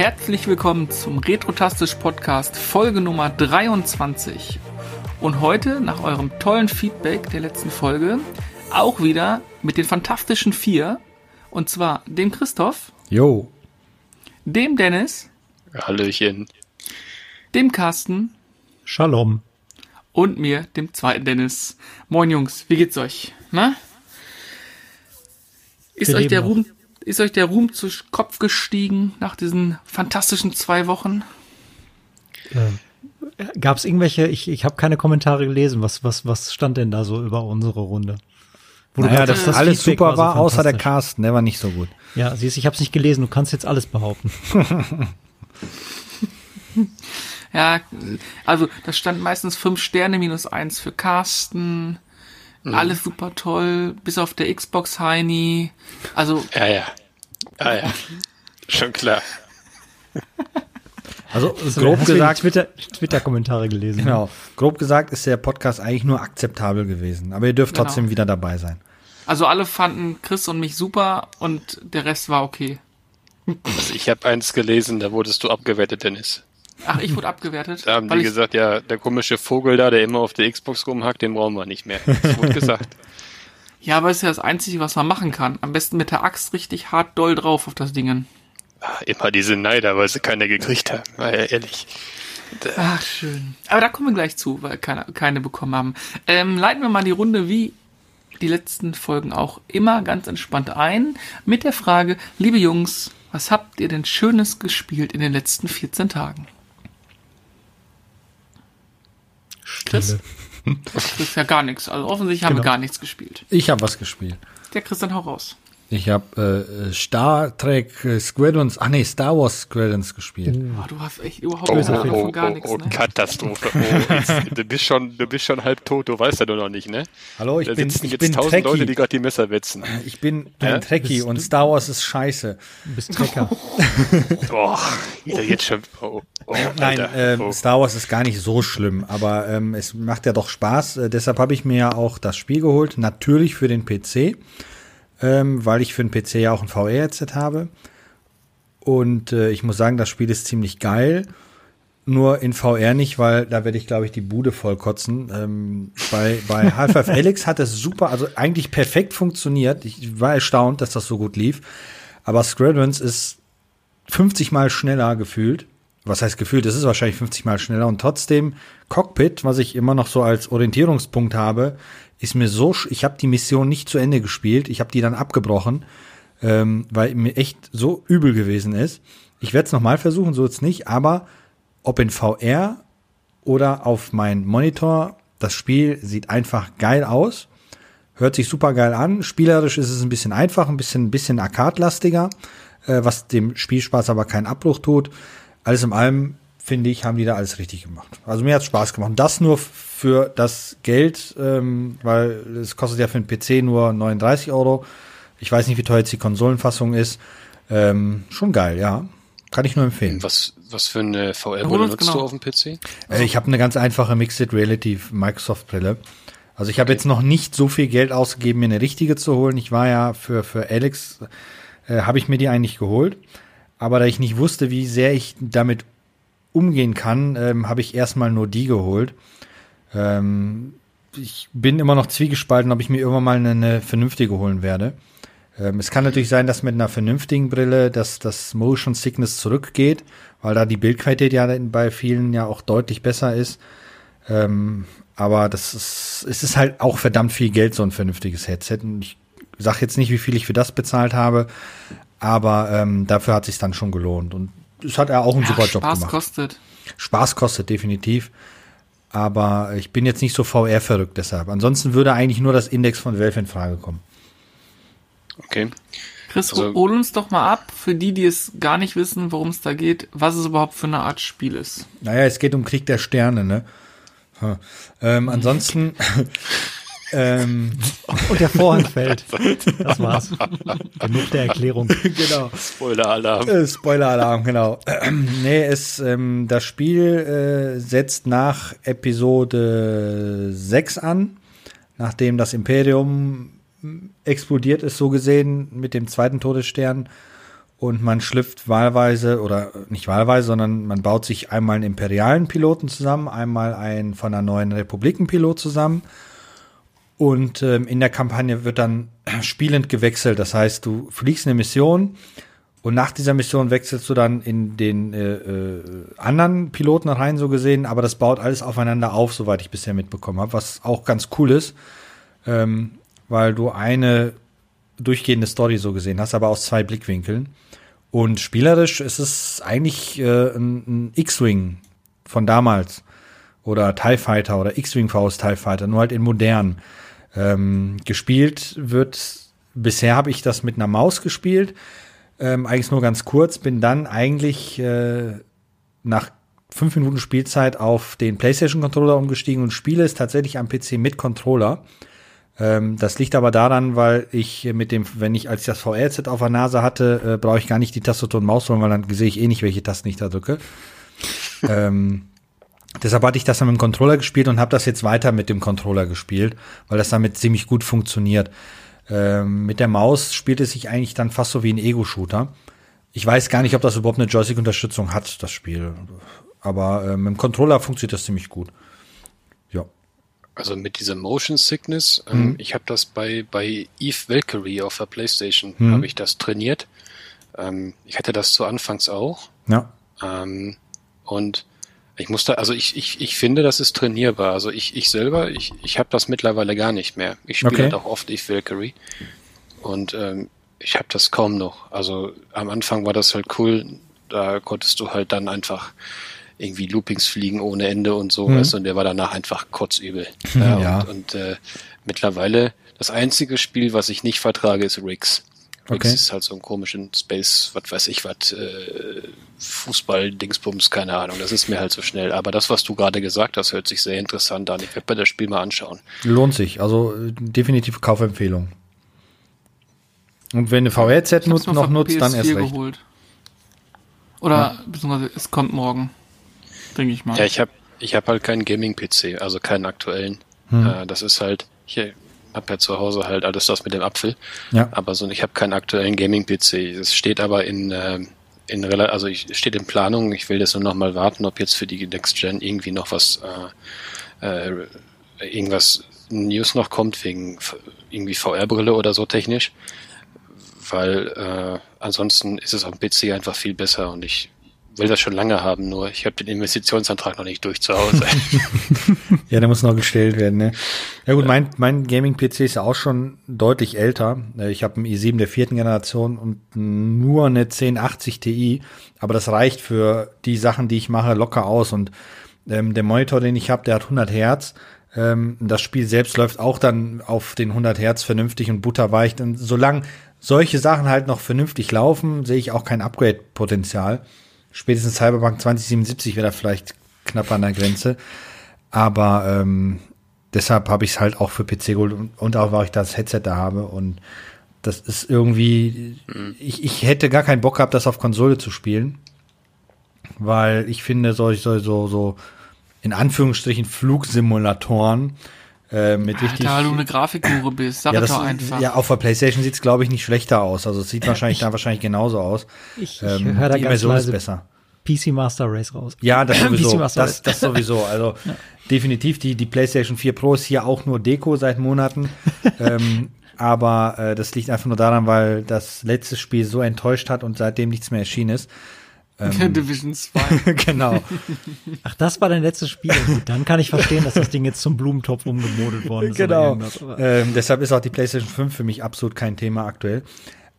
herzlich willkommen zum Retrotastisch Podcast Folge Nummer 23. Und heute, nach eurem tollen Feedback der letzten Folge, auch wieder mit den fantastischen vier. Und zwar dem Christoph. Jo. Dem Dennis. Hallöchen. Dem Carsten. Shalom. Und mir, dem zweiten Dennis. Moin Jungs, wie geht's euch? Na? Ist euch der Ruhm ist euch der Ruhm zu Kopf gestiegen nach diesen fantastischen zwei Wochen? Äh, Gab es irgendwelche, ich, ich habe keine Kommentare gelesen, was, was, was stand denn da so über unsere Runde? Wo naja, dass das alles Feedback super war, so außer der Cast, der war nicht so gut. Ja, siehst ich habe es nicht gelesen, du kannst jetzt alles behaupten. ja, also da stand meistens fünf Sterne minus eins für Carsten. Mhm. Alles super toll, bis auf der Xbox Heini. Also. Ja, ja. Ah, ja. Schon klar. Also grob gesagt, Twitter-Kommentare Twitter gelesen. Genau. Grob gesagt ist der Podcast eigentlich nur akzeptabel gewesen. Aber ihr dürft genau. trotzdem wieder dabei sein. Also alle fanden Chris und mich super und der Rest war okay. Also ich habe eins gelesen, da wurdest du abgewertet, Dennis. Ach, ich wurde abgewertet. Da haben die gesagt, ja, der komische Vogel da, der immer auf der Xbox rumhackt, den brauchen wir nicht mehr. Das wurde gesagt. ja, aber ist ja das Einzige, was man machen kann. Am besten mit der Axt richtig hart doll drauf auf das Ding. Ach, immer diese Neider, weil sie keiner gekriegt haben. War ja ehrlich. Ach, schön. Aber da kommen wir gleich zu, weil keine, keine bekommen haben. Ähm, leiten wir mal die Runde wie die letzten Folgen auch immer ganz entspannt ein mit der Frage, liebe Jungs, was habt ihr denn Schönes gespielt in den letzten 14 Tagen? Chris? Das ist ja gar nichts. Also offensichtlich haben genau. wir gar nichts gespielt. Ich habe was gespielt. Der Christian hau raus. Ich habe äh, Star Trek äh, Squadrons, ah nee, Star Wars Squadrons gespielt. Oh, du hast echt überhaupt oh, oh, oh, von gar nichts. Oh, ne? Katastrophe. Oh, jetzt, du, bist schon, du bist schon halb tot, du weißt ja nur noch nicht, ne? Hallo, ich da bin sitzen ich jetzt bin tausend Trekkie. Leute, die gerade die Messer wetzen. Ich bin, ja? Trekkie und Star Wars ist scheiße. Du bist Trecker. Boah, jetzt schon. Oh, oh, Nein, ähm, oh. Star Wars ist gar nicht so schlimm, aber ähm, es macht ja doch Spaß. Äh, deshalb habe ich mir ja auch das Spiel geholt, natürlich für den PC ähm, weil ich für den PC ja auch ein VR-Headset habe. Und äh, ich muss sagen, das Spiel ist ziemlich geil. Nur in VR nicht, weil da werde ich, glaube ich, die Bude voll kotzen. Ähm, bei bei Half-Life Alyx hat es super, also eigentlich perfekt funktioniert. Ich war erstaunt, dass das so gut lief. Aber Squadrons ist 50 Mal schneller gefühlt. Was heißt gefühlt? Es ist wahrscheinlich 50 Mal schneller. Und trotzdem Cockpit, was ich immer noch so als Orientierungspunkt habe, ist mir so, ich habe die Mission nicht zu Ende gespielt, ich habe die dann abgebrochen, ähm, weil mir echt so übel gewesen ist. Ich werde es nochmal versuchen, so jetzt nicht, aber ob in VR oder auf mein Monitor, das Spiel sieht einfach geil aus, hört sich super geil an. Spielerisch ist es ein bisschen einfach, ein bisschen, ein bisschen arcade-lastiger, äh, was dem Spielspaß aber keinen Abbruch tut. Alles in allem finde ich, haben die da alles richtig gemacht. Also mir hat Spaß gemacht. Und das nur für das Geld, ähm, weil es kostet ja für den PC nur 39 Euro. Ich weiß nicht, wie teuer jetzt die Konsolenfassung ist. Ähm, schon geil, ja. Kann ich nur empfehlen. Was, was für eine VR-Brille nutzt genau. du auf dem PC? Äh, ich habe eine ganz einfache Mixed Reality Microsoft-Brille. Also ich habe okay. jetzt noch nicht so viel Geld ausgegeben, mir eine richtige zu holen. Ich war ja für, für Alex, äh, habe ich mir die eigentlich geholt. Aber da ich nicht wusste, wie sehr ich damit umgehen kann, ähm, habe ich erstmal nur die geholt. Ähm, ich bin immer noch zwiegespalten, ob ich mir irgendwann mal eine, eine vernünftige holen werde. Ähm, es kann natürlich sein, dass mit einer vernünftigen Brille dass das Motion Sickness zurückgeht, weil da die Bildqualität ja bei vielen ja auch deutlich besser ist. Ähm, aber das ist, es ist halt auch verdammt viel Geld, so ein vernünftiges Headset. Und ich sage jetzt nicht, wie viel ich für das bezahlt habe, aber ähm, dafür hat sich dann schon gelohnt. Und es hat er auch einen ja, super Job Spaß gemacht. Spaß kostet. Spaß kostet definitiv. Aber ich bin jetzt nicht so VR verrückt deshalb. Ansonsten würde eigentlich nur das Index von Valve in Frage kommen. Okay. Chris, also, hol uns doch mal ab, für die, die es gar nicht wissen, worum es da geht, was es überhaupt für eine Art Spiel ist. Naja, es geht um Krieg der Sterne, ne? Ähm, ansonsten Ähm, und der Vorhang fällt. Das war's. Genug der Erklärung. genau. Spoiler-Alarm. Äh, Spoiler-Alarm, genau. Ähm, nee, es, ähm, das Spiel äh, setzt nach Episode 6 an, nachdem das Imperium explodiert ist, so gesehen, mit dem zweiten Todesstern. und man schlüpft wahlweise oder nicht wahlweise, sondern man baut sich einmal einen imperialen Piloten zusammen, einmal einen von einer neuen Republikenpilot zusammen. Und ähm, in der Kampagne wird dann spielend gewechselt. Das heißt, du fliegst eine Mission und nach dieser Mission wechselst du dann in den äh, äh, anderen Piloten rein, so gesehen. Aber das baut alles aufeinander auf, soweit ich bisher mitbekommen habe, was auch ganz cool ist, ähm, weil du eine durchgehende Story so gesehen hast, aber aus zwei Blickwinkeln. Und spielerisch ist es eigentlich äh, ein, ein X-Wing von damals oder TIE Fighter oder X-Wing Faust TIE Fighter, nur halt in modern. Ähm, gespielt wird, bisher habe ich das mit einer Maus gespielt, ähm, eigentlich nur ganz kurz, bin dann eigentlich äh, nach fünf Minuten Spielzeit auf den PlayStation Controller umgestiegen und spiele es tatsächlich am PC mit Controller. Ähm, das liegt aber daran, weil ich mit dem, wenn ich als ich das VR-Set auf der Nase hatte, äh, brauche ich gar nicht die Tastatur und Maus holen, weil dann sehe ich eh nicht, welche Tasten ich da drücke. ähm, deshalb hatte ich das dann mit dem Controller gespielt und habe das jetzt weiter mit dem Controller gespielt, weil das damit ziemlich gut funktioniert. Ähm, mit der Maus spielt es sich eigentlich dann fast so wie ein Ego-Shooter. Ich weiß gar nicht, ob das überhaupt eine Joystick-Unterstützung hat, das Spiel. Aber äh, mit dem Controller funktioniert das ziemlich gut. Ja. Also mit dieser Motion Sickness, ähm, Mhm. ich habe das bei, bei Eve Valkyrie auf der Playstation, Mhm. habe ich das trainiert. Ähm, ich hatte das zu Anfangs auch. Ja. Ähm, und ich musste, also ich, ich, ich finde, das ist trainierbar. Also ich, ich selber, ich, ich habe das mittlerweile gar nicht mehr. Ich spiele Okay. halt auch oft Eve Valkyrie. Und ähm, ich habe das kaum noch. Also am Anfang war das halt cool. Da konntest du halt dann einfach irgendwie Loopings fliegen ohne Ende und so, Mhm. weißt und der war danach einfach kotzübel. Ja. Und, und äh, mittlerweile, das einzige Spiel, was ich nicht vertrage, ist Riggs. Riggs Okay. ist halt so ein komischen Space, was weiß ich, was, äh, Fußball, Dingsbums, keine Ahnung. Das ist mir halt so schnell. Aber das, was du gerade gesagt hast, hört sich sehr interessant an. Ich werde mir das Spiel mal anschauen. Lohnt sich. Also äh, definitiv Kaufempfehlung. Und wenn du nutzt, mir noch nutzt, dann PS4 erst recht. geholt. Oder beziehungsweise es kommt morgen. Denke ich mal. Ja, ich habe ich hab halt keinen Gaming-PC, also keinen aktuellen. Hm. Äh, das ist halt, ich habe ja zu Hause halt alles das mit dem Apfel. Ja. Aber so, ich habe keinen aktuellen Gaming-PC. Es steht aber in, ähm, in also ich steht in Planung. Ich will das nur noch mal warten, ob jetzt für die Next Gen irgendwie noch was, äh, äh, irgendwas News noch kommt wegen irgendwie VR-Brille oder so technisch. Weil äh, ansonsten ist es am PC einfach viel besser und ich will das schon lange haben, nur ich habe den Investitionsantrag noch nicht durch zu Hause. Ja, der muss noch gestellt werden, ne? Ja gut, mein, mein Gaming-PC ist ja auch schon deutlich älter. Ich habe einen i7 der vierten Generation und nur eine 1080 Ti, aber das reicht für die Sachen, die ich mache, locker aus. Und ähm, der Monitor, den ich habe, der hat 100 Hertz. Ähm, das Spiel selbst läuft auch dann auf den 100 Hertz vernünftig und butterweich. Und solange solche Sachen halt noch vernünftig laufen, sehe ich auch kein Upgrade-Potenzial. Spätestens Cyberpunk 2077 wäre da vielleicht knapp an der Grenze. Aber ähm, deshalb habe ich es halt auch für PC geholt und, und auch, weil ich das Headset da habe. Und das ist irgendwie, ich, ich hätte gar keinen Bock gehabt, das auf Konsole zu spielen. Weil ich finde, solche, so, so, so in Anführungsstrichen Flugsimulatoren äh, mit richtig. Alter, weil du eine Grafikhure bist. Sag ja, das, doch einfach. ja, auf der Playstation sieht es, glaube ich, nicht schlechter aus. Also es sieht wahrscheinlich da wahrscheinlich genauso aus. Ich, ich Ähm, höre da die ganz Immersion ist leise besser. PC Master Race raus. Ja, das sowieso. Das, das sowieso. Also definitiv, die, die PlayStation 4 Pro ist hier auch nur Deko seit Monaten. ähm, aber äh, das liegt einfach nur daran, weil das letzte Spiel so enttäuscht hat und seitdem nichts mehr erschienen ist. Division 2. genau. Ach, das war dein letztes Spiel. Gut, dann kann ich verstehen, dass das Ding jetzt zum Blumentopf umgemodelt worden ist. genau. Ähm, deshalb ist auch die PlayStation 5 für mich absolut kein Thema aktuell.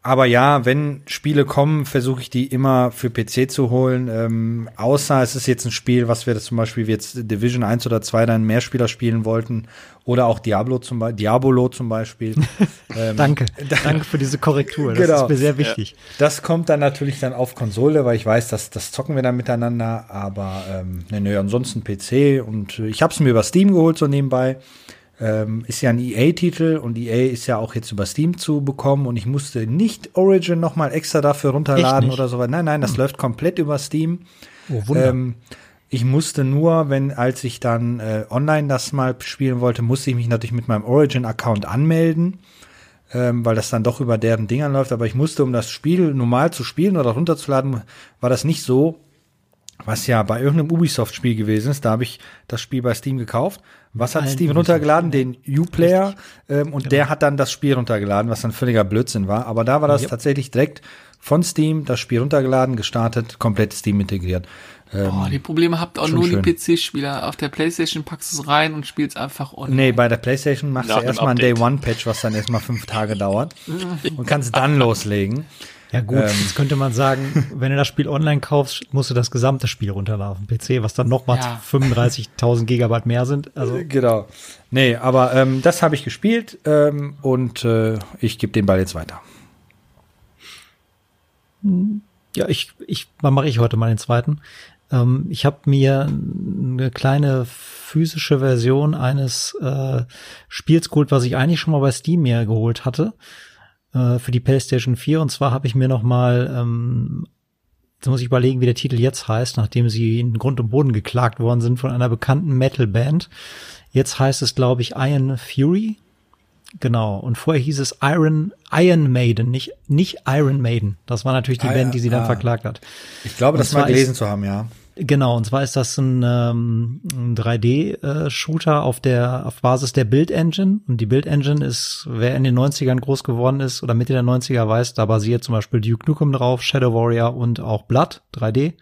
Aber ja, wenn Spiele kommen, versuche ich die immer für PC zu holen. Ähm, außer es ist jetzt ein Spiel, was wir das zum Beispiel wie jetzt Division 1 oder 2 dann mehr Spieler spielen wollten. Oder auch Diablo zum Beispiel, Diabolo zum Beispiel. ähm, Danke. Danke für diese Korrektur. Das Genau. ist mir sehr wichtig. Das kommt dann natürlich dann auf Konsole, weil ich weiß, dass das zocken wir dann miteinander. Aber ähm, ne, ne, ansonsten PC und ich habe es mir über Steam geholt so nebenbei. Ähm, ist ja ein EA-Titel und EA ist ja auch jetzt über Steam zu bekommen und ich musste nicht Origin noch mal extra dafür runterladen oder so. Nein, nein, das läuft komplett über Steam. Oh, Wunder. Ähm, ich musste nur, wenn, als ich dann äh, online das mal spielen wollte, musste ich mich natürlich mit meinem Origin-Account anmelden. ähm, weil das dann doch über deren Dingern läuft. Aber ich musste, um das Spiel normal zu spielen oder runterzuladen, war das nicht so, was ja bei irgendeinem Ubisoft-Spiel gewesen ist. Da habe ich das Spiel bei Steam gekauft. Was hat Allen Steam runtergeladen? Den U-Player. Ähm, und der hat dann das Spiel runtergeladen, was dann völliger Blödsinn war. Aber da war das Yep. tatsächlich direkt von Steam, das Spiel runtergeladen, gestartet, komplett Steam integriert. Ähm, Boah, die Probleme habt auch nur schön. die PC-Spieler. Auf der Playstation packst du es rein und spielst einfach online. Nee, bei der PlayStation machst Nach du erstmal ein. Day-One-Patch, was dann erstmal fünf Tage dauert und kannst dann loslegen. Ja gut, Ähm. jetzt könnte man sagen, wenn du das Spiel online kaufst, musst du das gesamte Spiel runterladen auf dem PC, was dann nochmal Ja. 35.000 Gigabyte mehr sind. Also Genau. Nee, aber ähm, das habe ich gespielt ähm, und äh, ich gebe den Ball jetzt weiter. ja, ich, ich, wann mache ich heute mal den zweiten? Ähm, ich habe mir eine kleine physische Version eines äh, Spiels geholt, was ich eigentlich schon mal bei Steam mir geholt hatte äh, für die PlayStation 4. Und zwar habe ich mir noch mal ähm, Jetzt muss ich überlegen, wie der Titel jetzt heißt, nachdem sie in Grund und Boden geklagt worden sind von einer bekannten Metal-Band. Jetzt heißt es, glaube ich, Iron Fury. Genau. Und vorher hieß es Iron, Iron Maiden, nicht, nicht Iron Maiden. Das war natürlich die Ah, Band, die sie dann ah. verklagt hat. Ich glaube, Und das mal gelesen zu haben, ja. Genau, und zwar ist das ein, ähm, ein 3D-Shooter auf der auf Basis der Build Engine. Und die Build Engine ist, wer in den 90ern groß geworden ist oder Mitte der 90er weiß, da basiert zum Beispiel Duke Nukem drauf, Shadow Warrior und auch Blood 3D.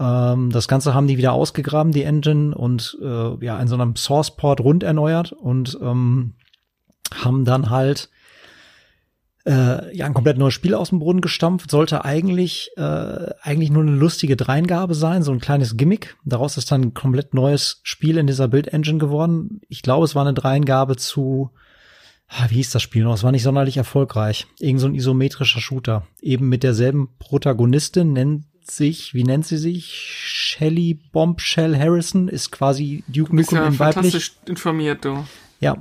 Ähm, das Ganze haben die wieder ausgegraben, die Engine, und äh, ja, in so einem Source-Port rund erneuert und ähm, haben dann halt äh, ja ein komplett neues Spiel aus dem Boden gestampft. Sollte eigentlich äh, eigentlich nur eine lustige Dreingabe sein, so ein kleines Gimmick. Daraus ist dann ein komplett neues Spiel in dieser Build Engine geworden. Ich glaube, es war eine Dreingabe zu ah, wie hieß das Spiel noch? Es war nicht sonderlich erfolgreich. Irgend so ein isometrischer Shooter. Eben mit derselben Protagonistin, nennt sich, wie nennt sie sich? Shelly Bombshell Harrison ist quasi Duke Nukem ja in weiblich. fantastisch informiert, du. Ja.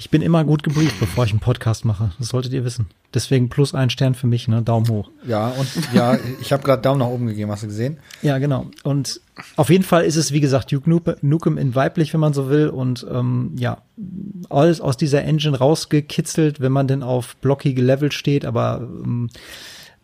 Ich bin immer gut gebrieft, bevor ich einen Podcast mache. Das solltet ihr wissen. Deswegen plus ein Stern für mich, ne? Daumen hoch. Ja, und ja, ich habe gerade Daumen nach oben gegeben, hast du gesehen? Ja, genau. Und auf jeden Fall ist es, wie gesagt, Duke Nuke- Nukem in weiblich, wenn man so will. Und ähm, ja, alles aus dieser Engine rausgekitzelt, wenn man denn auf blockige Level steht. Aber ähm,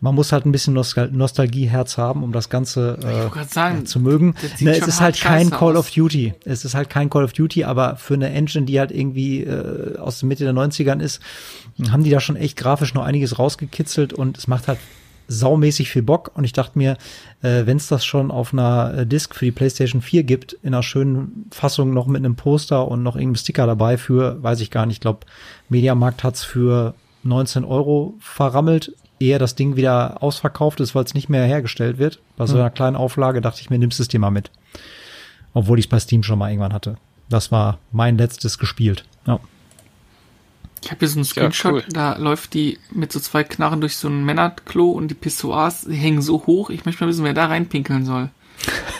man muss halt ein bisschen Nostal Nostalgieherz haben, um das Ganze grad sagen, äh, zu mögen. Ne, es ist halt kein Call aus. of Duty. Es ist halt kein Call of Duty, aber für eine Engine, die halt irgendwie äh, aus der Mitte der 90ern ist, haben die da schon echt grafisch noch einiges rausgekitzelt und es macht halt saumäßig viel Bock und ich dachte mir, äh, wenn es das schon auf einer äh, Disc für die PlayStation 4 gibt, in einer schönen Fassung noch mit einem Poster und noch irgendeinem Sticker dabei für, weiß ich gar nicht, ich glaube, Mediamarkt hat's für 19 Euro verrammelt, ehe das Ding wieder ausverkauft ist, weil es nicht mehr hergestellt wird. Bei so einer kleinen Auflage dachte ich mir, nimmst es dir mal mit. Obwohl ich es bei Steam schon mal irgendwann hatte. Das war mein letztes gespielt. Ja. Ich habe hier so einen Screenshot, cool. da läuft die mit so zwei Knarren durch so ein Männerklo und die Pissoirs die hängen so hoch. Ich möchte mal wissen, wer da reinpinkeln soll.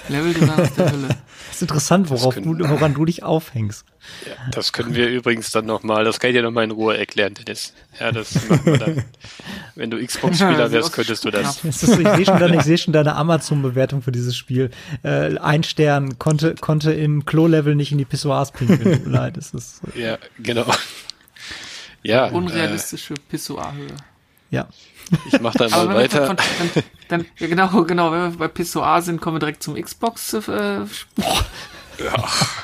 Level Design aus der Hölle. Das ist interessant, worauf können- du, woran du dich aufhängst. Ja, das können wir übrigens dann nochmal, das kann ich dir nochmal in Ruhe erklären, Dennis. Ja, das machen wir dann. Wenn du Xbox-Spieler wärst, könntest du das. Das ist, ich sehe schon, deine- ich sehe schon deine Amazon-Bewertung für dieses Spiel. Äh, ein Stern konnte, konnte im Klo-Level nicht in die Pissoirs pinkeln. Tut mir leid, es ist, Ja, genau. Ja, äh, Unrealistische Pissoir-Höhe. ja. ich mach dann Aber mal weiter. von, dann, dann, ja genau, genau, wenn wir bei Pissoir sind, kommen wir direkt zum Xbox. Äh,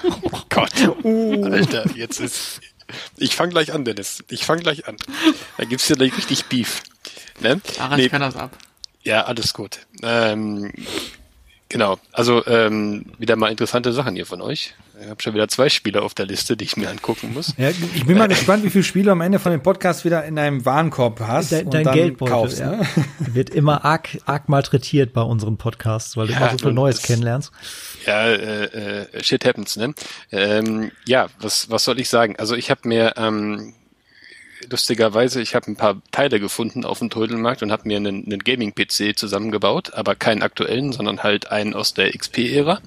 Oh Gott, Alter, jetzt ist. Ich fang gleich an, Dennis. Ich fang gleich an. Da gibt's ja gleich richtig Beef. Ne? Daran Nee, kann das ab. Ja, alles gut. Ähm, genau. Also ähm, wieder mal interessante Sachen hier von euch. Ich habe schon wieder zwei Spiele auf der Liste, die ich mir angucken muss. Ja, ich bin mal gespannt, wie viele Spiele am Ende von dem Podcast wieder in deinem Warenkorb hast Dein, und dein dann Geldbeutel kaufst. ja, Ne? wird immer arg, arg malträtiert bei unseren Podcasts, weil du Ja, immer so viel Neues das- kennenlernst. Ja, äh, äh, shit happens, ne? Ähm, ja, was, was soll ich sagen? Also ich habe mir ähm, lustigerweise, ich habe ein paar Teile gefunden auf dem Trödelmarkt und habe mir einen, einen Gaming-PC zusammengebaut, aber keinen aktuellen, sondern halt einen aus der XP-Ära.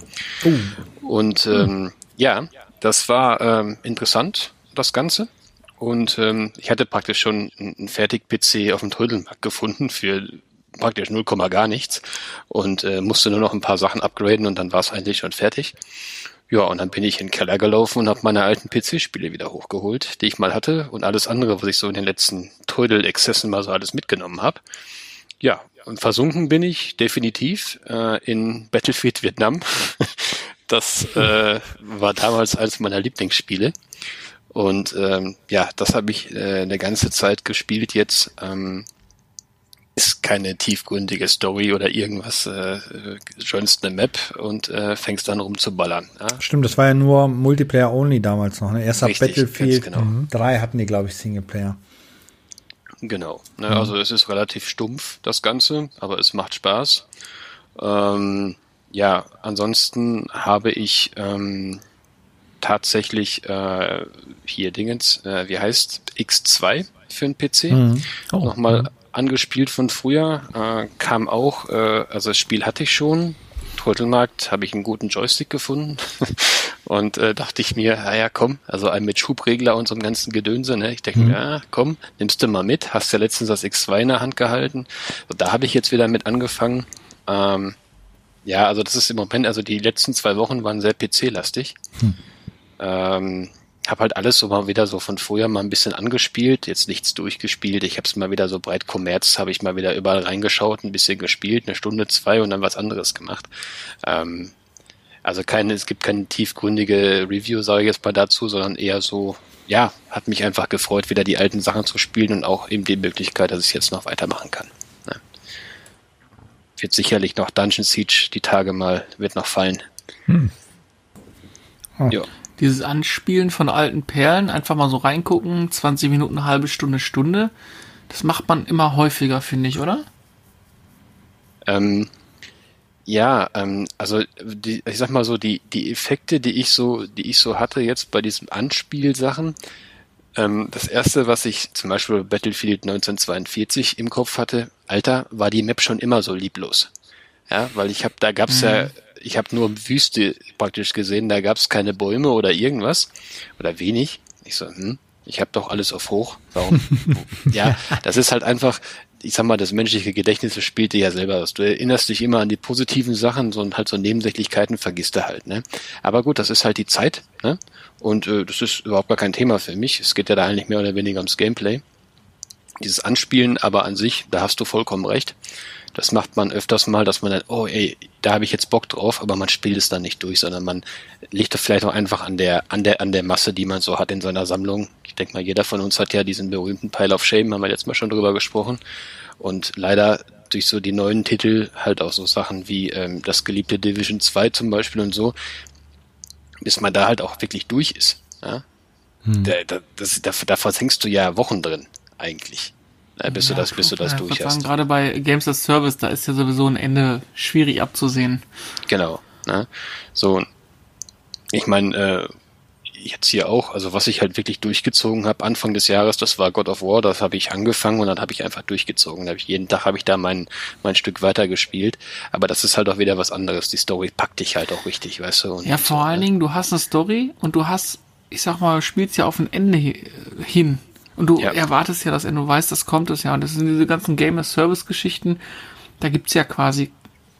Und ähm, ja, das war ähm, interessant, das Ganze. Und ähm, ich hatte praktisch schon einen einen Fertig-PC auf dem Trödelmarkt gefunden für praktisch 0, gar nichts und äh, musste nur noch ein paar Sachen upgraden und dann war es eigentlich schon fertig. Ja, und dann bin ich in den Keller gelaufen und habe meine alten PC-Spiele wieder hochgeholt, die ich mal hatte und alles andere, was ich so in den letzten Trödel-Exzessen mal so alles mitgenommen habe. Ja, und versunken bin ich definitiv äh, in Battlefield Vietnam. das äh, war damals eines meiner Lieblingsspiele. Und ähm, ja, das habe ich äh, eine ganze Zeit gespielt jetzt. Ähm, ist keine tiefgründige Story oder irgendwas, äh, joinst eine Map und äh, fängst dann rum zu ballern. Ja? Stimmt, das war ja nur Multiplayer only damals noch. Ne? Erst ab Richtig, Battlefield genau. 3 hatten die, glaube ich, Singleplayer. Genau. Ne, Also es ist relativ stumpf, das Ganze, aber es macht Spaß. Ähm, ja, ansonsten habe ich ähm, tatsächlich äh, hier Dingens, äh, wie heißt X2 für den PC. Mhm. Oh. Nochmal angespielt von früher, äh, kam auch, äh, also das Spiel hatte ich schon. Trödelmarkt habe ich einen guten Joystick gefunden und äh, dachte ich mir, naja, komm, also ein mit Schubregler und so einem ganzen Gedönse, ne? Ich denke Mhm. mir, ja, komm, nimmst du mal mit, hast ja letztens das X2 in der Hand gehalten. Und da habe ich jetzt wieder mit angefangen. Ähm, ja, also das ist im Moment, also die letzten zwei Wochen waren sehr PC-lastig. Ähm, hab halt alles so mal wieder so von früher mal ein bisschen angespielt, jetzt nichts durchgespielt. Ich habe es mal wieder so breit Kommerz, habe ich mal wieder überall reingeschaut, ein bisschen gespielt, eine Stunde, zwei und dann was anderes gemacht. Ähm, also keine, es gibt keine tiefgründige Review, sage ich jetzt mal dazu, sondern eher so, ja, hat mich einfach gefreut, wieder die alten Sachen zu spielen und auch eben die Möglichkeit, dass ich jetzt noch weitermachen kann. Ne? Wird sicherlich noch Dungeon Siege die Tage mal, wird noch fallen. Ja. Dieses Anspielen von alten Perlen, einfach mal so reingucken, 20 Minuten, eine halbe Stunde, Stunde, das macht man immer häufiger, finde ich, oder? Ähm, ja, ähm, also die, ich sag mal so, die, die Effekte, die ich so, die ich so hatte jetzt bei diesen Anspielsachen, ähm, das erste, was ich zum Beispiel bei Battlefield 1942 im Kopf hatte, Alter, war die Map schon immer so lieblos. Ja, weil ich habe, da gab's ja, ich habe nur Wüste praktisch gesehen, da gab's keine Bäume oder irgendwas oder wenig. Ich so, hm, ich habe doch alles auf hoch. Warum? ja, das ist halt einfach, ich sag mal, das menschliche Gedächtnis spielt dir ja selber was. Du erinnerst dich immer an die positiven Sachen, so und halt so Nebensächlichkeiten vergisst du halt, ne? Aber gut, das ist halt die Zeit, ne? Und äh, das ist überhaupt gar kein Thema für mich. Es geht ja da eigentlich mehr oder weniger ums Gameplay. Dieses Anspielen aber an sich, da hast du vollkommen recht. Das macht man öfters mal, dass man dann, oh ey, da habe ich jetzt Bock drauf, aber man spielt es dann nicht durch, sondern man liegt das vielleicht auch einfach an der, an der, an der Masse, die man so hat in seiner Sammlung. Ich denke mal, jeder von uns hat ja diesen berühmten Pile of Shame, haben wir jetzt mal schon drüber gesprochen. Und leider durch so die neuen Titel halt auch so Sachen wie ähm, das geliebte Division 2 zum Beispiel und so, bis man da halt auch wirklich durch ist. Ja? Da, da, das, da, da versenkst du ja Wochen drin, eigentlich. Na, bis du das, bis du das Ja, durch hast. Gerade bei Games as Service, da ist ja sowieso ein Ende schwierig abzusehen. Genau. Ne? So, ich meine, äh, jetzt hier auch, also was ich halt wirklich durchgezogen habe Anfang des Jahres, das war God of War, das habe ich angefangen und dann habe ich einfach durchgezogen. Da hab ich, jeden Tag habe ich da mein, mein Stück weitergespielt. Aber das ist halt auch wieder was anderes. Die Story packt dich halt auch richtig, weißt du. Ja, vor so, allen ne? Dingen, du hast eine Story und du hast, ich sag mal, spielst ja auf ein Ende hi- hin. Und du Ja. erwartest ja das Ende, du weißt, das kommt es ja. Und das sind diese ganzen Game as Service Geschichten, da gibt's ja quasi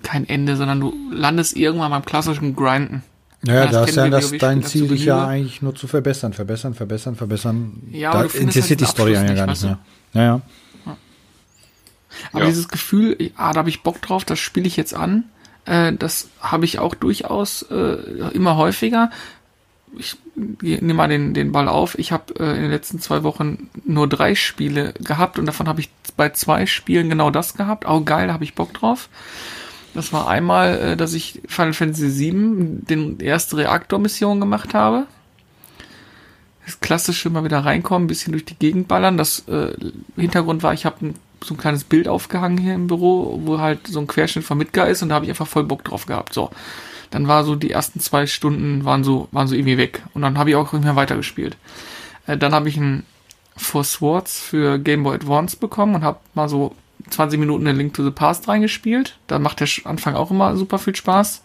kein Ende, sondern du landest irgendwann beim klassischen Grinden. Ja, das da ist ja das dein Ziel, dich ja eigentlich nur zu verbessern, verbessern, verbessern, verbessern. Ja, da aber du findest interessiert halt die Story ja gar nicht, mehr. Ja, ja. Aber Ja. dieses Gefühl, ah, da habe ich Bock drauf, das spiele ich jetzt an, äh, das habe ich auch durchaus äh, immer häufiger. Ich nehme mal den, den Ball auf. Ich habe äh, in den letzten zwei Wochen nur drei Spiele gehabt und davon habe ich bei zwei Spielen genau das gehabt. Auch geil, da habe ich Bock drauf. Das war einmal, äh, dass ich Final Fantasy VII den erste Reaktormission gemacht habe. Das klassische mal wieder reinkommen, ein bisschen durch die Gegend ballern. Das äh, Hintergrund war, ich habe so ein kleines Bild aufgehangen hier im Büro, wo halt so ein Querschnitt von Midgar ist und da habe ich einfach voll Bock drauf gehabt. So, dann war so die ersten zwei Stunden waren so waren so irgendwie weg und dann habe ich auch nicht mehr weitergespielt. Äh, dann habe ich ein Four Swords für Game Boy Advance bekommen und habe mal so 20 Minuten in Link to the Past reingespielt. Da macht der Anfang auch immer super viel Spaß.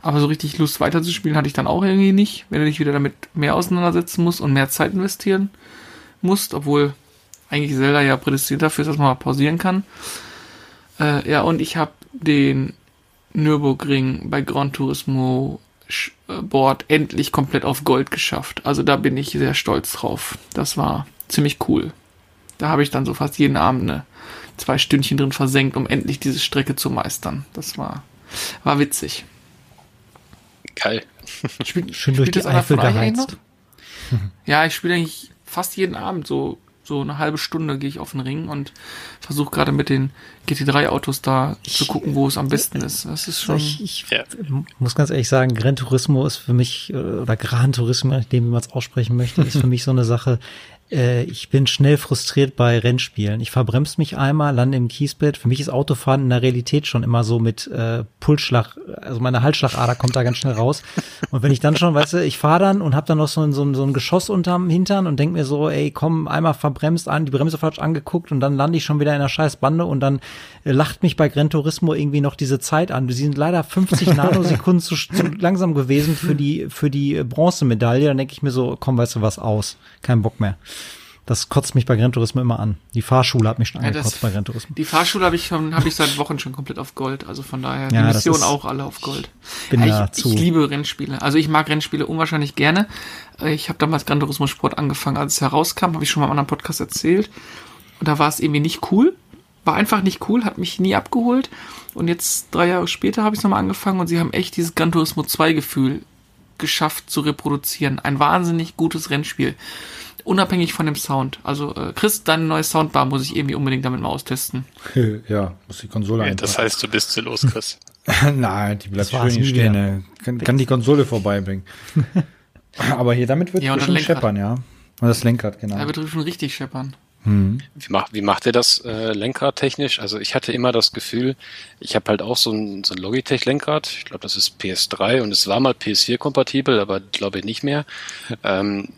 Aber so richtig Lust weiterzuspielen hatte ich dann auch irgendwie nicht, wenn du dich wieder damit mehr auseinandersetzen musst und mehr Zeit investieren musst, obwohl eigentlich Zelda ja prädestiniert dafür ist, dass man mal pausieren kann. Äh, ja, und ich habe den Nürburgring bei Gran Turismo Board endlich komplett auf Gold geschafft. Also da bin ich sehr stolz drauf. Das war ziemlich cool. Da habe ich dann so fast jeden Abend eine zwei Stündchen drin versenkt, um endlich diese Strecke zu meistern. Das war, war witzig. Geil. Spiel, Schön durch die Eifel geheizt. Ja, ich spiele eigentlich fast jeden Abend so so eine halbe Stunde gehe ich auf den Ring und versuche gerade mit den GT3-Autos da ich, zu gucken, wo es am besten ist. Das ist schon. Ich, ich ja. muss ganz ehrlich sagen, Gran Turismo ist für mich, äh, oder Gran Turismo, wie man es aussprechen möchte, ist für mich so eine Sache, äh, ich bin schnell frustriert bei Rennspielen. Ich verbremse mich einmal, lande im Kiesbett. Für mich ist Autofahren in der Realität schon immer so mit äh, Pulsschlag, also meine Halsschlagader kommt da ganz schnell raus. Und wenn ich dann schon, weißt du, ich fahre dann und habe dann noch so ein, so, ein, so ein Geschoss unterm Hintern und denk mir so, ey, komm, einmal verbremst an, die Bremse falsch angeguckt und dann lande ich schon wieder in der scheiß Bande und dann äh, lacht mich bei Gran Turismo irgendwie noch diese Zeit an. Sie sind leider 50 Nanosekunden zu, zu langsam gewesen für die, für die Bronzemedaille. Dann denke ich mir so, komm, weißt du was, aus. Kein Bock mehr. Das kotzt mich bei Gran Turismo immer an. Die Fahrschule hat mich schon angekotzt ja, bei Gran Turismo. Die Fahrschule habe ich schon, habe ich seit Wochen schon komplett auf Gold. Also von daher, ja, die Mission auch alle auf Gold. Bin ja, ich, zu. ich liebe Rennspiele. Also ich mag Rennspiele unwahrscheinlich gerne. Ich habe damals Gran Turismo Sport angefangen, als es herauskam, habe ich schon mal im anderen Podcast erzählt. Und da war es irgendwie nicht cool. War einfach nicht cool, hat mich nie abgeholt. Und jetzt, drei Jahre später, habe ich es nochmal angefangen und sie haben echt dieses Gran Turismo 2 Gefühl geschafft zu reproduzieren. Ein wahnsinnig gutes Rennspiel unabhängig von dem Sound. Also äh, Chris, deine neue Soundbar muss ich irgendwie unbedingt damit mal austesten. ja, muss die Konsole ja, Das heißt, du bist zu los, Chris. Nein, die bleibt schön stehen. Ne? Kann, kann die Konsole vorbeibringen. Aber hier damit wird ja, schon scheppern, ja. Und das Lenkrad, genau. Da wird schon richtig scheppern. Hm. Wie, macht, wie macht ihr das äh, Lenkrad technisch? Also ich hatte immer das Gefühl, ich habe halt auch so ein, so ein Logitech-Lenkrad. Ich glaube, das ist PS3 und es war mal PS4-kompatibel, aber glaube ich nicht mehr. Ähm,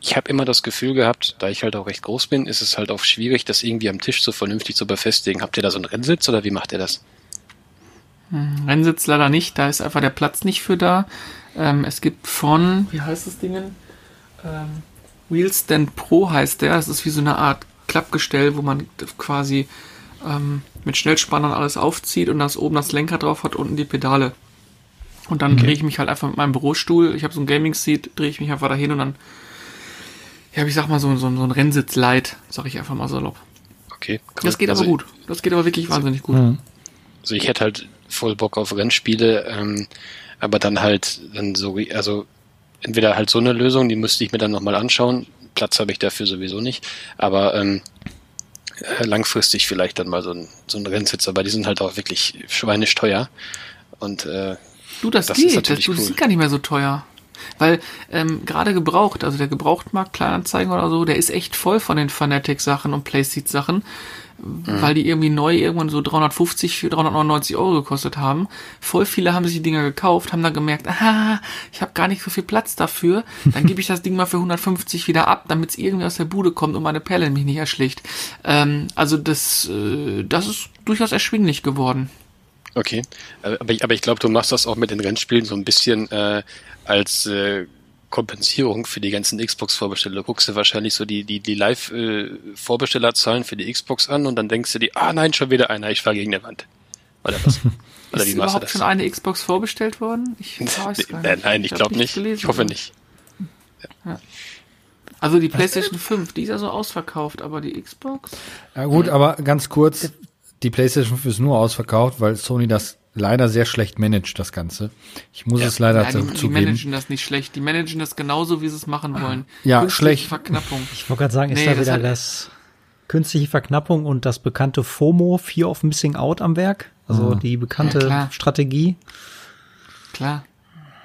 ich habe immer das Gefühl gehabt, da ich halt auch recht groß bin, ist es halt auch schwierig, das irgendwie am Tisch so vernünftig zu befestigen. Habt ihr da so einen Rennsitz oder wie macht ihr das? Hm, Rennsitz leider nicht, da ist einfach der Platz nicht für da. Ähm, es gibt von, wie heißt das Ding? Ähm, Wheelstand Pro heißt der. Das ist wie so eine Art Klappgestell, wo man quasi ähm, mit Schnellspannern alles aufzieht und das oben das Lenker drauf hat, unten die Pedale. Und dann okay. drehe ich mich halt einfach mit meinem Bürostuhl. Ich habe so ein Gaming-Seat, drehe ich mich einfach dahin und dann ja, ich sag mal so, so, so ein Rennsitz light, sag ich einfach mal salopp. Okay. Cool. Das geht also aber gut. Das geht aber wirklich wahnsinnig gut. Mhm. Also ich hätte halt voll Bock auf Rennspiele, ähm, aber dann halt dann so, also entweder halt so eine Lösung, die müsste ich mir dann nochmal anschauen. Platz habe ich dafür sowieso nicht. Aber ähm, äh, langfristig vielleicht dann mal so ein, so ein Rennsitz, aber die sind halt auch wirklich schweinisch teuer. Und äh, du, das, das geht, das, du, cool. ist gar nicht mehr so teuer. Weil ähm, gerade gebraucht, also der Gebrauchtmarkt, Kleinanzeigen oder so, der ist echt voll von den Fanatic-Sachen und Playseat-Sachen, mhm. weil die irgendwie neu irgendwann so 350, 399 Euro gekostet haben. Voll viele haben sich die Dinger gekauft, haben dann gemerkt, aha, ich habe gar nicht so viel Platz dafür, dann gebe ich das Ding mal für 150 wieder ab, damit es irgendwie aus der Bude kommt und meine Perle mich nicht erschlägt. Ähm, also das, äh, das ist durchaus erschwinglich geworden. Okay, äh, aber ich, aber ich glaube, du machst das auch mit den Rennspielen so ein bisschen äh, als äh, Kompensierung für die ganzen Xbox-Vorbesteller. Du guckst dir wahrscheinlich so die, die, die Live-Vorbestellerzahlen für die Xbox an und dann denkst du dir, ah nein, schon wieder einer, ich fahre gegen der Wand. Oder was? Oder ist wie überhaupt das? schon eine Xbox vorbestellt worden? Ich weiß gar nicht. Nein, ich, ich glaube nicht. Gelesen, ich hoffe oder? nicht. Ja. Also die PlayStation 5, die ist ja so ausverkauft, aber die Xbox? Ja gut, aber ganz kurz, die PlayStation 5 ist nur ausverkauft, weil Sony das leider sehr schlecht managt, das Ganze. Ich muss ja, es leider ja, die, zugeben. Die managen das nicht schlecht. Die managen das genauso, wie sie es machen wollen. Ja, Künstliche schlecht. Verknappung. Ich wollte gerade sagen, ist nee, da wieder das, künstliche Verknappung und das bekannte FOMO, Fear of Missing Out am Werk? Also mhm. die bekannte ja, Strategie. Klar.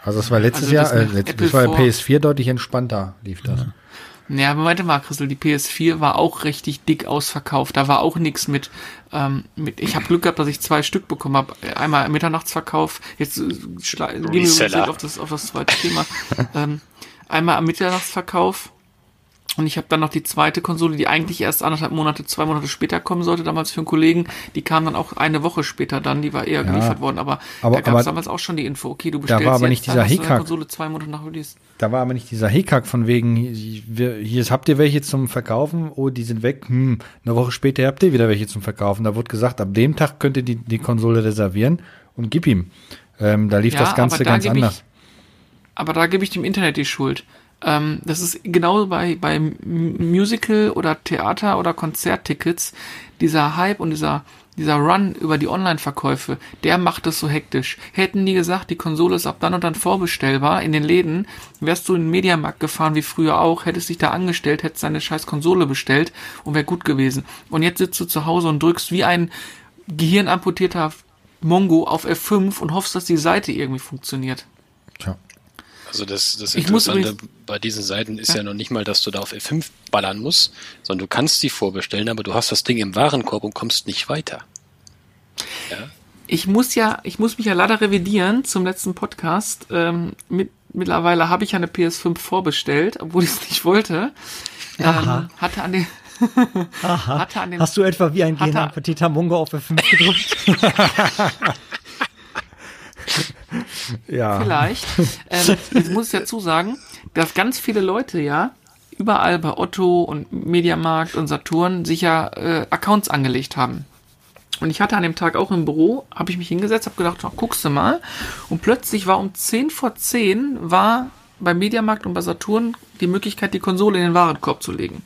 Also das war letztes also Jahr, äh, das war PS4 deutlich entspannter, lief das. Ja. Ja, aber warte mal, Christel, die PS4 war auch richtig dick ausverkauft. Da war auch nichts mit, ähm, mit. Ich habe Glück gehabt, dass ich zwei Stück bekommen habe. Einmal Mitternachtsverkauf. Jetzt äh, gehen wir auf das, auf das zweite Thema. ähm, einmal am Mitternachtsverkauf und ich habe dann noch die zweite Konsole, die eigentlich erst anderthalb Monate, zwei Monate später kommen sollte, damals für einen Kollegen. Die kam dann auch eine Woche später dann, die war eher ja, geliefert worden. Aber, aber da gab es damals auch schon die Info. Okay, du bestellst da war aber nicht dieser Hickhack. Konsole zwei Monate nach Release. Da war aber nicht dieser Hickhack von wegen, hier, hier habt ihr welche zum Verkaufen, oh, die sind weg. Hm, eine Woche später habt ihr wieder welche zum Verkaufen. Da wurde gesagt, ab dem Tag könnt ihr die, die Konsole reservieren und gib ihm. Ähm, da lief ja, das Ganze ganz anders. Ich, aber da gebe ich dem Internet die Schuld. Ähm, das ist genau bei, bei Musical oder Theater oder Konzerttickets, dieser Hype und dieser, dieser Run über die Online-Verkäufe, der macht es so hektisch. Hätten die gesagt, die Konsole ist ab dann und dann vorbestellbar in den Läden, wärst du in den Mediamarkt gefahren wie früher auch, hättest dich da angestellt, hättest deine scheiß Konsole bestellt und wäre gut gewesen. Und jetzt sitzt du zu Hause und drückst wie ein gehirnamputierter Mongo auf F5 und hoffst, dass die Seite irgendwie funktioniert. Tja. Also das, das Interessante bei diesen Seiten ist ja. ja. noch nicht mal, dass du da auf F5 ballern musst, sondern du kannst sie vorbestellen, aber du hast das Ding im Warenkorb und kommst nicht weiter. Ja? Ich muss ja, ich muss mich ja leider revidieren zum letzten Podcast. Ähm, mit, mittlerweile habe ich ja eine PS5 vorbestellt, obwohl ich es nicht wollte. Ähm, hatte an den Aha. Hatte an den, Hast du etwa wie ein Gehirnappetit Mungo auf F5 gedrückt? ja. Vielleicht. Ähm, jetzt muss ich dazu sagen, dass ganz viele Leute ja überall bei Otto und Mediamarkt und Saturn sich ja äh, Accounts angelegt haben. Und ich hatte an dem Tag auch im Büro, habe ich mich hingesetzt, habe gedacht, oh, guckst du mal. Und plötzlich war um 10 vor 10 war bei Mediamarkt und bei Saturn die Möglichkeit, die Konsole in den Warenkorb zu legen.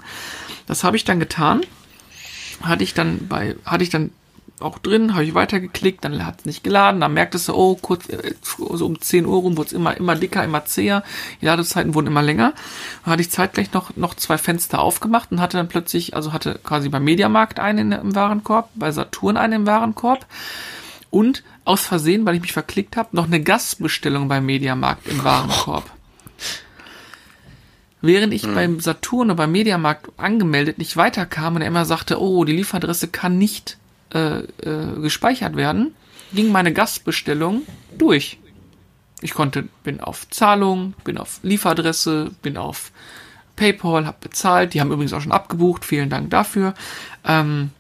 Das habe ich dann getan. Hatte ich dann bei, hatte ich dann auch drin, habe ich weitergeklickt, dann hat es nicht geladen, dann merktest du, oh, kurz, äh, so um 10 Uhr rum wurde es immer, immer dicker, immer zäher, die Ladezeiten wurden immer länger. Dann hatte ich zeitgleich noch, noch zwei Fenster aufgemacht und hatte dann plötzlich, also hatte quasi beim Mediamarkt einen im Warenkorb, bei Saturn einen im Warenkorb und aus Versehen, weil ich mich verklickt habe, noch eine Gastbestellung beim Mediamarkt im Warenkorb. Während ich hm. beim Saturn oder beim Mediamarkt angemeldet nicht weiterkam und er immer sagte, oh, die Lieferadresse kann nicht äh, äh, gespeichert werden, ging meine Gastbestellung durch. Ich konnte, bin auf Zahlung, bin auf Lieferadresse, bin auf PayPal, habe bezahlt. Die haben übrigens auch schon abgebucht. Vielen Dank dafür. Ähm,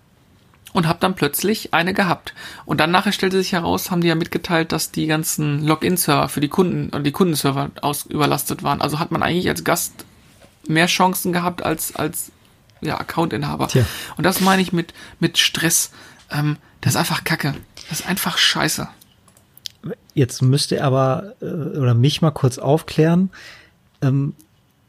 und habe dann plötzlich eine gehabt. Und dann nachher stellte sich heraus, haben die ja mitgeteilt, dass die ganzen Login-Server für die Kunden und die Kundenserver aus überlastet waren. Also hat man eigentlich als Gast mehr Chancen gehabt als als ja Accountinhaber. Und das meine ich mit mit Stress. Ähm, das ist einfach Kacke. Das ist einfach Scheiße. Jetzt müsste aber äh, oder mich mal kurz aufklären. Ähm,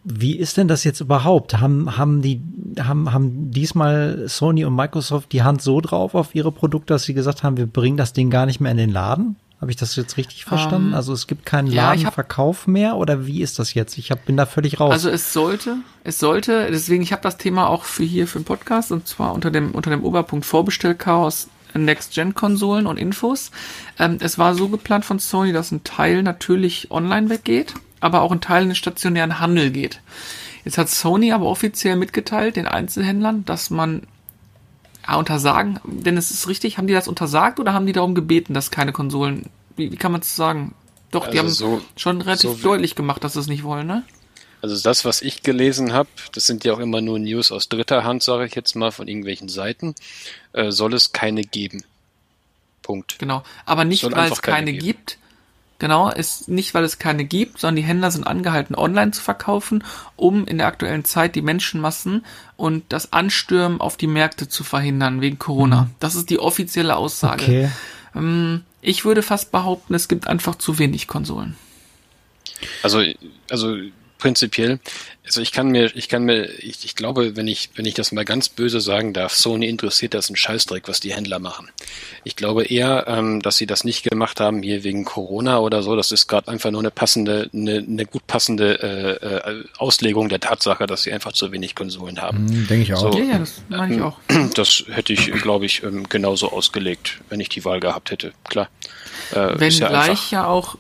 wie ist denn das jetzt überhaupt? Haben, haben die, haben, haben diesmal Sony und Microsoft die Hand so drauf auf ihre Produkte, dass sie gesagt haben, wir bringen das Ding gar nicht mehr in den Laden? Habe ich das jetzt richtig verstanden? Um, ähm, also es gibt keinen ja, Ladenverkauf mehr oder wie ist das jetzt? Ich hab, bin da völlig raus. Also es sollte, es sollte, deswegen, ich habe das Thema auch für hier für den Podcast und zwar unter dem, unter dem Oberpunkt Vorbestellchaos Next-Gen-Konsolen und Infos. Ähm, es war so geplant von Sony, dass ein Teil natürlich online weggeht aber auch ein Teil in den stationären Handel geht. Jetzt hat Sony aber offiziell mitgeteilt, den Einzelhändlern, dass man untersagen, denn es ist richtig, haben die das untersagt oder haben die darum gebeten, dass keine Konsolen, wie, wie kann man es sagen? Doch, also die haben so, schon relativ so deutlich gemacht, dass sie es nicht wollen, ne? Also das, was ich gelesen habe, das sind ja auch immer nur News aus dritter Hand, sage ich jetzt mal, von irgendwelchen Seiten, äh, soll es keine geben. Punkt. Genau, aber nicht, weil es keine, keine gibt, Genau, ist nicht, weil es keine gibt, sondern die Händler sind angehalten, online zu verkaufen, um in der aktuellen Zeit die Menschenmassen und das Anstürmen auf die Märkte zu verhindern wegen Corona. Mhm. Das ist die offizielle Aussage. Okay. Ähm, ich würde fast behaupten, es gibt einfach zu wenig Konsolen. Also, also prinzipiell, also ich kann mir, ich kann mir, ich, ich glaube, wenn ich, wenn ich das mal ganz böse sagen darf, Sony interessiert das ein Scheißdreck, was die Händler machen. Ich glaube eher, ähm, dass sie das nicht gemacht haben hier wegen Corona oder so. Das ist gerade einfach nur eine passende, eine, eine gut passende äh, äh, Auslegung der Tatsache, dass sie einfach zu wenig Konsolen haben. Mhm, Denke ich auch. So, ja, ja, das meine ich ähm, auch. Das hätte ich, glaube ich, ähm, genauso ausgelegt, wenn ich die Wahl gehabt hätte. Klar. Äh, wenn ja gleich ja auch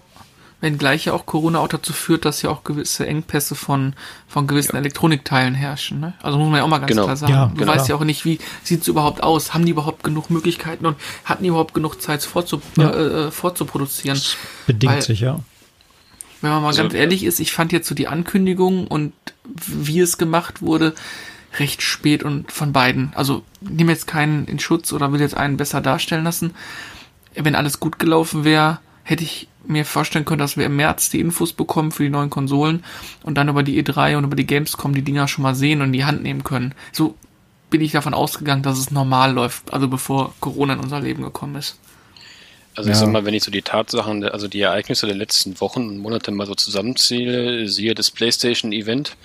Wenngleich ja auch Corona auch dazu führt, dass ja auch gewisse Engpässe von, von gewissen ja. Elektronikteilen herrschen. Ne? Also muss man ja auch mal ganz genau. klar sagen. Ja, du genau. weißt ja auch nicht, wie sieht es überhaupt aus? Haben die überhaupt genug Möglichkeiten und hatten die überhaupt genug Zeit vorzu, ja. äh, äh vorzuproduzieren? Das bedingt Weil, sich, ja. Wenn man mal also, ganz ehrlich ist, ich fand jetzt so die Ankündigung und wie es gemacht wurde, recht spät und von beiden. Also nehme jetzt keinen in Schutz oder will jetzt einen besser darstellen lassen. Wenn alles gut gelaufen wäre, hätte ich mir vorstellen können, dass wir im März die Infos bekommen für die neuen Konsolen und dann über die E3 und über die Gamescom die Dinger schon mal sehen und in die Hand nehmen können. So bin ich davon ausgegangen, dass es normal läuft, also bevor Corona in unser Leben gekommen ist. Also Ja. ich sag mal, wenn ich so die Tatsachen, also die Ereignisse der letzten Wochen und Monate mal so zusammenzähle, siehe das PlayStation Event.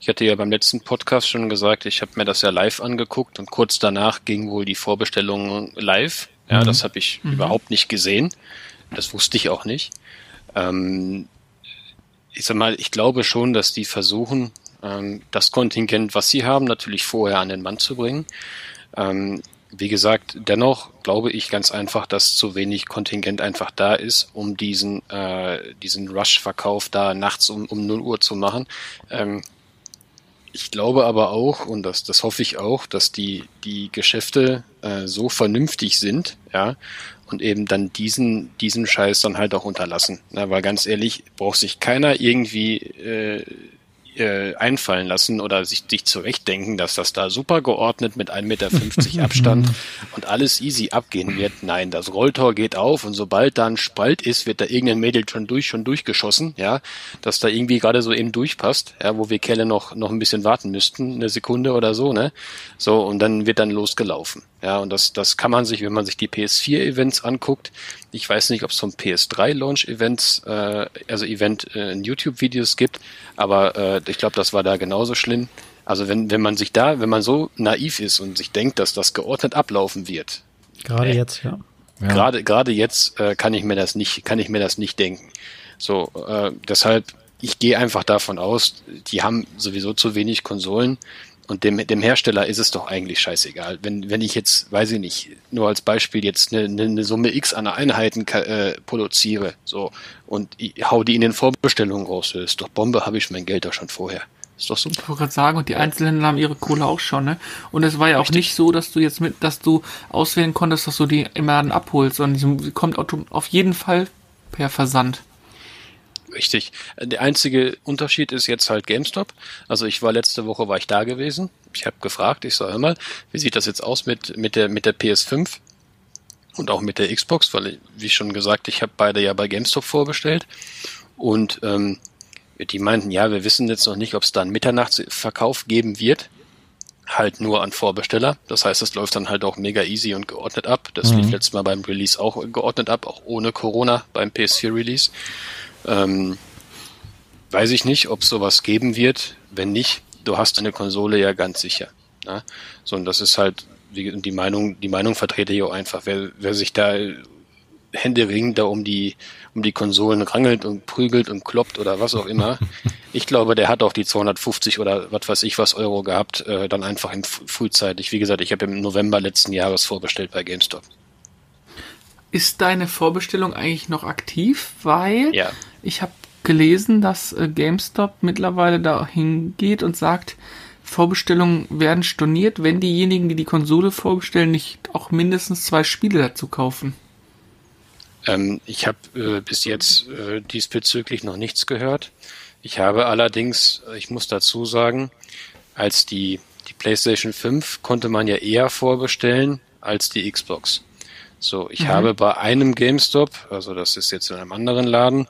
Ich hatte ja beim letzten Podcast schon gesagt, ich habe mir das ja live angeguckt und kurz danach ging wohl die Vorbestellung live. Ja, das habe ich überhaupt nicht gesehen. Das wusste ich auch nicht. Ähm, ich sag mal, ich glaube schon, dass die versuchen, ähm, das Kontingent, was sie haben, natürlich vorher an den Mann zu bringen. Ähm, wie gesagt, dennoch glaube ich ganz einfach, dass zu wenig Kontingent einfach da ist, um diesen, äh, diesen Rush-Verkauf da nachts um, um 0 Uhr zu machen. Ähm, ich glaube aber auch, und das, das hoffe ich auch, dass die, die Geschäfte äh, so vernünftig sind, ja, und eben dann diesen, diesen Scheiß dann halt auch unterlassen. Na, weil ganz ehrlich, braucht sich keiner irgendwie äh, äh, einfallen lassen oder sich, sich zurechtdenken, dass das da super geordnet mit 1,50 Meter Abstand und alles easy abgehen wird. Nein, das Rolltor geht auf und sobald da ein Spalt ist, wird da irgendein Mädel schon durch, schon durchgeschossen, ja, dass da irgendwie gerade so eben durchpasst, ja, wo wir Kerle noch, noch ein bisschen warten müssten, eine Sekunde oder so, ne? So, und dann wird dann losgelaufen. Ja, und das, das kann man sich, wenn man sich die PS4-Events anguckt, ich weiß nicht, ob es vom PS3-Launch-Events, äh, also Event äh, in YouTube-Videos gibt, aber äh, ich glaube, das war da genauso schlimm. Also wenn, wenn man sich da, wenn man so naiv ist und sich denkt, dass das geordnet ablaufen wird, Gerade Äh, jetzt, ja. Ja. gerade gerade jetzt äh, kann ich mir das nicht, kann ich mir das nicht denken. So, äh, deshalb, ich gehe einfach davon aus, die haben sowieso zu wenig Konsolen und dem, dem Hersteller ist es doch eigentlich scheißegal. Wenn, wenn ich jetzt, weiß ich nicht, nur als Beispiel jetzt eine, eine, Summe X an Einheiten äh, produziere, so, und ich hau die in den Vorbestellungen raus, ist doch Bombe, habe ich mein Geld doch schon vorher. Ist doch super. Ich wollte gerade sagen, und die Einzelhändler haben ihre Kohle auch schon, ne? Und es war ja auch nicht so, dass du jetzt mit, dass du auswählen konntest, dass du die im Laden abholst, sondern die kommt autom- auf jeden Fall per Versand. Richtig. Der einzige Unterschied ist jetzt halt GameStop. Also ich war letzte Woche war ich da gewesen. Ich habe gefragt, ich sage mal, wie sieht das jetzt aus mit mit der mit der PS5 und auch mit der Xbox, weil wie schon gesagt, ich habe beide ja bei GameStop vorbestellt und ähm, die meinten, ja, wir wissen jetzt noch nicht, ob es da einen Mitternachtsverkauf geben wird. Halt nur an Vorbesteller. Das heißt, es läuft dann halt auch mega easy und geordnet ab. Das lief letztes Mal beim Release auch geordnet ab, auch ohne Corona beim PS4 Release. Ähm, weiß ich nicht, ob es sowas geben wird. Wenn nicht, du hast eine Konsole ja ganz sicher. Ne? So, und das ist halt wie, die Meinung, die Meinung vertrete ich auch einfach. Wer, wer sich da händeringend da um die, um die Konsolen rangelt und prügelt und kloppt oder was auch immer. Ich glaube, der hat auch die 250 oder was weiß ich was Euro gehabt, äh, dann einfach im frühzeitig. Wie gesagt, ich habe im November letzten Jahres vorbestellt bei GameStop. Ist deine Vorbestellung eigentlich noch aktiv? Weil Ja. Ich habe gelesen, dass äh, GameStop mittlerweile dahin geht und sagt, Vorbestellungen werden storniert, wenn diejenigen, die die Konsole vorbestellen, nicht auch mindestens zwei Spiele dazu kaufen. Ähm, ich habe äh, bis jetzt äh, diesbezüglich noch nichts gehört. Ich habe allerdings, äh, ich muss dazu sagen, als die, die PlayStation 5 konnte man ja eher vorbestellen als die Xbox. So, ich habe bei einem GameStop, also das ist jetzt in einem anderen Laden,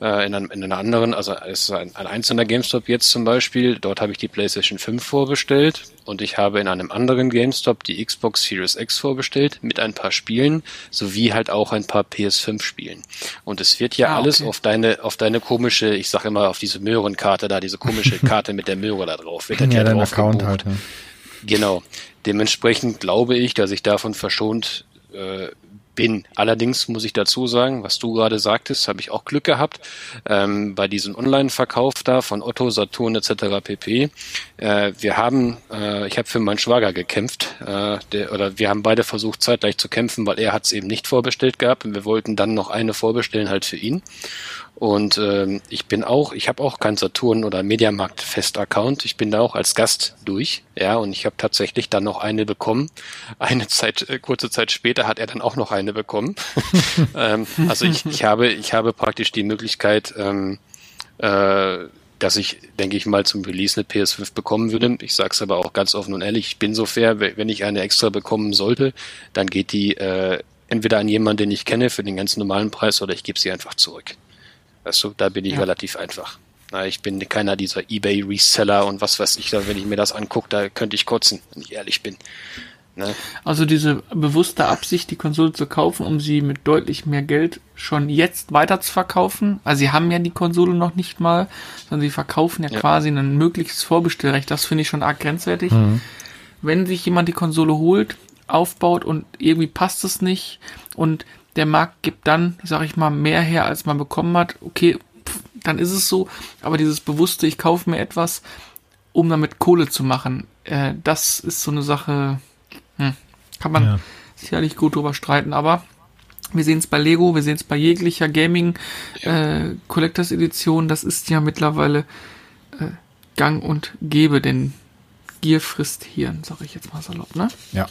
äh, in, einem, in einer anderen, also es ist ein, ein einzelner GameStop jetzt zum Beispiel, dort habe ich die PlayStation 5 vorbestellt und ich habe in einem anderen GameStop die Xbox Series X vorbestellt mit ein paar Spielen, sowie halt auch ein paar PS5 Spielen. Und es wird ja Ah, alles okay. auf deine, auf deine komische, ich sage immer auf diese Möhrenkarte da, diese komische Karte mit der Möhre da drauf. Wird Ja, dein drauf Account halt. Ja. Genau. Dementsprechend glaube ich, dass ich davon verschont äh, bin. Allerdings muss ich dazu sagen, was du gerade sagtest, habe ich auch Glück gehabt. Ähm, bei diesem Online-Verkauf da von Otto, Saturn etc. pp. Äh, wir haben, äh, ich habe für meinen Schwager gekämpft, äh, der, oder wir haben beide versucht zeitgleich zu kämpfen, weil er hat es eben nicht vorbestellt gehabt und wir wollten dann noch eine vorbestellen halt für ihn. Und ähm, ich bin auch, ich habe auch kein Saturn oder Mediamarkt Fest-Account. Ich bin da auch als Gast durch, ja, und ich habe tatsächlich dann noch eine bekommen. Eine Zeit, äh, kurze Zeit später hat er dann auch noch eine bekommen. ähm, also ich, ich habe, ich habe praktisch die Möglichkeit, ähm, äh, dass ich, denke ich mal, zum Release eine PS5 bekommen würde. Ich sage es aber auch ganz offen und ehrlich, ich bin so fair, we- wenn ich eine extra bekommen sollte, dann geht die äh, entweder an jemanden, den ich kenne, für den ganz normalen Preis, oder ich gebe sie einfach zurück. Weißt du, da bin ich Ja. relativ einfach. Na, ich bin keiner dieser Ebay-Reseller und was weiß ich, da, wenn ich mir das angucke, da könnte ich kotzen, wenn ich ehrlich bin. Ne? Also diese bewusste Absicht, die Konsole zu kaufen, um sie mit deutlich mehr Geld schon jetzt weiter zu verkaufen. Also sie haben ja die Konsole noch nicht mal, sondern sie verkaufen ja, Ja. quasi ein mögliches Vorbestellrecht. Das finde ich schon arg grenzwertig. Mhm. Wenn sich jemand die Konsole holt, aufbaut und irgendwie passt es nicht und der Markt gibt dann, sag ich mal, mehr her, als man bekommen hat, okay, pff, dann ist es so. Aber dieses bewusste, ich kaufe mir etwas, um damit Kohle zu machen, äh, das ist so eine Sache, hm, kann man Ja. sicherlich gut drüber streiten, aber wir sehen es bei Lego, wir sehen es bei jeglicher Gaming äh, Collectors Edition, das ist ja mittlerweile äh, gang und gäbe, denn Gier frisst Hirn, sag ich jetzt mal salopp, ne? Ja.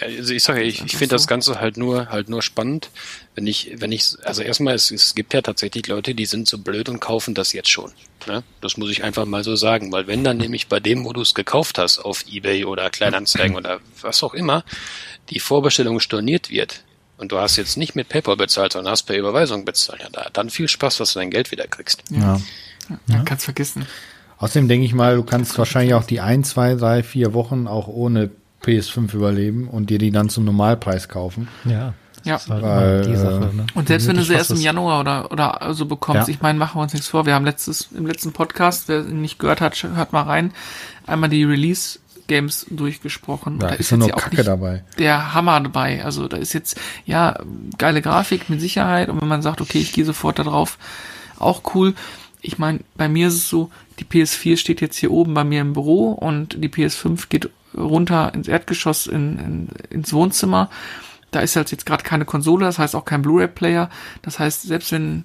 Ja, also ich sage, ich, ich finde das. Ganze halt nur halt nur spannend, wenn ich wenn ich also erstmal es, es gibt ja tatsächlich Leute, die sind so blöd und kaufen das jetzt schon. Ne? Das muss ich einfach mal so sagen, weil wenn dann nämlich bei dem, wo du es gekauft hast, auf eBay oder Kleinanzeigen oder was auch immer, die Vorbestellung storniert wird und du hast jetzt nicht mit PayPal bezahlt, sondern hast per Überweisung bezahlt, ja, da dann viel Spaß, dass du dein Geld wieder kriegst. ja. Ja, kannst vergessen. Außerdem denke ich mal, du kannst wahrscheinlich auch die ein, zwei, drei, vier Wochen auch ohne PS5 überleben und dir die dann zum Normalpreis kaufen. Ja. Ja. Halt Weil, die Sache, ne? Und selbst wenn du sie erst im Januar oder, oder so bekommst, Ja. ich meine, machen wir uns nichts vor. Wir haben letztes, im letzten Podcast, wer ihn nicht gehört hat, hört mal rein, einmal die Release Games durchgesprochen. Da Und ist ja jetzt ja auch Kacke nicht dabei. der Hammer dabei. Also da ist jetzt, ja, geile Grafik mit Sicherheit. Und wenn man sagt, okay, ich gehe sofort da drauf, auch cool. Ich meine, bei mir ist es so, die PS4 steht jetzt hier oben bei mir im Büro und die PS5 geht runter ins Erdgeschoss in, in, ins Wohnzimmer. Da ist halt jetzt gerade keine Konsole, das heißt auch kein Blu-ray-Player. Das heißt, selbst wenn,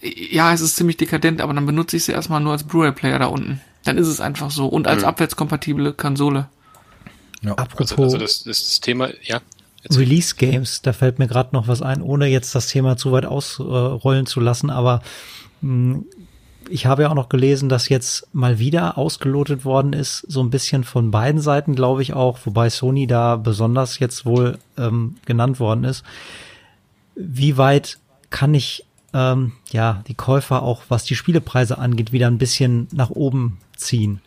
ja, es ist ziemlich dekadent, aber dann benutze ich sie erstmal nur als Blu-ray-Player da unten. Dann ist es einfach so. Und als Mhm. abwärtskompatible Konsole. Ja. Apropos Also, also das, das, das Thema, ja. Jetzt- Release Games, da fällt mir gerade noch was ein, ohne jetzt das Thema zu weit ausrollen zu lassen, aber mh, ich habe ja auch noch gelesen, dass jetzt mal wieder ausgelotet worden ist, so ein bisschen von beiden Seiten, glaube ich auch, wobei Sony da besonders jetzt wohl ähm, genannt worden ist. Wie weit kann ich ähm, ja die Käufer auch, was die Spielepreise angeht, wieder ein bisschen nach oben ziehen?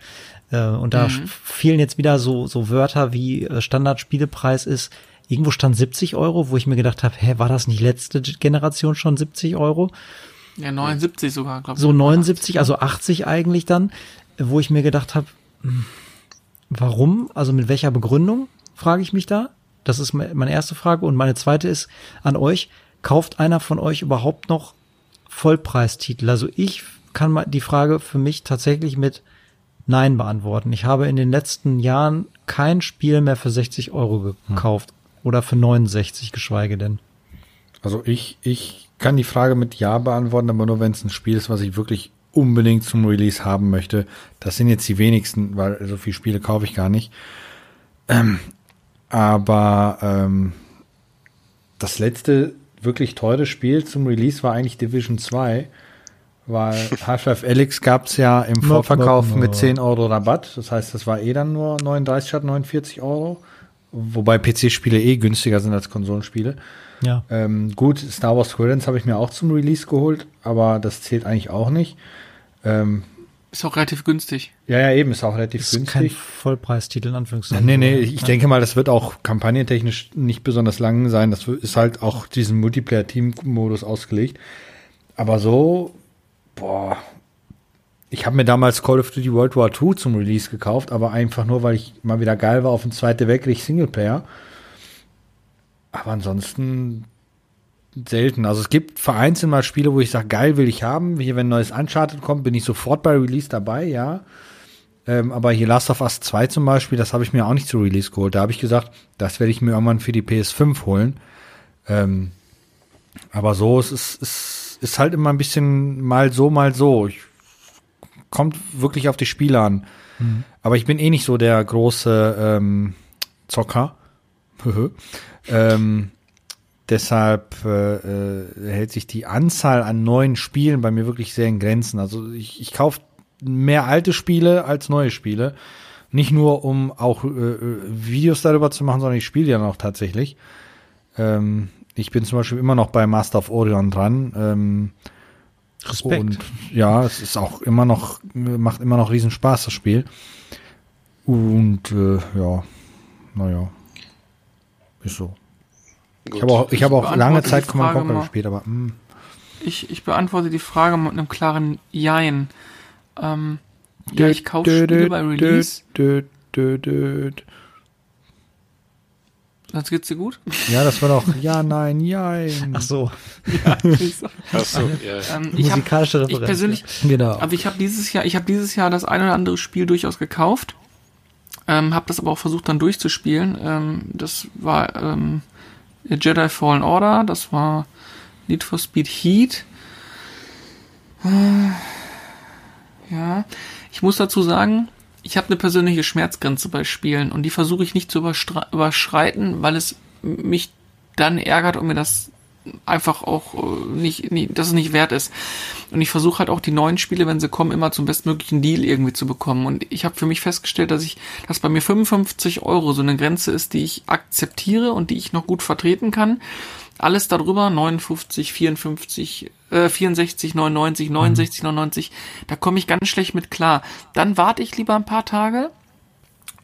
Äh, und da Mhm. fielen jetzt wieder so, so Wörter wie äh, Standardspielepreis ist. Irgendwo stand 70 Euro, wo ich mir gedacht habe, hä, war das nicht letzte Generation schon 70 Euro? Ja, 79 sogar, glaube ich. So 79, also 80 eigentlich dann, wo ich mir gedacht habe, hm, warum? Also mit welcher Begründung, frage ich mich da. Das ist me- meine erste Frage. Und meine zweite ist an euch, kauft einer von euch überhaupt noch Vollpreistitel? Also ich kann mal die Frage für mich tatsächlich mit Nein beantworten. Ich habe in den letzten Jahren kein Spiel mehr für 60 Euro gekauft. Oder für 69, geschweige denn. Also ich, ich kann die Frage mit Ja beantworten, aber nur wenn es ein Spiel ist, was ich wirklich unbedingt zum Release haben möchte. Das sind jetzt die wenigsten, weil so viele Spiele kaufe ich gar nicht. Ähm, aber ähm, das letzte wirklich teure Spiel zum Release war eigentlich Division 2, weil Half-Life Alyx gab es ja im Vorverkauf mit knock. 10 Euro Rabatt. Das heißt, das war eh dann nur 39 statt 49 Euro. Wobei PC-Spiele eh günstiger sind als Konsolenspiele. Ja. Ähm, gut, Star Wars Squadrons habe ich mir auch zum Release geholt, aber das zählt eigentlich auch nicht. Ähm, Ist auch relativ günstig. ja, ja, eben, ist auch relativ ist kein günstig. Vollpreistitel, in Anführungszeichen. Nee, nee, ich denke mal, das wird auch kampagnentechnisch nicht besonders lang sein. Das ist halt auch diesen Multiplayer-Team-Modus ausgelegt. Aber so, boah, ich habe mir damals Call of Duty World War II zum Release gekauft, aber einfach nur, weil ich mal wieder geil war auf dem Zweiten Weltkrieg Singleplayer. Aber ansonsten selten. Also es gibt vereinzelt mal Spiele, wo ich sage, geil will ich haben. Hier, wenn ein neues Uncharted kommt, bin ich sofort bei Release dabei, ja. Ähm, aber hier Last of Us 2 zum Beispiel, das habe ich mir auch nicht zu Release geholt. Da habe ich gesagt, das werde ich mir irgendwann für die PS5 holen. Ähm, aber so, es ist, es ist halt immer ein bisschen mal so, mal so. Ich, kommt wirklich auf die Spiele an. Aber ich bin eh nicht so der große ähm, Zocker. ähm, deshalb äh, äh, hält sich die Anzahl an neuen Spielen bei mir wirklich sehr in Grenzen. Also ich, ich kaufe mehr alte Spiele als neue Spiele. Nicht nur, um auch äh, äh, Videos darüber zu machen, sondern ich spiele ja noch tatsächlich. Ähm, ich bin zum Beispiel immer noch bei Master of Orion dran. Ähm, Respekt. und ja, es ist auch immer noch, macht immer noch riesen Spaß, das Spiel. Und äh, ja, naja. Ist so. Gut. Ich habe auch, ich habe auch lange Zeit Command Conquer mal. gespielt, aber hm. Ich, ich beantworte die Frage mit einem klaren Jein. Ähm, ja, ich kaufe Spiele bei Release. dö, dö, dö, dö. Sonst geht's dir gut? Ja, das war doch ja, nein, jein. Ach so, Ach so, ja. ähm, ich musikalische Referenz. persönlich, Genau. aber ich habe dieses Jahr, ich habe dieses Jahr das ein oder andere Spiel durchaus gekauft, ähm, habe das aber auch versucht dann durchzuspielen. Ähm, das war ähm, Jedi Fallen Order, das war Need for Speed Heat. Äh, Ja, ich muss dazu sagen, ich habe eine persönliche Schmerzgrenze bei Spielen und die versuche ich nicht zu überschreiten, weil es mich dann ärgert und mir das einfach auch äh, nicht, nicht dass es nicht wert ist. Und ich versuche halt auch die neuen Spiele, wenn sie kommen, immer zum bestmöglichen Deal irgendwie zu bekommen. Und ich habe für mich festgestellt, dass ich, dass bei mir 55 Euro so eine Grenze ist, die ich akzeptiere und die ich noch gut vertreten kann. Alles darüber, 59, 54, äh, 64, 99, 69, 99, da komme ich ganz schlecht mit klar. Dann warte ich lieber ein paar Tage,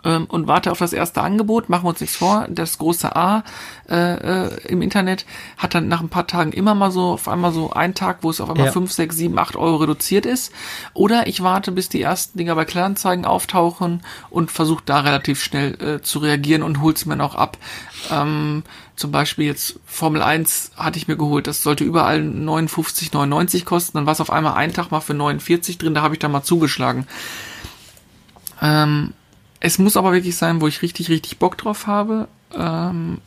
ähm, und warte auf das erste Angebot. Machen wir uns nichts vor. Das große A äh, äh, im Internet hat dann nach ein paar Tagen immer mal so auf einmal so einen Tag, wo es auf einmal Ja. 5, 6, 7, 8 Euro reduziert ist. Oder ich warte, bis die ersten Dinger bei Kleinanzeigen auftauchen und versuche da relativ schnell äh, zu reagieren und hol's mir noch ab. Ähm, zum Beispiel jetzt Formel 1 hatte ich mir geholt, das sollte überall 59, 99 kosten, dann war es auf einmal einen Tag mal für 49 drin, da habe ich dann mal zugeschlagen. Ähm, es muss aber wirklich sein, wo ich richtig, richtig Bock drauf habe. Ähm,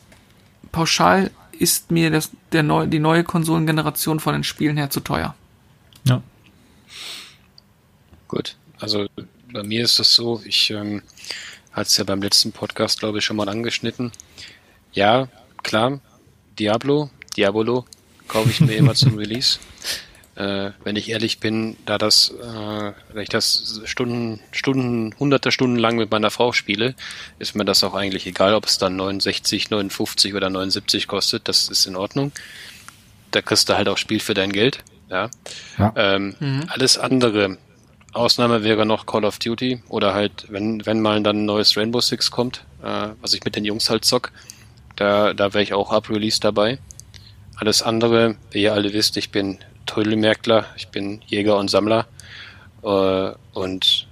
pauschal ist mir das, der neu, die neue Konsolengeneration von den Spielen her zu teuer. Ja. Gut, also bei mir ist das so, ich ähm, hatte es ja beim letzten Podcast, glaube ich, schon mal angeschnitten. Ja, klar, Diablo, Diabolo kaufe ich mir immer zum Release. Äh, wenn ich ehrlich bin, da das, äh, wenn ich das Stunden, Stunden, hunderte Stunden lang mit meiner Frau spiele, ist mir das auch eigentlich egal, ob es dann 69, 59 oder 79 kostet, das ist in Ordnung. Da kriegst du halt auch Spiel für dein Geld, ja. Ja. Ähm, Alles andere, Ausnahme wäre noch Call of Duty oder halt, wenn, wenn mal dann ein neues Rainbow Six kommt, äh, was ich mit den Jungs halt zock, da, da wäre ich auch ab Release dabei. Alles andere, wie ihr alle wisst, ich bin Trödelmärkler, ich bin Jäger und Sammler äh, und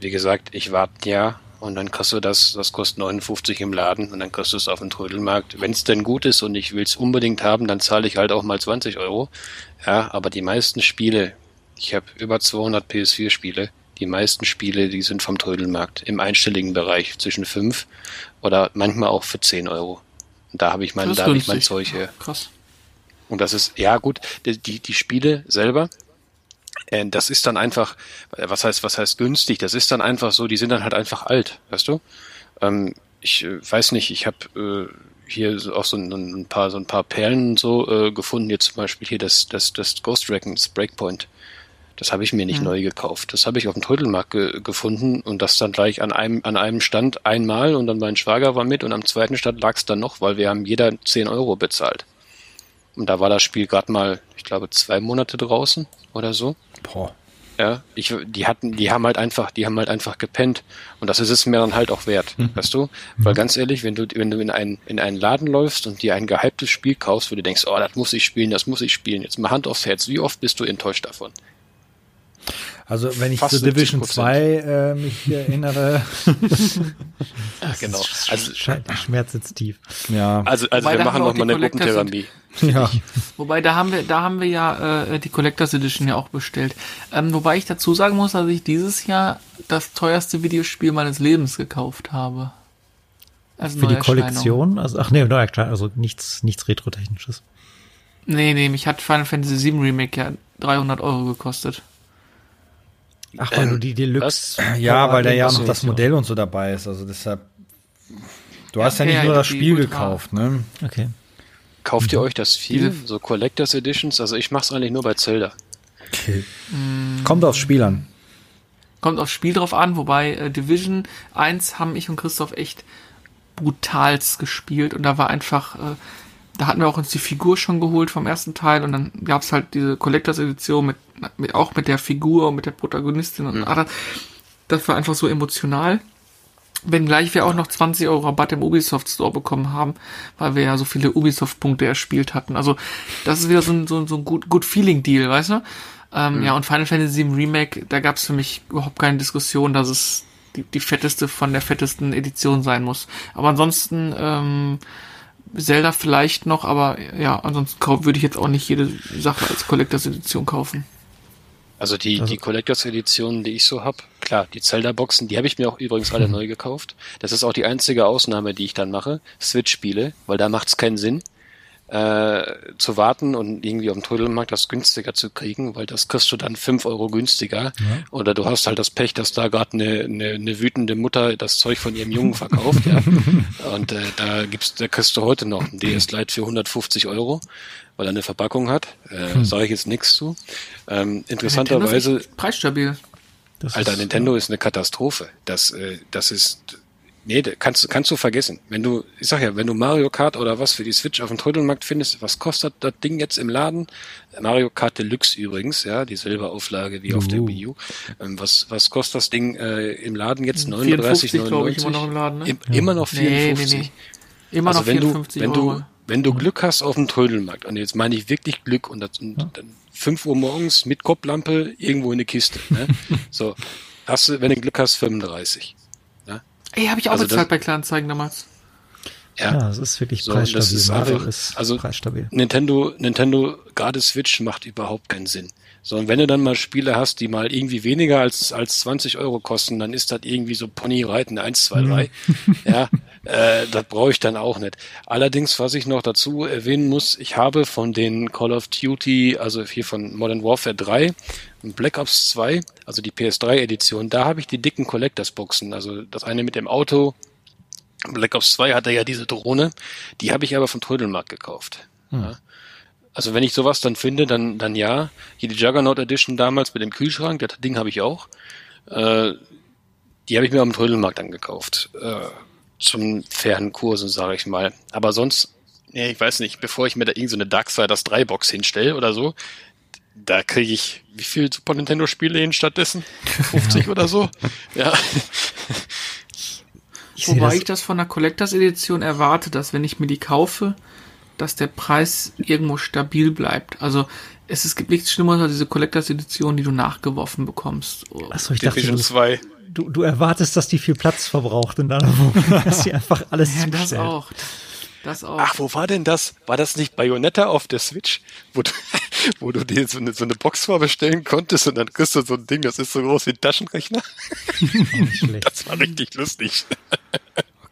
wie gesagt, ich warte ein Jahr und dann kriegst du das, das kostet 59 im Laden und dann kriegst du es auf dem Trödelmarkt. Wenn es denn gut ist und ich will es unbedingt haben, dann zahle ich halt auch mal 20 Euro. Ja, aber die meisten Spiele, ich habe über 200 PS4-Spiele, die meisten Spiele, die sind vom Trödelmarkt im einstelligen Bereich zwischen 5 oder manchmal auch für 10 Euro. Und da habe ich mein, da habe ich mein. Zeug her. Krass. Und das ist, ja gut, die, die, Spiele selber, äh, das ist dann einfach, äh, was heißt, was heißt günstig? Das ist dann einfach so, die sind dann halt einfach alt, weißt du? Ähm, ich äh, weiß nicht, ich habe äh, hier auch so ein, ein paar so ein paar Perlen so äh, gefunden. Jetzt zum Beispiel hier das das das Ghost Recon, das Breakpoint. Das habe ich mir nicht neu gekauft. Das habe ich auf dem Trödelmarkt ge gefunden und das dann gleich an einem an einem Stand einmal und dann mein Schwager war mit und am zweiten Stand lag es dann noch, weil wir haben jeder 10 Euro bezahlt. Und da war das Spiel gerade mal, ich glaube, zwei Monate draußen oder so. Boah. Ja, ich, die hatten, die haben halt einfach, die haben halt einfach gepennt. Und das ist es mir dann halt auch wert, weißt du? Weil ganz ehrlich, wenn du, wenn du in einen, in einen Laden läufst und dir ein gehyptes Spiel kaufst, wo du denkst, oh, das muss ich spielen, das muss ich spielen. Jetzt mal Hand aufs Herz. Wie oft bist du enttäuscht davon? Also wenn ich Fast zu Division 70%. 2 äh, mich erinnere, Ja, genau. Also, Schmerz sitzt tief. ja, also, also Wobei, wir machen haben wir noch auch mal die eine Collectors Gruppentherapie. ja. Wobei, da haben wir, da haben wir ja äh, die Collectors Edition ja auch bestellt. Ähm, wobei ich dazu sagen muss, dass ich dieses Jahr das teuerste Videospiel meines Lebens gekauft habe. Als Für die. Kollektion? Also, ach nee, Neuerscheinung, also nichts, nichts Retro-Technisches. Nee, nee, mich hat Final Fantasy VII Remake ja 300 Euro gekostet. Ach, weil Ähm, du die Deluxe. ja, weil da ja auch noch das Modell und so dabei ist. Also deshalb. Du hast ja, ja, nicht ja, nur das Spiel gekauft, ne? Okay. Kauft ihr euch das viel? So Collectors Editions? Also ich mach's eigentlich nur bei Zelda. Okay. Kommt aufs Spiel an. Kommt aufs Spiel drauf an, wobei äh, Division 1 haben ich und Christoph echt brutals gespielt und da war einfach, äh, da hatten wir auch uns die Figur schon geholt vom ersten Teil und dann gab's halt diese Collectors Edition mit, mit auch mit der Figur und mit der Protagonistin und ah, das, war einfach so emotional. Wenngleich wir auch noch 20 Euro Rabatt im Ubisoft Store bekommen haben, weil wir ja so viele Ubisoft-Punkte erspielt hatten. Also das ist wieder so ein, so ein, so ein gut, gut Feeling-Deal, weißt du? Ähm, mhm. Ja, und Final Fantasy VII Remake, da gab es für mich überhaupt keine Diskussion, dass es die, die fetteste von der fettesten Edition sein muss. Aber ansonsten, ähm, Zelda vielleicht noch, aber ja, ansonsten würde ich jetzt auch nicht jede Sache als Collectors Edition kaufen. Also die, also. die Collectors Editionen, die ich so hab, klar, die Zelda-Boxen, die habe ich mir auch übrigens alle mhm. neu gekauft. Das ist auch die einzige Ausnahme, die ich dann mache. Switch-Spiele, weil da macht's keinen Sinn äh, zu warten und irgendwie auf dem Trödelmarkt das günstiger zu kriegen, weil das kriegst du dann fünf Euro günstiger. Ja. Oder du hast halt das Pech, dass da gerade eine, eine, eine wütende Mutter das Zeug von ihrem Jungen verkauft, ja. Und äh, da gibt's, da kriegst du heute noch ein DS Lite für 150 Euro, weil er eine Verpackung hat. Äh, hm. Sage ich jetzt nichts zu. Ähm, interessanterweise. Preisstabil. Das Alter, ist, Nintendo ist eine Katastrophe. Das, äh, das ist Nee, kannst, kannst du vergessen. Wenn du, ich sag ja, wenn du Mario Kart oder was für die Switch auf dem Trödelmarkt findest, was kostet das Ding jetzt im Laden? Mario Kart Deluxe übrigens, ja, die Silberauflage wie uh. auf der Wii U. Ähm, was, was kostet das Ding äh, im Laden jetzt? 39,99? Ich, immer noch im Laden, ne? Im, ja. Immer noch 54. Nee, nee, nee. Immer also noch wenn 54 du, wenn Euro. du, wenn du Glück hast auf dem Trödelmarkt, und jetzt meine ich wirklich Glück, und, das, und ja. dann 5 Uhr morgens mit Kopflampe irgendwo in eine Kiste, ne? so, hast du, wenn du Glück hast, 35. Ey, habe ich auch also bezahlt bei Kleinanzeigen damals. Ja, ja, das ist wirklich so, preisstabil. Das ist Mario einfach, ist also preisstabil. Nintendo, Nintendo, gerade Switch macht überhaupt keinen Sinn. Sondern wenn du dann mal Spiele hast, die mal irgendwie weniger als, als 20 Euro kosten, dann ist das irgendwie so Ponyreiten 1, 2, 3. ja, äh, das brauche ich dann auch nicht. Allerdings, was ich noch dazu erwähnen muss, ich habe von den Call of Duty, also hier von Modern Warfare 3 und Black Ops 2, also die PS3-Edition, da habe ich die dicken Collectors-Boxen. Also das eine mit dem Auto, Black Ops 2 hatte ja diese Drohne, die habe ich aber vom Trödelmarkt gekauft. Hm. Ja. Also wenn ich sowas dann finde, dann, dann ja. Hier die Juggernaut Edition damals mit dem Kühlschrank, das Ding habe ich auch. Äh, die habe ich mir am Trödelmarkt angekauft. Äh, zum fairen Kursen, sage ich mal. Aber sonst, nee, ich weiß nicht, bevor ich mir da irgendeine so Darksiders 3 Box hinstelle oder so, da kriege ich wie viel Super Nintendo Spiele hin stattdessen? 50 ja. oder so? Ja. Ich Wobei ich das von der Collectors Edition erwarte, dass wenn ich mir die kaufe, dass der Preis irgendwo stabil bleibt. Also es, es gibt nichts Schlimmeres als diese Collectors Edition, die du nachgeworfen bekommst. Achso, ich dachte, Division 2. Du, du erwartest, dass die viel Platz verbraucht in deiner Wohnung, dass sie einfach alles ja, das auch. Das auch. Ach, wo war denn das? War das nicht Bayonetta auf der Switch, wo du, wo du dir so eine, so eine Box vorbestellen konntest und dann kriegst du so ein Ding, das ist so groß wie ein Taschenrechner? das war richtig lustig.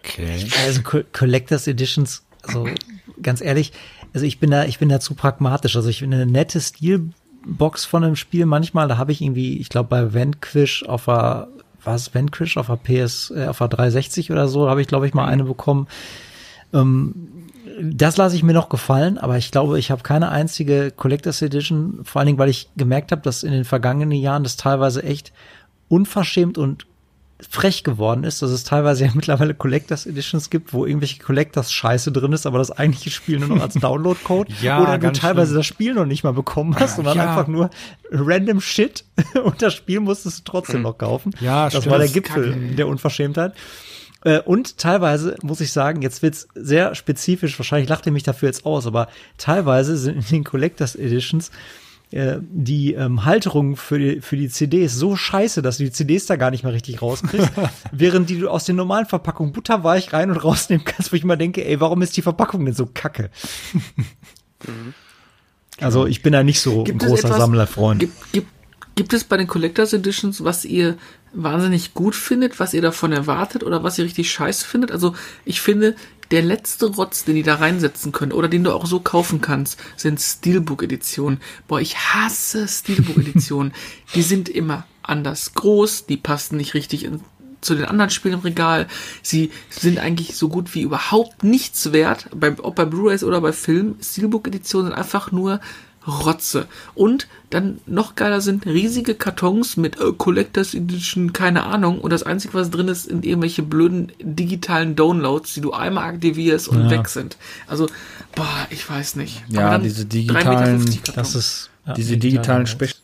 Okay. Also Collectors Editions, also ganz ehrlich, also ich bin da, ich bin da zu pragmatisch. Also ich finde eine nette Stilbox von einem Spiel manchmal, da habe ich irgendwie, ich glaube bei Vanquish auf der, was Vanquish auf der PS, äh, auf der 360 oder so, habe ich glaube ich mal eine bekommen. Ähm, das lasse ich mir noch gefallen, aber ich glaube, ich habe keine einzige Collectors Edition, vor allen Dingen, weil ich gemerkt habe, dass in den vergangenen Jahren das teilweise echt unverschämt und frech geworden ist, dass es teilweise ja mittlerweile Collectors Editions gibt, wo irgendwelche Collectors Scheiße drin ist, aber das eigentliche Spiel nur noch als Download-Code ja, oder du teilweise schlimm. das Spiel noch nicht mal bekommen hast, sondern ja. einfach nur random Shit und das Spiel musstest du trotzdem noch kaufen. Ja, das stimmt. war der Gipfel Kacke. der Unverschämtheit. Äh, und teilweise muss ich sagen, jetzt wird's sehr spezifisch, wahrscheinlich lacht ihr mich dafür jetzt aus, aber teilweise sind in den Collectors Editions äh, die ähm, Halterung für die, für die CDs so scheiße, dass du die CDs da gar nicht mehr richtig rauskriegst, während die du aus den normalen Verpackungen butterweich rein und rausnehmen kannst, wo ich immer denke, ey, warum ist die Verpackung denn so kacke? Mhm. Also ich bin da nicht so gibt ein großer etwas, Sammlerfreund. Gibt, gibt, gibt es bei den Collectors Editions, was ihr wahnsinnig gut findet, was ihr davon erwartet oder was ihr richtig scheiße findet? Also ich finde, der letzte Rotz, den die da reinsetzen können oder den du auch so kaufen kannst, sind Steelbook-Editionen. Boah, ich hasse Steelbook-Editionen. die sind immer anders groß, die passen nicht richtig in, zu den anderen Spielen im Regal. Sie sind eigentlich so gut wie überhaupt nichts wert, bei, ob bei Blu-rays oder bei Film. Steelbook-Editionen sind einfach nur Rotze. Und dann noch geiler sind riesige Kartons mit äh, Collectors Edition, keine Ahnung. Und das Einzige, was drin ist, sind irgendwelche blöden digitalen Downloads, die du einmal aktivierst und ja. weg sind. Also, boah, ich weiß nicht. Ja, diese digitalen, das ist, ja, diese digitalen Special,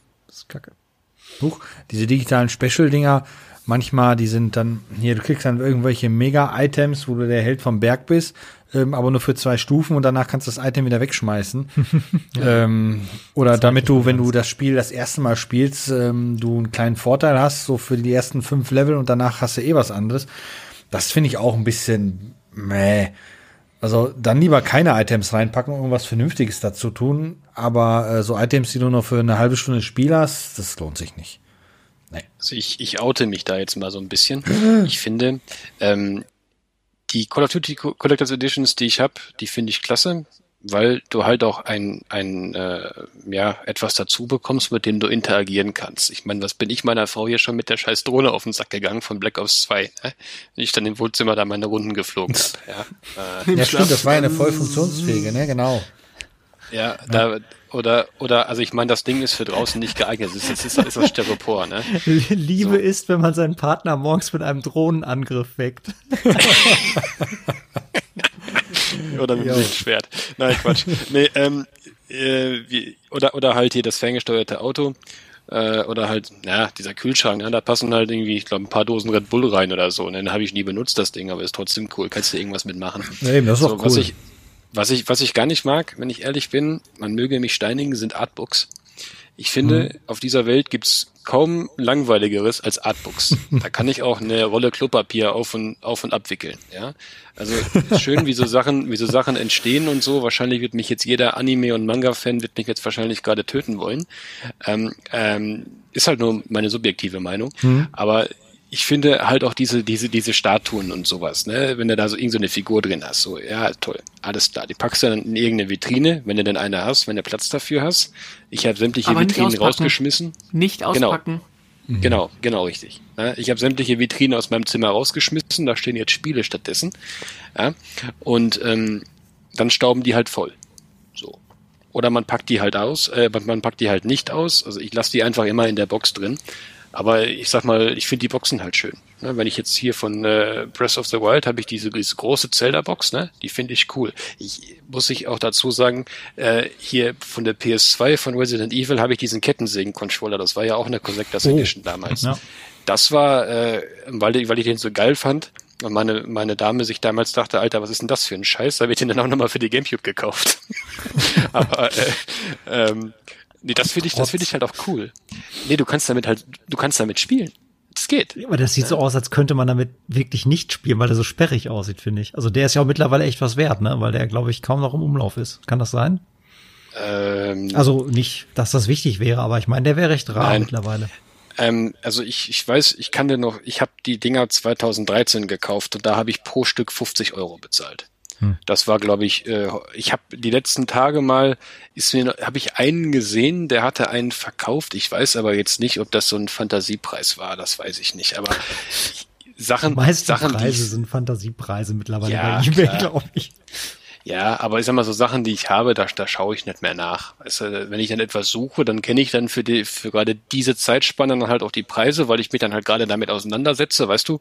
diese digitalen Special-Dinger, Manchmal, die sind dann, hier, du kriegst dann irgendwelche Mega-Items, wo du der Held vom Berg bist, ähm, aber nur für zwei Stufen und danach kannst du das Item wieder wegschmeißen. ähm, oder damit du, wenn du das Spiel das erste Mal spielst, ähm, du einen kleinen Vorteil hast, so für die ersten fünf Level und danach hast du eh was anderes. Das finde ich auch ein bisschen meh. Also dann lieber keine Items reinpacken, irgendwas Vernünftiges dazu tun. Aber äh, so Items, die du nur für eine halbe Stunde Spiel hast, das lohnt sich nicht. Nee. Also ich, ich oute mich da jetzt mal so ein bisschen. Ich finde, ähm, die Call of Duty Collectors Editions, die ich habe, die finde ich klasse weil du halt auch ein, ein äh, ja, etwas dazu bekommst, mit dem du interagieren kannst. Ich meine, was bin ich meiner Frau hier schon mit der scheiß Drohne auf den Sack gegangen von Black Ops 2, ne? wenn ich dann im Wohnzimmer da meine Runden geflogen habe. Ja, äh, ja stimmt, das war eine voll funktionsfähige, ne, genau. Ja, da, oder, oder, also ich meine, das Ding ist für draußen nicht geeignet. Es ist, es ist, ist aus Styropor, ne? Liebe so. ist, wenn man seinen Partner morgens mit einem Drohnenangriff weckt. oder mit dem Schwert. Nein, Quatsch. Nee, ähm, äh, wie, oder, oder halt hier das ferngesteuerte Auto. Äh, oder halt, ja, dieser Kühlschrank, ne, da passen halt irgendwie, ich glaube, ein paar Dosen Red Bull rein oder so. Und dann habe ich nie benutzt, das Ding, aber ist trotzdem cool. Kannst du irgendwas mitmachen. Ja, eben, das ist so, auch cool. Was ich, was ich, was ich gar nicht mag, wenn ich ehrlich bin, man möge mich steinigen, sind Artbooks. Ich finde, mhm. auf dieser Welt gibt's kaum langweiligeres als Artbooks. Da kann ich auch eine Rolle Klopapier auf und auf und abwickeln. Ja, also schön, wie so Sachen, wie so Sachen entstehen und so. Wahrscheinlich wird mich jetzt jeder Anime und Manga-Fan wird mich jetzt wahrscheinlich gerade töten wollen. Ähm, ähm, ist halt nur meine subjektive Meinung. Mhm. Aber ich finde halt auch diese, diese, diese Statuen und sowas, ne, wenn du da so irgendeine so Figur drin hast, so, ja, toll, alles klar. Die packst du dann in irgendeine Vitrine, wenn du denn eine hast, wenn du Platz dafür hast. Ich habe sämtliche Aber Vitrinen rausgeschmissen. Nicht genau. auspacken. Genau, mhm. genau, genau richtig. Ja, ich habe sämtliche Vitrinen aus meinem Zimmer rausgeschmissen, da stehen jetzt Spiele stattdessen. Ja, und ähm, dann stauben die halt voll. So. Oder man packt die halt aus, äh, man packt die halt nicht aus. Also ich lasse die einfach immer in der Box drin. Aber ich sag mal, ich finde die Boxen halt schön. Ne, wenn ich jetzt hier von äh, Breath of the Wild habe ich diese, diese große Zelda-Box, ne? Die finde ich cool. Ich muss ich auch dazu sagen, äh, hier von der PS2 von Resident Evil habe ich diesen Kettensägen-Controller. Das war ja auch eine Collectors oh. Edition damals. Ja. Das war, äh, weil, weil ich den so geil fand, und meine, meine Dame sich damals dachte, Alter, was ist denn das für ein Scheiß? Da habe ich den dann auch nochmal für die Gamecube gekauft. Aber äh, ähm, Nee, das finde ich, das finde ich halt auch cool. Nee, du kannst damit halt, du kannst damit spielen. Das geht. Aber das sieht ja. so aus, als könnte man damit wirklich nicht spielen, weil der so sperrig aussieht, finde ich. Also der ist ja auch mittlerweile echt was wert, ne? Weil der, glaube ich, kaum noch im Umlauf ist. Kann das sein? Ähm, also nicht, dass das wichtig wäre, aber ich meine, der wäre recht rar nein. mittlerweile. Ähm, also ich, ich weiß, ich kann dir noch, ich habe die Dinger 2013 gekauft und da habe ich pro Stück 50 Euro bezahlt. Hm. Das war, glaube ich, äh, ich habe die letzten Tage mal, ist mir, habe ich einen gesehen, der hatte einen verkauft. Ich weiß aber jetzt nicht, ob das so ein Fantasiepreis war. Das weiß ich nicht. Aber Sachen, die meisten Sachen, Preise sind Fantasiepreise mittlerweile ja, bei eBay, glaube ich. Ja, aber ich sag mal, so Sachen, die ich habe, da, da schaue ich nicht mehr nach. Also, wenn ich dann etwas suche, dann kenne ich dann für die, für gerade diese Zeitspanne dann halt auch die Preise, weil ich mich dann halt gerade damit auseinandersetze, weißt du.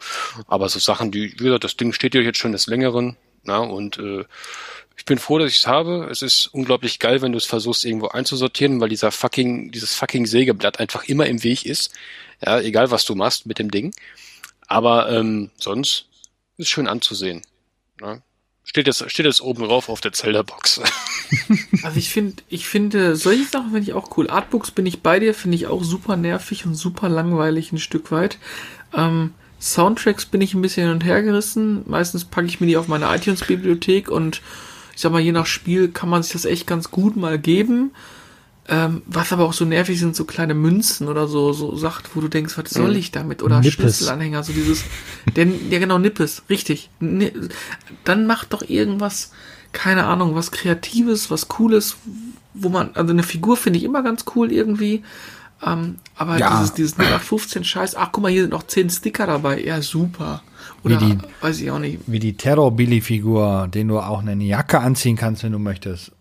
Aber so Sachen, die, wie gesagt, das Ding steht ja jetzt schon des Längeren, na, und äh, ich bin froh, dass ich es habe. Es ist unglaublich geil, wenn du es versuchst, irgendwo einzusortieren, weil dieser fucking, dieses fucking Sägeblatt einfach immer im Weg ist. Ja, egal was du machst mit dem Ding. Aber ähm, sonst ist schön anzusehen. Na? Steht es steht es oben drauf auf der Zelda-Box. also ich finde, ich finde, solche Sachen finde ich auch cool. Artbooks bin ich bei dir, finde ich auch super nervig und super langweilig ein Stück weit. Ähm, Soundtracks bin ich ein bisschen hin und her gerissen. Meistens packe ich mir die auf meine iTunes-Bibliothek und ich sag mal, je nach Spiel kann man sich das echt ganz gut mal geben. Ähm, was aber auch so nervig sind, so kleine Münzen oder so, so sagt, wo du denkst, was soll mhm. ich damit? Oder Nippes. Schlüsselanhänger, so dieses, denn, ja genau, Nippes, richtig. Dann macht doch irgendwas, keine Ahnung, was Kreatives, was Cooles, wo man, also eine Figur finde ich immer ganz cool irgendwie. Ähm, aber ja. dieses, dieses 0815 Scheiß, ach guck mal, hier sind noch 10 Sticker dabei. Ja, super. Oder wie die, weiß ich auch nicht. Wie die Terror-Billy-Figur, den du auch eine Jacke anziehen kannst, wenn du möchtest.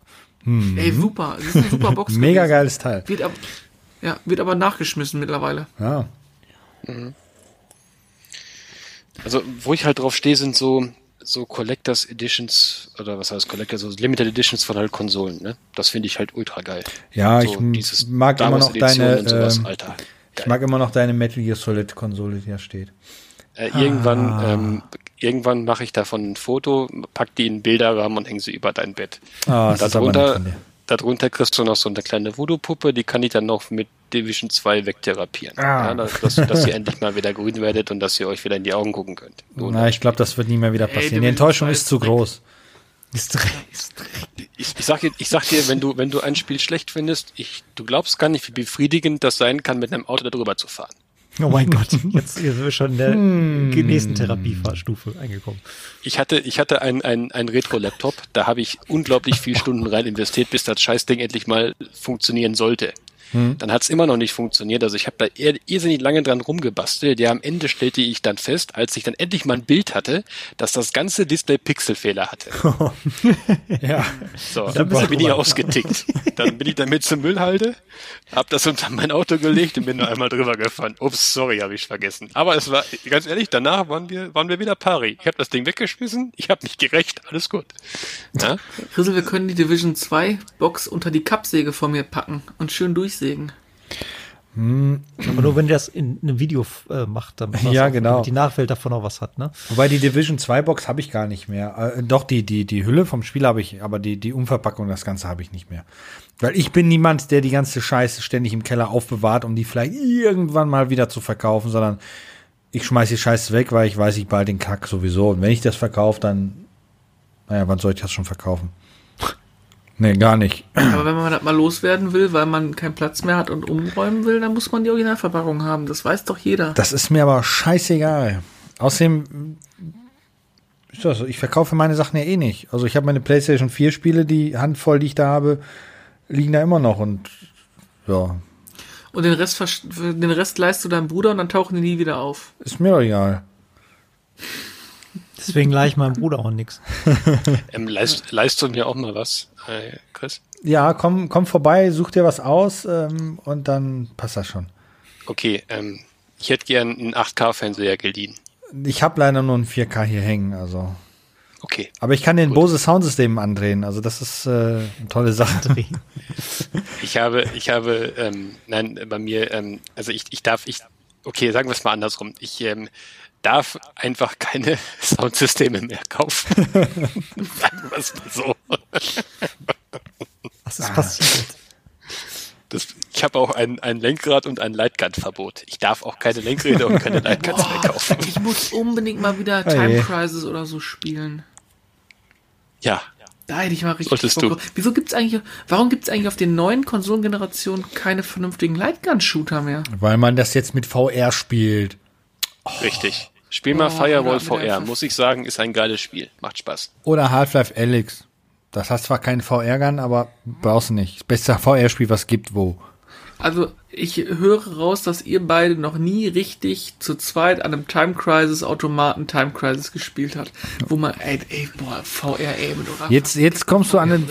Hm. Ey, super. Das ist eine super Box. Mega gewesen. geiles Teil. Wird ab, ja, wird aber nachgeschmissen mittlerweile. Ja. Mhm. Also, wo ich halt drauf stehe, sind so, so Collectors Editions oder was heißt Collectors, so Limited Editions von halt Konsolen, ne? Das finde ich halt ultra geil. Ja, so ich mag immer noch deine, sowas, äh, Ich mag immer noch deine Metal Gear Solid Konsole, die da steht. Äh, irgendwann, Ah. ähm, irgendwann mache ich davon ein Foto, pack die in Bilderrahmen und hänge sie über dein Bett. Ah, Und das ist aber darunter, kriegst du noch so eine kleine Voodoo-Puppe, die kann ich dann noch mit Division 2 wegtherapieren. Ah. Ja, dass, dass ihr endlich mal wieder grün werdet und dass ihr euch wieder in die Augen gucken könnt. Nur Na, ich glaube, das wird nie mehr wieder passieren. du Die Enttäuschung ist zu groß. Ist ich, ich, sag, dir- ich sag dir, wenn du, wenn du ein Spiel schlecht findest, ich, du glaubst gar nicht, wie befriedigend das sein kann, mit einem Auto darüber zu fahren. Oh mein Gott, jetzt sind wir schon in der Hm. nächsten Therapiestufe angekommen. Ich hatte, ich hatte ein, ein, ein Retro-Laptop, da habe ich unglaublich viel Stunden rein investiert, bis das Scheißding endlich mal funktionieren sollte. Dann hat's immer noch nicht funktioniert. Also ich habe da eher, irrsinnig lange dran rumgebastelt. Ja, am Ende stellte ich dann fest, als ich dann endlich mal ein Bild hatte, dass das ganze Display Pixelfehler hatte. Ja. So, dann bin ich ausgetickt. Dann bin ich damit zur Müllhalde, hab das unter mein Auto gelegt und bin nur einmal drüber gefahren. Ups, sorry, habe ich vergessen. Aber es war, ganz ehrlich, danach waren wir, waren wir wieder pari. Ich habe das Ding weggeschmissen, ich habe mich gerecht, alles gut. Ja? Rissel, wir können die Division 2 Box unter die Kappsäge von mir packen und schön durchsägen. Aber nur wenn ihr das in einem Video äh, macht, damit, das Ja, auch- genau. damit die Nachwelt davon auch was hat, ne? Wobei die Division 2 Box habe ich gar nicht mehr. Äh, doch, die, die, die Hülle vom Spiel habe ich, aber die, die Umverpackung, das Ganze habe ich nicht mehr. Weil ich bin niemand, der die ganze Scheiße ständig im Keller aufbewahrt, um die vielleicht irgendwann mal wieder zu verkaufen, sondern ich schmeiß die Scheiße weg, weil ich weiß, ich bald den Kack sowieso. Und wenn ich das verkaufe, dann, naja, wann soll ich das schon verkaufen? Nee, gar nicht. Aber wenn man das mal loswerden will, weil man keinen Platz mehr hat und umräumen will, dann muss man die Originalverpackung haben. Das weiß doch jeder. Das ist mir aber scheißegal. Außerdem ist das so, ich verkaufe meine Sachen ja eh nicht. Also ich habe meine PlayStation 4 Spiele, die Handvoll, die ich da habe, liegen da immer noch und ja, Und den Rest, versch- den Rest leist du deinem Bruder und dann tauchen die nie wieder auf. ist mir doch egal. Deswegen leih ich meinem Bruder auch nix. Ähm, leist, leist du mir auch mal was, äh, Chris? Ja, komm, komm vorbei, such dir was aus ähm, und dann passt das schon. Okay, ähm, ich hätte gern einen 8K-Fernseher geliehen. Ich habe leider nur ein 4K hier hängen, also. Okay. Aber ich kann den Bose Soundsystem andrehen, also das ist äh, eine tolle Sache. Ich habe, ich habe, ähm, nein, bei mir, ähm, also ich, ich darf, ich, okay, sagen wir es mal andersrum. Ich ähm, darf einfach keine Soundsysteme mehr kaufen. sagen wir es mal so. Was ist passiert? Das, ich habe auch ein, ein Lenkrad und ein Lightgun-Verbot. Ich darf auch keine Lenkräder und keine Lightguns mehr kaufen. Ich muss unbedingt mal wieder Oh Time. Crisis oder so spielen. Ja, Da hätte ich mal richtig Solltest Bock du. Wieso gibt's eigentlich, warum gibt's eigentlich auf den neuen Konsolengenerationen keine vernünftigen Lightgun-Shooter mehr? Weil man das jetzt mit VR spielt. richtig. Spiel mal Oh, Firewall oder VR, muss ich sagen, ist ein geiles Spiel. Macht Spaß. Oder Half-Life Alyx. Das hat zwar keinen VR-Gun, aber brauchst du nicht. Das beste VR-Spiel, was gibt, wo. Also, ich höre raus, dass ihr beide noch nie richtig zu zweit an einem Time Crisis Automaten Time Crisis gespielt habt. Wo man, ey, ey boah, VR, mit eurer Jetzt, jetzt kommst du an den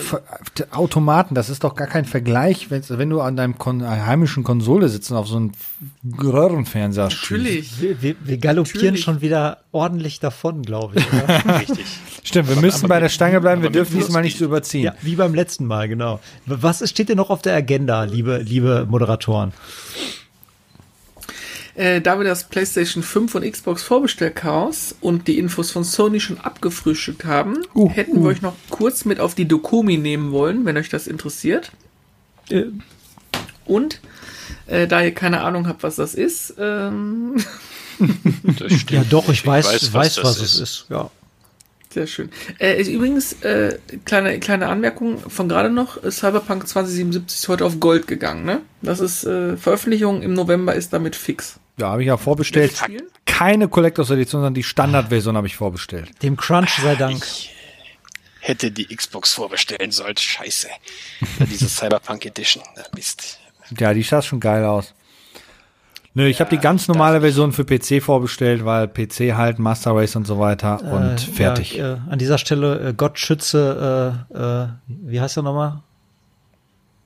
Automaten. Das ist doch gar kein Vergleich, wenn, wenn du an deinem Kon heimischen Konsole sitzt und auf so einem Röhrenfernseher. Natürlich. Wir, wir, wir galoppieren Natürlich. schon wieder ordentlich davon, glaube ich. Oder? Richtig. Stimmt, wir müssen bei der Stange bleiben. Wir aber dürfen diesmal nicht so überziehen. ja, wie beim letzten Mal, genau. Was steht denn noch auf der Agenda, liebe, liebe Moderatoren? Äh, da wir das PlayStation 5 und Xbox Vorbestellchaos und die Infos von Sony schon abgefrühstückt haben, Uh, hätten wir euch noch kurz mit auf die Dokumi nehmen wollen, wenn euch das interessiert. Äh, Und äh, da ihr keine Ahnung habt, was das ist, ähm, Das ja, doch, ich weiß, weiß, weiß, was was, das es ist. ist. Ja. Sehr schön. Äh, ist übrigens, äh, kleine, kleine Anmerkung von gerade noch, äh, Cyberpunk 2077 ist heute auf Gold gegangen, ne? Das ist, äh, Veröffentlichung im November ist damit fix. Ja, habe ich ja vorbestellt. Keine Collectors Edition, sondern die Standardversion habe ich vorbestellt. Dem Crunch sei Dank. Ich hätte die Xbox vorbestellen sollen. Scheiße. Diese Cyberpunk Edition. Mist. Ja, die sah schon geil aus. Nö, ich habe die ganz normale Version für PC vorbestellt, weil PC halt Master Race und so weiter und Äh, fertig. Ja, äh, an dieser Stelle, äh, Gott schütze, äh, äh, wie heißt er nochmal?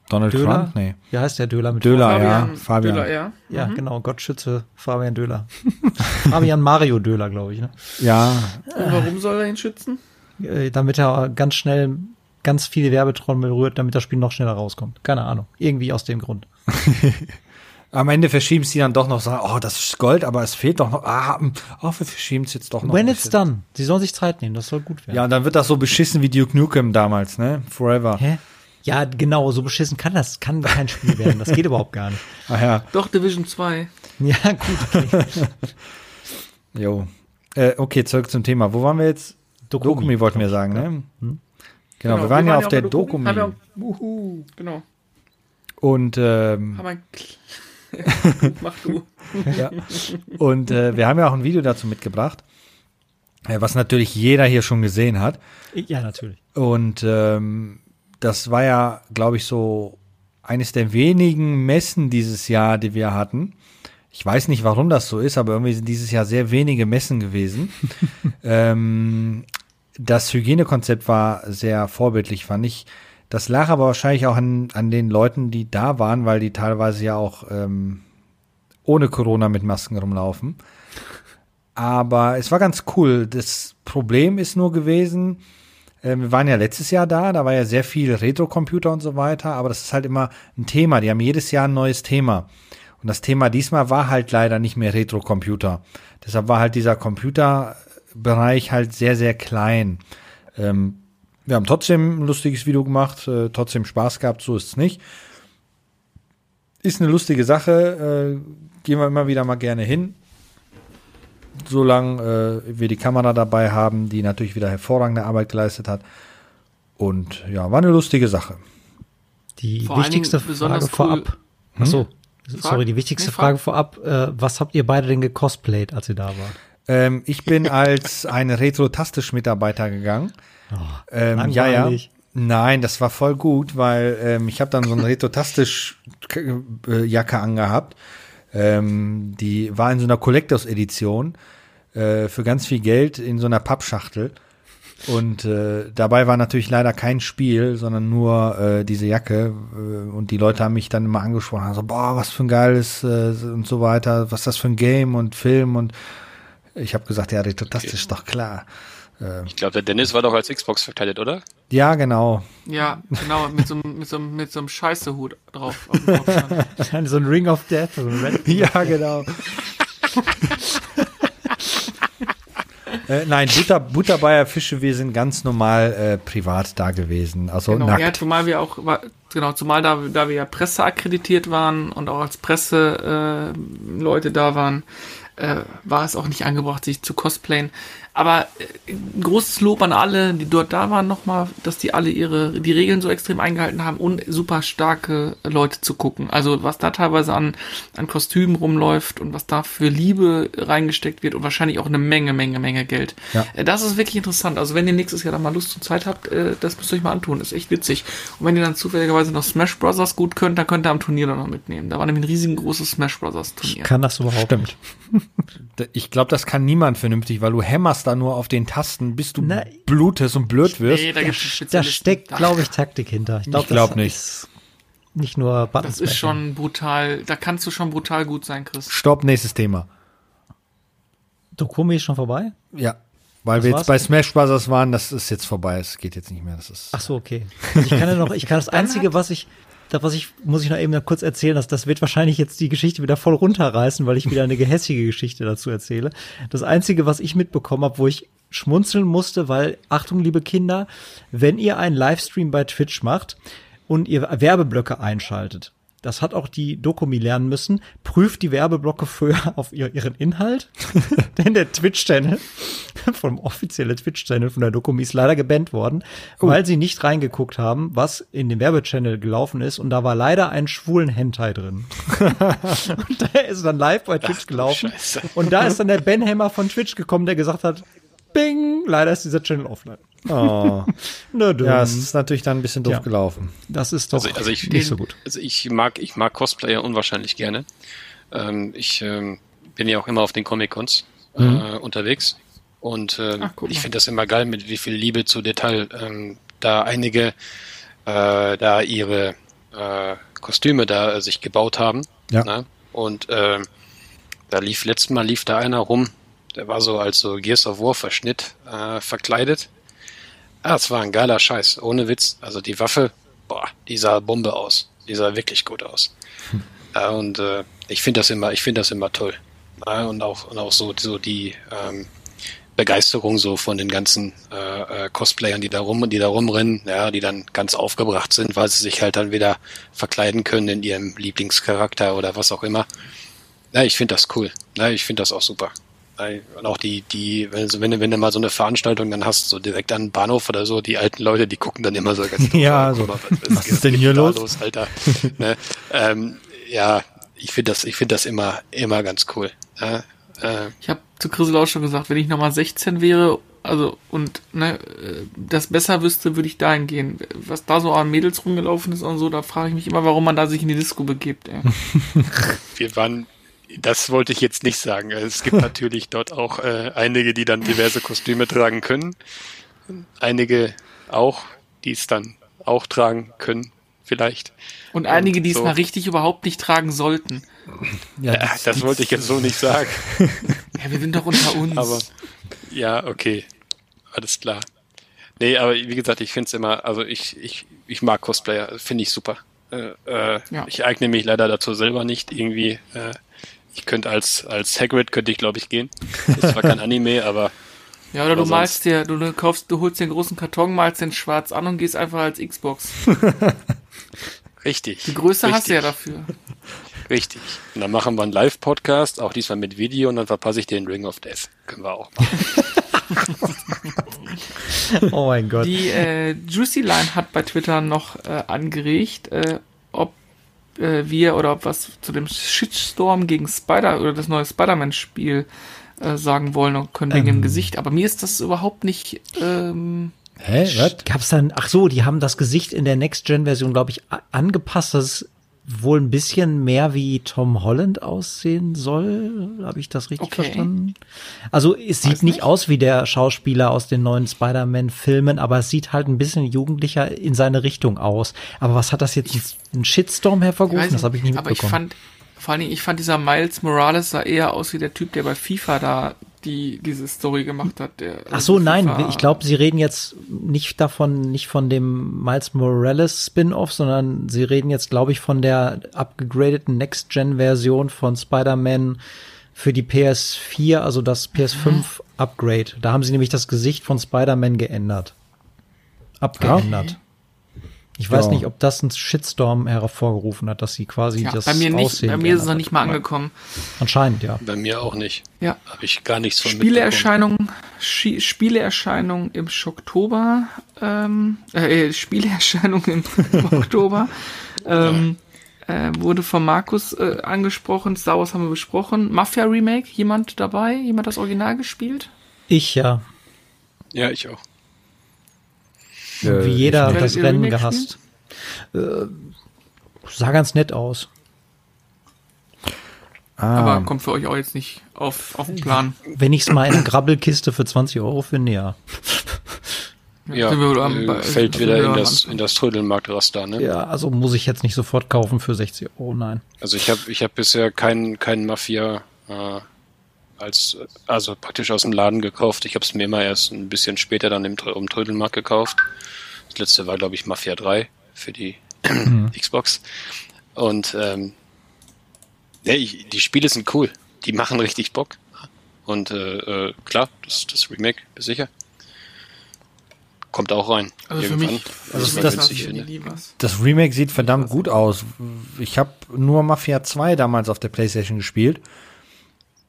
Donald Döler? Trump? Nee. Wie heißt der Döler mit Döler, Fabian ja. Fabian. Döler, ja. Ja, genau, Gott schütze Fabian Döler. Fabian Mario Döler, glaube ich, ne? Ja, Und warum soll er ihn schützen? Äh, damit er ganz schnell ganz viele Werbetrommel rührt, damit das Spiel noch schneller rauskommt. Keine Ahnung. Irgendwie aus dem Grund. Am Ende verschieben sie dann doch noch, sagen, oh, das ist Gold, aber es fehlt doch noch. Ah, hm, oh, wir verschieben es jetzt doch noch. When it's done. Sie sollen sich Zeit nehmen, das soll gut werden. Ja, und dann wird das so beschissen wie Duke Nukem damals, ne? Forever. Hä? Ja, genau, so beschissen kann das, kann kein Spiel werden. Das geht überhaupt gar nicht. Ach ja, Doch, Division 2. Ja, gut. Okay. jo. Äh, okay, zurück zum Thema. Wo waren wir jetzt? Dokumi, Dokumi, wollten wir sagen, ne? Genau, wir waren ja auf der Dokumi. Haben wir auch, uhu, genau. Und, ähm, Haben ein Mach du. ja. und äh, wir haben ja auch ein Video dazu mitgebracht, äh, was natürlich jeder hier schon gesehen hat. Ja, natürlich. Und ähm, das war ja, glaube ich, so eines der wenigen Messen dieses Jahr, die wir hatten. Ich weiß nicht, warum das so ist, aber irgendwie sind dieses Jahr sehr wenige Messen gewesen. ähm, das Hygienekonzept war sehr vorbildlich, fand ich. Das lag aber wahrscheinlich auch an, an den Leuten, die da waren, weil die teilweise ja auch ähm, ohne Corona mit Masken rumlaufen. Aber es war ganz cool. Das Problem ist nur gewesen, äh, wir waren ja letztes Jahr da, da war ja sehr viel Retro-Computer und so weiter, aber das ist halt immer ein Thema. Die haben jedes Jahr ein neues Thema. Und das Thema diesmal war halt leider nicht mehr Retro-Computer. Deshalb war halt dieser Computerbereich halt sehr, sehr klein. Ähm, wir haben trotzdem ein lustiges Video gemacht, äh, trotzdem Spaß gehabt, so ist es nicht. Ist eine lustige Sache, äh, gehen wir immer wieder mal gerne hin. Solange äh, wir die Kamera dabei haben, die natürlich wieder hervorragende Arbeit geleistet hat. Und ja, war eine lustige Sache. Die Vor wichtigste Frage cool- vorab. Ach so, sorry, die Nee, wichtigste frag. Frage vorab. Äh, was habt ihr beide denn gecosplayt, als ihr da wart? Ähm, ich bin als ein Retro-Tastisch-Mitarbeiter gegangen. ähm, ja, ja. Nein, das war voll gut, weil ähm, ich habe dann so eine Retro-Tastisch-Jacke angehabt. Ähm, die war in so einer Collectors-Edition äh, für ganz viel Geld in so einer Pappschachtel. Und äh, dabei war natürlich leider kein Spiel, sondern nur äh, diese Jacke. Äh, und die Leute haben mich dann immer angesprochen, also, boah, was für ein geiles äh, und so weiter, was ist das für ein Game und Film und ich habe gesagt, ja, Retro-Tastisch ist doch klar. Ich glaube, der Dennis war doch als Xbox verkleidet, oder? Ja, genau. Ja, genau, mit so, einem- mit so, einem- mit so einem Scheißehut drauf. So ein Ring of Death, so ein Red Ja, genau. äh, nein, Butter, Butterbeier Fische, wir sind ganz normal äh, privat da gewesen. Also Genau, nackt. ja, zumal wir auch, genau, zumal da, da wir ja Presse akkreditiert waren und auch als Presse äh, Leute da waren, äh, war es auch nicht angebracht, sich zu cosplayen. Aber äh, ein großes Lob an alle, die dort da waren, nochmal, dass die alle ihre, die Regeln so extrem eingehalten haben und super starke Leute zu gucken. Also was da teilweise an, an Kostümen rumläuft und was da für Liebe reingesteckt wird und wahrscheinlich auch eine Menge, Menge, Menge Geld. Ja. Äh, Das ist wirklich interessant. Also wenn ihr nächstes Jahr da mal Lust und Zeit habt, äh, das müsst ihr euch mal antun. Ist echt witzig. Und wenn ihr dann zufälligerweise noch Smash Brothers gut könnt, dann könnt ihr am Turnier dann noch mitnehmen. Da war nämlich ein riesengroßes Smash Brothers Turnier. Kann das überhaupt Stimmt. Ich glaube, das kann niemand vernünftig, weil du hämmerst da nur auf den Tasten, bis du Na, blutest und blöd wirst. Nee, da Da Spezialisten. steckt, Da- glaube ich, Taktik hinter. Ich glaube glaub nicht. Ist nicht nur Buttons Das ist schon brutal. Da kannst du schon brutal gut sein, Chris. Stopp, nächstes Thema. Dokumi ist schon vorbei? Ja. Weil Das wir jetzt war's? bei Smash Bros. waren, das ist jetzt vorbei. Es geht jetzt nicht mehr. Das ist. Ach so, okay. Ich kann ja noch, ich kann das Einzige, was ich, das, was ich, muss ich noch eben kurz erzählen, dass das wird wahrscheinlich jetzt die Geschichte wieder voll runterreißen, weil ich wieder eine gehässige Geschichte dazu erzähle. Das Einzige, was ich mitbekommen habe, wo ich schmunzeln musste, weil, Achtung, liebe Kinder, wenn ihr einen Livestream bei Twitch macht und ihr Werbeblöcke einschaltet, das hat auch die Dokumi lernen müssen. Prüft die Werbeblöcke vorher auf ihr, ihren Inhalt. Denn der Twitch-Channel, vom offiziellen Twitch-Channel von der Dokumi ist leider gebannt worden, weil sie nicht reingeguckt haben, was in dem Werbechannel gelaufen ist. Und da war leider ein schwulen Hentai drin. und der ist dann live bei Twitch gelaufen. Scheiße. Und da ist dann der Ben Hammer von Twitch gekommen, der gesagt hat, Bing, leider ist dieser Channel offline. Oh. Ja, es ist natürlich dann ein bisschen doof Ja. gelaufen. das ist doch Also, also ich, nicht so gut. Also ich mag, ich mag Cosplayer unwahrscheinlich gerne. Ähm, ich ähm, bin ja auch immer auf den Comic-Cons äh, unterwegs. Und ähm, Ach, ich finde das immer geil, mit wie viel Liebe zu Detail ähm, da einige äh, da ihre äh, Kostüme da äh, sich gebaut haben. Ja. Ne? Und ähm, da lief letztes Mal lief da einer rum, der war so als so Gears of War Verschnitt äh, verkleidet. Ah, es war ein geiler Scheiß, ohne Witz. Also die Waffe, boah, die sah Bombe aus. Die sah wirklich gut aus. Ja, und äh, ich finde das immer, ich finde das immer toll. Ja, und auch und auch so so die ähm, Begeisterung so von den ganzen äh, äh, Cosplayern, die da rum die da rumrennen, ja, die dann ganz aufgebracht sind, weil sie sich halt dann wieder verkleiden können in ihrem Lieblingscharakter oder was auch immer. Ja, ich finde das cool. Ja, ich finde das auch super. Und auch die, die, wenn, wenn, du, wenn du mal so eine Veranstaltung dann hast, so direkt an den Bahnhof oder so, die alten Leute, die gucken dann immer so ganz Ja, so, was, was, was ist denn hier los? los? Alter? ne? ähm, ja, ich finde das, ich finde das immer, immer ganz cool. Ja, äh, ich habe zu Chrisel auch schon gesagt, wenn ich nochmal 16 wäre, also und ne, das besser wüsste, würde ich dahin gehen. Was da so an Mädels rumgelaufen ist und so, da frage ich mich immer, warum man da sich in die Disco begibt. Ey. Wir waren das wollte ich jetzt nicht sagen. Es gibt natürlich dort auch äh, einige, die dann diverse Kostüme tragen können. Einige auch, die es dann auch tragen können, vielleicht. Und einige, die es so. mal richtig überhaupt nicht tragen sollten. Ja, ja das wollte ich jetzt so nicht sagen. ja, wir sind doch unter uns. Aber ja, okay. Alles klar. Nee, aber wie gesagt, ich finde es immer, also ich, ich, ich mag Cosplayer, finde ich super. Äh, äh, ja. Ich eigne mich leider dazu selber nicht, irgendwie äh, ich könnte als, als Hagrid könnte ich, glaube ich, gehen. Das ist zwar kein Anime, aber. Ja, oder du malst dir, du kaufst, du holst den großen Karton, malst den schwarz an und gehst einfach als Xbox. Richtig. Die Größe richtig. hast du ja dafür. Richtig. Und dann machen wir einen Live-Podcast, auch diesmal mit Video, und dann verpasse ich den Ring of Death. Können wir auch machen. oh mein Gott. Die äh, Juicy Line hat bei Twitter noch äh, angeregt, äh, äh, wir oder ob was zu dem Shitstorm gegen Spider oder das neue Spider-Man-Spiel äh, sagen wollen und können wegen ähm. dem Gesicht. Aber mir ist das überhaupt nicht. Ähm, Hä? Was? Gab's dann? Ach so, die haben das Gesicht in der Next-Gen-Version, glaube ich, angepasst. Das wohl ein bisschen mehr wie Tom Holland aussehen soll. Habe ich das richtig okay. verstanden? Also es sieht nicht, nicht aus wie der Schauspieler aus den neuen Spider-Man-Filmen, aber es sieht halt ein bisschen jugendlicher in seine Richtung aus. Aber was hat das jetzt ich, einen Shitstorm hervorgerufen? Das habe ich nicht mitbekommen. Aber ich fand, vor allen Dingen, ich fand dieser Miles Morales sah eher aus wie der Typ, der bei FIFA da die diese Story gemacht hat. Der, Ach so, nein, ich glaube, Sie reden jetzt nicht davon, nicht von dem Miles Morales Spin-off, sondern Sie reden jetzt, glaube ich, von der abgegradeten Next-Gen-Version von Spider-Man für die PS4, also das PS5-Upgrade. Da haben Sie nämlich das Gesicht von Spider-Man geändert. Abgeändert. Okay. Ich weiß ja. nicht, ob das einen Shitstorm hervorgerufen hat, dass sie quasi ja, das bei mir nicht, Aussehen Bei mir ist es noch nicht mal angekommen. Anscheinend, ja. Bei mir auch nicht. Ja. Habe ich gar nichts von Spieleerscheinung, Spieleerscheinung im Oktober, ähm, äh, Spieleerscheinung im, Oktober, ähm, äh, wurde von Markus äh, angesprochen. Star Wars haben wir besprochen. Mafia Remake, jemand dabei? Jemand das Original gespielt? Ich ja. Ja, ich auch. Wie jeder hat das Rennen gehasst. Äh, sah ganz nett aus. Ah. Aber kommt für euch auch jetzt nicht auf, auf den Plan. Wenn ich es mal in eine Grabbelkiste für 20 Euro finde, ja. Ja, am, äh, fällt wieder in das, in das Trödelmarktraster, ne? Ja, also muss ich jetzt nicht sofort kaufen für 60 Euro, nein. Also ich habe ich hab bisher keinen kein Mafia äh, als also praktisch aus dem Laden gekauft. Ich habe es mir immer erst ein bisschen später dann im, um Trödelmarkt gekauft. Das letzte war, glaube ich, Mafia 3 für die mhm. Xbox. Und ähm, ja, ich, die Spiele sind cool. Die machen richtig Bock. Und äh, äh, klar, das, das Remake ist sicher. Kommt auch rein. Also irgendwann. für mich, also das, das, das, Remake sieht verdammt gut aus. Ich habe nur Mafia 2 damals auf der PlayStation gespielt.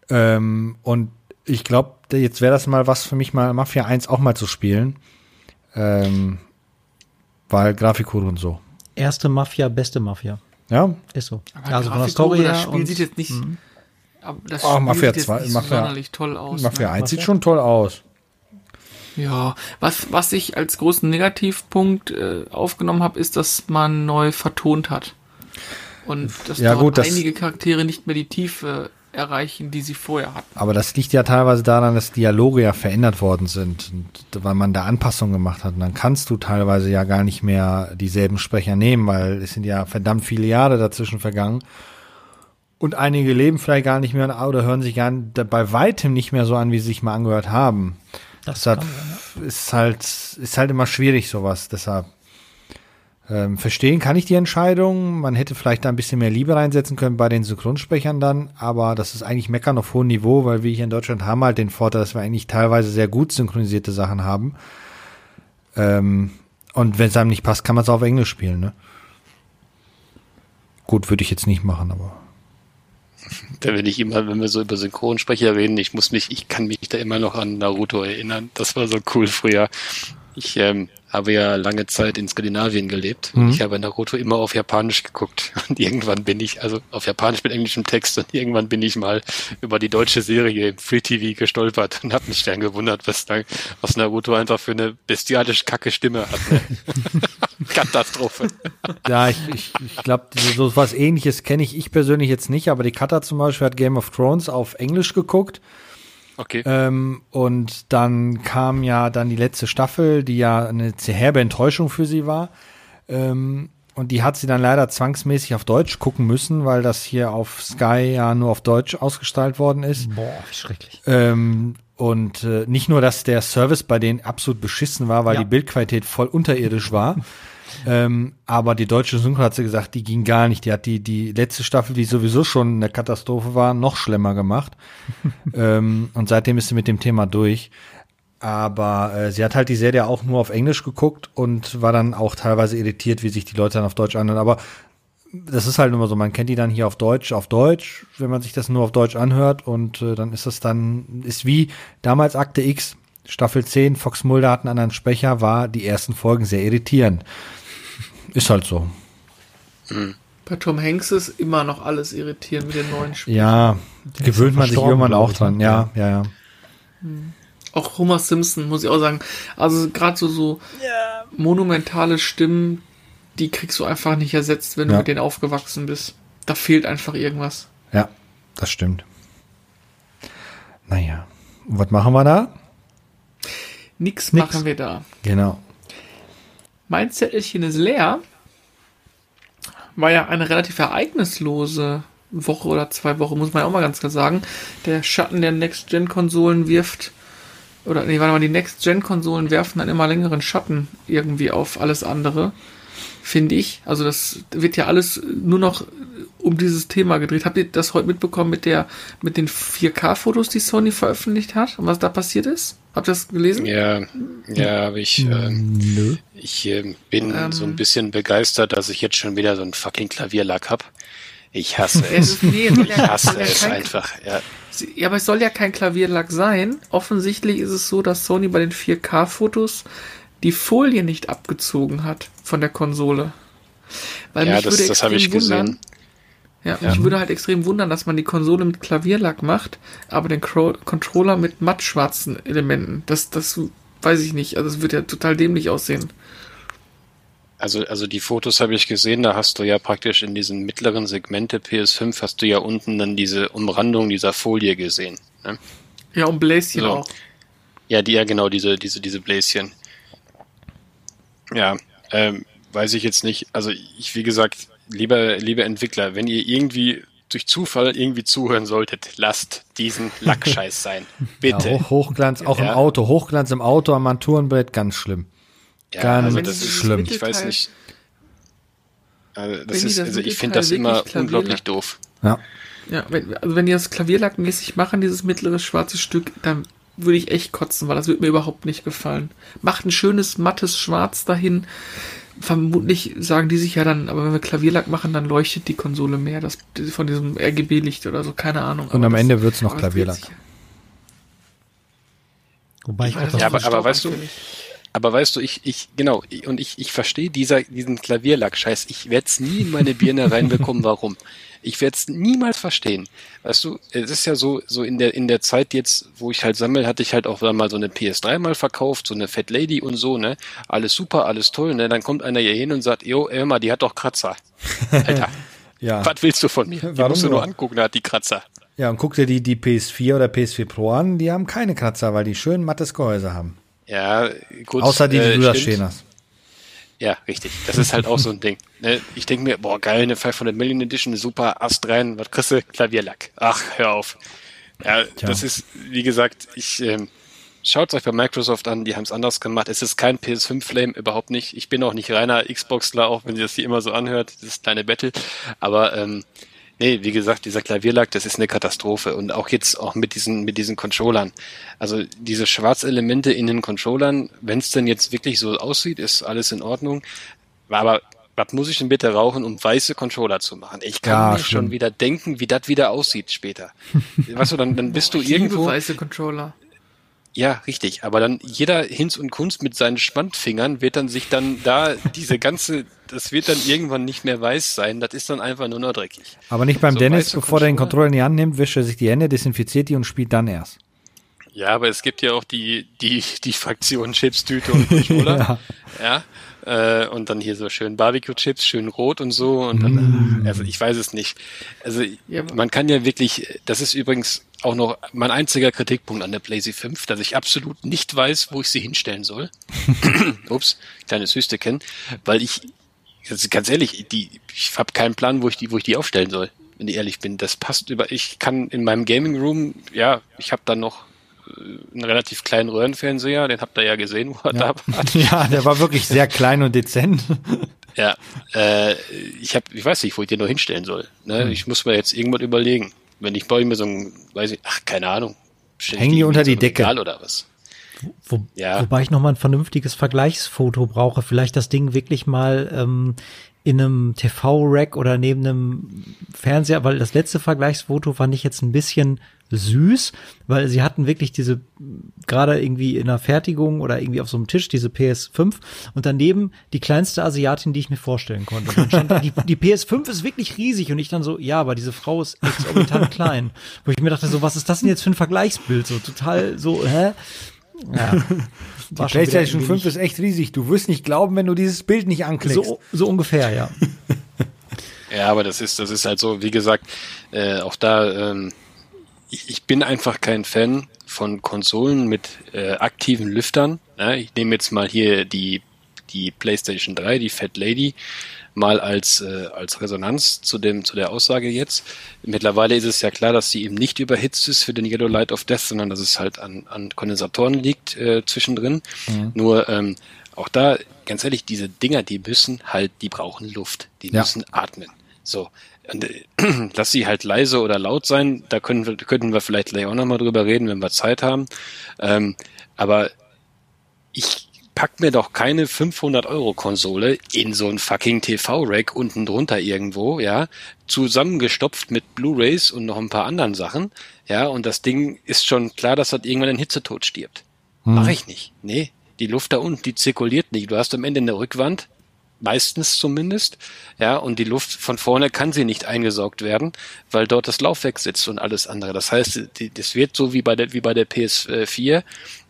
Ähm, und ich glaube, jetzt wäre das mal was für mich, mal Mafia 1 auch mal zu spielen. Ähm, weil Grafikcode und so. Erste Mafia, beste Mafia. Ja. Ist so. Aber also von der Story her. Das Spiel und, sieht jetzt nicht. Mhm. Das Spiel oh, Mafia sieht 2, Mafia, so toll aus. Mafia ne? 1 sieht schon toll aus. Ja, was, was ich als großen Negativpunkt äh, aufgenommen habe, ist, dass man neu vertont hat. Und dass ja, gut, einige Charaktere nicht mehr die Tiefe erreichen, die sie vorher hatten. Aber das liegt ja teilweise daran, dass Dialoge ja verändert worden sind, und weil man da Anpassungen gemacht hat. Und dann kannst du teilweise ja gar nicht mehr dieselben Sprecher nehmen, weil es sind ja verdammt viele Jahre dazwischen vergangen. Und einige leben vielleicht gar nicht mehr oder hören sich gar bei weitem nicht mehr so an, wie sie sich mal angehört haben. Das Deshalb ist halt, ist halt immer schwierig, sowas. Deshalb Ähm, verstehen kann ich die Entscheidung. Man hätte vielleicht da ein bisschen mehr Liebe reinsetzen können bei den Synchronsprechern dann, aber das ist eigentlich Meckern auf hohem Niveau, weil wir hier in Deutschland haben halt den Vorteil, dass wir eigentlich teilweise sehr gut synchronisierte Sachen haben. Ähm, und wenn es einem nicht passt, kann man es auf Englisch spielen, ne? Gut, würde ich jetzt nicht machen, aber. Da will ich immer, wenn wir so über Synchronsprecher reden, ich muss mich, ich kann mich da immer noch an Naruto erinnern. Das war so cool früher. Ich ähm, habe ja lange Zeit in Skandinavien gelebt. Mhm. Ich habe Naruto immer auf Japanisch geguckt. Und irgendwann bin ich, also auf Japanisch mit englischem Text, und irgendwann bin ich mal über die deutsche Serie im Free TV gestolpert und habe mich dann gewundert, was, da, was Naruto einfach für eine bestialisch kacke Stimme hat. Ne? Katastrophe. Ja, ich, ich, ich glaube, so was ähnliches kenne ich ich persönlich jetzt nicht, aber die Cutter zum Beispiel hat Game of Thrones auf Englisch geguckt Okay. Ähm, und dann kam ja dann die letzte Staffel, die ja eine sehr herbe Enttäuschung für sie war. Ähm, und die hat sie dann leider zwangsmäßig auf Deutsch gucken müssen, weil das hier auf Sky ja nur auf Deutsch ausgestrahlt worden ist. Boah, wie schrecklich. Ähm, und äh, nicht nur, dass der Service bei denen absolut beschissen war, weil ja. die Bildqualität voll unterirdisch war. Ähm, aber die deutsche Synchro hat sie gesagt, die ging gar nicht. Die hat die, die letzte Staffel, die sowieso schon eine Katastrophe war, noch schlimmer gemacht. ähm, und seitdem ist sie mit dem Thema durch. Aber äh, sie hat halt die Serie auch nur auf Englisch geguckt und war dann auch teilweise irritiert, wie sich die Leute dann auf Deutsch anhören. Aber das ist halt immer so, man kennt die dann hier auf Deutsch, auf Deutsch, wenn man sich das nur auf Deutsch anhört und äh, dann ist das dann, ist wie damals Akte X, Staffel 10, Fox Mulder hat einen anderen Sprecher, war die ersten Folgen sehr irritierend. Ist halt so. Mhm. Bei Tom Hanks ist immer noch alles irritierend mit den neuen Spielen. Ja, Der gewöhnt man sich irgendwann auch dran. Ja, ja, ja. Mhm. Auch Homer Simpson, muss ich auch sagen. Also gerade so, so yeah. monumentale Stimmen, die kriegst du einfach nicht ersetzt, wenn ja. du mit denen aufgewachsen bist. Da fehlt einfach irgendwas. Ja, das stimmt. Naja. Und was machen wir da? Nix, Nix machen wir da. Genau. Mein Zettelchen ist leer. War ja eine relativ ereignislose Woche oder zwei Wochen, muss man ja auch mal ganz klar sagen. Der Schatten der Next-Gen-Konsolen wirft, oder nee, warte mal, die Next-Gen-Konsolen werfen einen immer längeren Schatten irgendwie auf alles andere, finde ich. Also das wird ja alles nur noch um dieses Thema gedreht. Habt ihr das heute mitbekommen mit der, mit den 4K-Fotos, die Sony veröffentlicht hat und was da passiert ist? Habt ihr das gelesen? Ja, ja, aber ich, äh, Nö. ich äh, bin ähm, so ein bisschen begeistert, dass ich jetzt schon wieder so ein fucking Klavierlack hab. Ich hasse es. nee, ich hasse es einfach. Ja. ja, aber es soll ja kein Klavierlack sein. Offensichtlich ist es so, dass Sony bei den 4K-Fotos die Folie nicht abgezogen hat von der Konsole. Weil ja, das, das habe ich wundern, gesehen. Ja, ja. mich würde halt extrem wundern, dass man die Konsole mit Klavierlack macht, aber den Cro Controller mit mattschwarzen Elementen. Das, das weiß ich nicht. Also es wird ja total dämlich aussehen. Also, also die Fotos habe ich gesehen, da hast du ja praktisch in diesem mittleren Segment der PS5 hast du ja unten dann diese Umrandung dieser Folie gesehen. Ne? Ja, und Bläschen so. auch. Ja, die, ja genau, diese, diese, diese Bläschen. Ja, ähm, weiß ich jetzt nicht. Also ich, wie gesagt, lieber, lieber Entwickler, wenn ihr irgendwie durch Zufall irgendwie zuhören solltet, lasst diesen Lackscheiß sein. Bitte. Ja, Hoch, Hochglanz, auch ja. im Auto. Hochglanz im Auto am Armaturenbrett, ganz schlimm. Ja, ganz also das ist schlimm. Ich weiß nicht. Also, das ist, also ich finde das immer unglaublich doof. Ja. Ja, wenn, also wenn die das klavierlackmäßig machen, dieses mittlere schwarze Stück, dann würde ich echt kotzen, weil das würde mir überhaupt nicht gefallen. Macht ein schönes mattes Schwarz dahin vermutlich sagen die sich ja dann, aber wenn wir Klavierlack machen, dann leuchtet die Konsole mehr, das von diesem RGB-Licht oder so, keine Ahnung. Und am Ende wird's noch Klavierlack. Wobei ich, ich auch ja, aber, aber weißt du, aber weißt du, ich, ich, genau, und ich, ich verstehe dieser, diesen Klavierlack-Scheiß. Ich werde es nie in meine Birne reinbekommen, warum. Ich werde es niemals verstehen. Weißt du, es ist ja so, so in der, in der Zeit jetzt, wo ich halt sammle, hatte ich halt auch mal so eine PS3 mal verkauft, so eine Fat Lady und so, ne? Alles super, alles toll, ne? Dann kommt einer hier hin und sagt, jo, Emma, die hat doch Kratzer. Alter. ja. Was willst du von mir? Die Warum musst du nur angucken, da hat die Kratzer. Ja, und guck dir die, die PS4 oder PS4 Pro an, die haben keine Kratzer, weil die schön mattes Gehäuse haben. Ja, gut. Außer die, die äh, du da stehen hast. Ja, richtig. Das ist halt auch so ein Ding. Ne? Ich denke mir, boah, geil, eine 500 Million Edition, super Ast rein, was kriegst du? Klavierlack. Ach, hör auf. Ja, Tja. das ist, wie gesagt, ich, ähm, schaut euch bei Microsoft an, die haben es anders gemacht. Es ist kein PS5 Flame, überhaupt nicht. Ich bin auch nicht reiner Xboxler, auch wenn sie das hier immer so anhört, dieses kleine Battle. Aber ähm, nee, wie gesagt, dieser Klavierlack, das ist eine Katastrophe. Und auch jetzt auch mit diesen, mit diesen Controllern. Also diese Schwarzelemente in den Controllern, wenn es denn jetzt wirklich so aussieht, ist alles in Ordnung. Aber was muss ich denn bitte rauchen, um weiße Controller zu machen? Ich kann Ja, mir schon wieder denken, wie das wieder aussieht später. weißt du, dann, dann bist du Ich liebe irgendwo. weiße Controller. Ja, richtig. Aber dann jeder Hinz und Kunst mit seinen Spannfingern wird dann sich dann da diese ganze, das wird dann irgendwann nicht mehr weiß sein. Das ist dann einfach nur noch dreckig. Aber nicht beim So Dennis, bevor er den Controller. In die Hand nimmt, wischt er sich die Hände, desinfiziert die und spielt dann erst. Ja, aber es gibt ja auch die, die, die Fraktion Chips, Tüte und Controller. ja. Äh, und dann hier so schön Barbecue-Chips, schön rot und so. Und dann, also ich weiß es nicht. Also Ja, man kann ja wirklich, das ist übrigens auch noch mein einziger Kritikpunkt an der PlayStation 5, dass ich absolut nicht weiß, wo ich sie hinstellen soll. Ups, kleines Hüsteken, weil ich, also ganz ehrlich, die, ich habe keinen Plan, wo ich die, wo ich die aufstellen soll, wenn ich ehrlich bin. Das passt über, ich kann in meinem Gaming Room, ja, ich habe da noch einen relativ kleinen Röhrenfernseher, den habt ihr ja gesehen, wo er da war. Ja, der war wirklich sehr klein und dezent. Ja, äh, ich habe, ich weiß nicht, wo ich den noch hinstellen soll. Ne? Ich muss mir jetzt irgendwas überlegen. Wenn ich bei mir so ein, weiß ich, ach, keine Ahnung. Hängen die unter die so Decke. Regal oder was? Wo, Ja. Wobei ich noch mal ein vernünftiges Vergleichsfoto brauche. Vielleicht das Ding wirklich mal ähm, in einem TV-Rack oder neben einem Fernseher, weil das letzte Vergleichsfoto fand ich jetzt ein bisschen süß, weil sie hatten wirklich diese gerade irgendwie in der Fertigung oder irgendwie auf so einem Tisch diese PS5 und daneben die kleinste Asiatin, die ich mir vorstellen konnte. Und dann stand die, die PS5 ist wirklich riesig und ich dann so, ja, aber diese Frau ist exorbitant klein. Wo ich mir dachte so, was ist das denn jetzt für ein Vergleichsbild? So total so, hä? Ja. Die PlayStation ein 5 wenig- ist echt riesig. Du wirst nicht glauben, wenn du dieses Bild nicht anklickst. so, so ungefähr, ja. Ja, aber das ist, das ist halt so, wie gesagt, äh, auch da, ähm, ich, ich bin einfach kein Fan von Konsolen mit äh, aktiven Lüftern. Ja, ich nehme jetzt mal hier die, die PlayStation 3, die Fat Lady, mal als, äh, als Resonanz zu dem, zu der Aussage jetzt. Mittlerweile ist es ja klar, dass sie eben nicht überhitzt ist für den Yellow Light of Death, sondern dass es halt an, an Kondensatoren liegt äh, zwischendrin. Nur ähm, auch da, ganz ehrlich, diese Dinger, die müssen halt, die brauchen Luft, die Ja. müssen atmen. So. Äh, lass sie halt leise oder laut sein, da können wir, könnten wir vielleicht gleich auch nochmal drüber reden, wenn wir Zeit haben. Ähm, aber ich pack mir doch keine 500 Euro Konsole in so ein fucking TV-Rack unten drunter irgendwo, ja, zusammengestopft mit Blu-Rays und noch ein paar anderen Sachen, ja, und das Ding ist schon klar, dass das irgendwann in Hitzetod stirbt. Mach ich nicht. Nee, die Luft da unten, die zirkuliert nicht. Du hast am Ende eine Rückwand, meistens zumindest, ja, und die Luft von vorne kann sie nicht eingesaugt werden, weil dort das Laufwerk sitzt und alles andere. Das heißt, die, das wird so wie bei der, wie bei der PS4,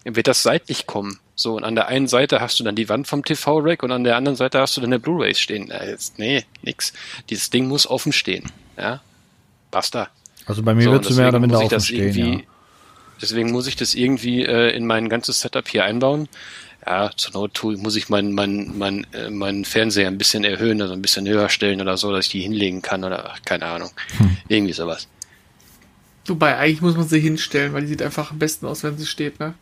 wird das seitlich kommen. So, und an der einen Seite hast du dann die Wand vom TV-Rack und an der anderen Seite hast du dann eine Blu-rays stehen. Äh, jetzt, nee, nix. Dieses Ding muss offen stehen, ja. Basta. Also bei mir So, wird es mehr oder deswegen minder muss ich offen das stehen, irgendwie, ja. Deswegen muss ich das irgendwie äh, in mein ganzes Setup hier einbauen. Ja, zur Not tu, muss ich meinen mein, mein, äh, meinen Fernseher ein bisschen erhöhen, also ein bisschen höher stellen oder so, dass ich die hinlegen kann oder ach, keine Ahnung. Hm. Irgendwie sowas. Wobei, eigentlich muss man sie hinstellen, weil die sieht einfach am besten aus, wenn sie steht, ne?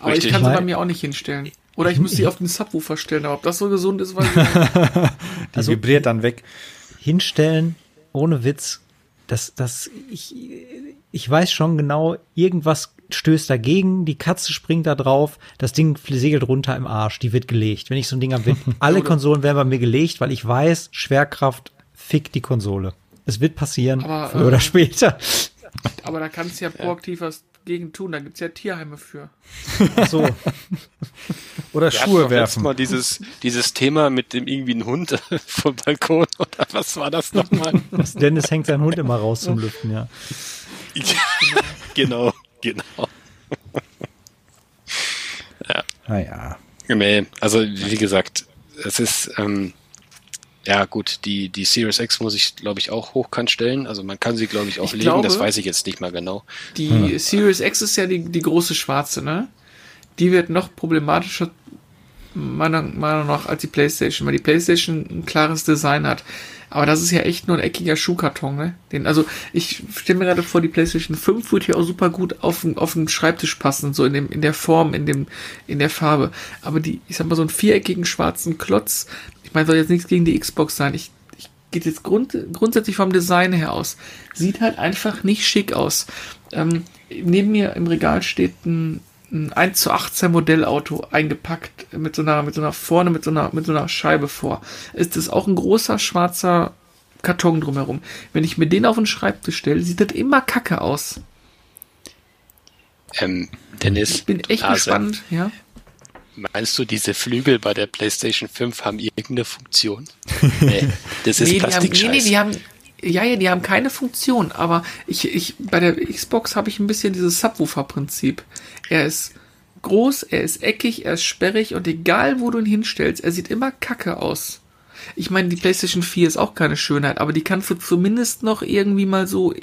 Aber Richtig. ich kann sie bei mir auch nicht hinstellen. Oder ich muss sie auf den Subwoofer stellen, aber ob das so gesund ist, weiß ich nicht. Die Also- vibriert dann weg. hinstellen, ohne Witz, das, das, ich, ich weiß schon genau, irgendwas stößt dagegen, die Katze springt da drauf, das Ding segelt runter im Arsch, die wird gelegt. Wenn ich so ein Ding habe, wird, alle Konsolen werden bei mir gelegt, weil ich weiß, Schwerkraft fickt die Konsole. Es wird passieren, Aber, früher oder äh, später. Aber da kannst du ja proaktiv was gegen tun, da gibt's ja Tierheime für. So, Oder Wir Schuhe werfen. Mal dieses, dieses Thema mit dem irgendwie ein Hund vom Balkon oder was war das nochmal? Dennis hängt seinen Hund immer raus zum Lüften, ja. genau, genau. Naja. Nee, also wie gesagt, es ist, ähm, ja gut, die, die Series X muss ich, glaube ich, auch hochkant stellen. Also man kann sie, glaube ich, auch Ich legen, glaube- das weiß ich jetzt nicht mal genau. Die Series X ist ja die, die große schwarze, ne? Die wird noch problematischer meiner Meinung nach als die PlayStation, weil die PlayStation ein klares Design hat. Aber das ist ja echt nur ein eckiger Schuhkarton, ne? Den, also ich stelle mir gerade vor, die PlayStation 5 würde hier auch super gut auf, auf den Schreibtisch passen, so in dem, in der Form, in dem, in der Farbe. Aber die, ich sag mal, so einen viereckigen schwarzen Klotz, ich meine, soll jetzt nichts gegen die Xbox sein. Ich, ich geht jetzt grund, grundsätzlich vom Design her aus. Sieht halt einfach nicht schick aus. Ähm, neben mir im Regal steht ein ein 1 zu 18 Modellauto eingepackt mit so einer, mit so einer vorne, mit so einer, mit so einer Scheibe vor. Ist das auch ein großer schwarzer Karton drumherum. Wenn ich mir den auf den Schreibtisch stelle, sieht das immer kacke aus. Ähm, Dennis. Ich bin echt also, gespannt, ja. Meinst du, diese Flügel bei der PlayStation 5 haben irgendeine Funktion? nee, das ist nee, Plastikscheiß. Nee, nee, die haben, ja, ja, die haben keine Funktion, aber ich, ich, bei der Xbox habe ich ein bisschen dieses Subwoofer-Prinzip. Er ist groß, er ist eckig, er ist sperrig und egal wo du ihn hinstellst, er sieht immer kacke aus. Ich meine, die PlayStation 4 ist auch keine Schönheit, aber die kannst du zumindest noch irgendwie mal so,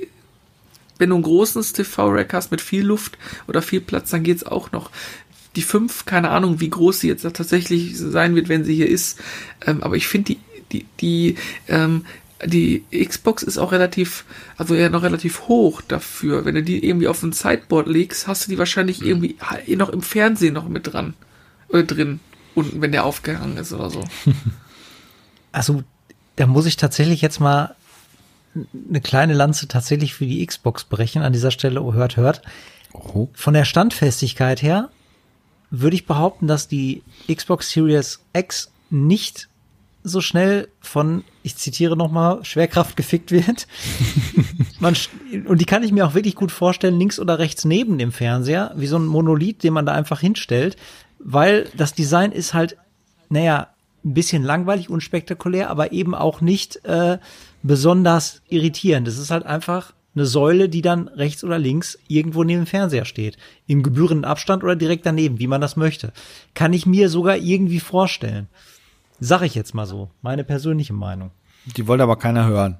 wenn du ein großes TV-Rack hast mit viel Luft oder viel Platz, dann geht's auch noch. Die 5, keine Ahnung, wie groß sie jetzt tatsächlich sein wird, wenn sie hier ist, ähm, aber ich finde die, die, die, ähm, die Xbox ist auch relativ, also ja noch relativ hoch dafür. Wenn du die irgendwie auf ein Sideboard legst, hast du die wahrscheinlich mhm. irgendwie noch im Fernsehen noch mit dran, äh, drin. Unten, wenn der aufgehangen ist oder so. Also, da muss ich tatsächlich jetzt mal eine kleine Lanze tatsächlich für die Xbox brechen an dieser Stelle. Oh, hört, hört. Oh. Von der Standfestigkeit her würde ich behaupten, dass die Xbox Series X nicht so schnell von, ich zitiere nochmal, Schwerkraft gefickt wird. man, und die kann ich mir auch wirklich gut vorstellen, links oder rechts neben dem Fernseher, wie so ein Monolith, den man da einfach hinstellt, weil das Design ist halt, naja, ein bisschen langweilig, unspektakulär, aber eben auch nicht äh, besonders irritierend. Es ist halt einfach eine Säule, die dann rechts oder links irgendwo neben dem Fernseher steht. Im gebührenden Abstand oder direkt daneben, wie man das möchte. Kann ich mir sogar irgendwie vorstellen. Sag ich jetzt mal so. Meine persönliche Meinung. Die wollte aber keiner hören.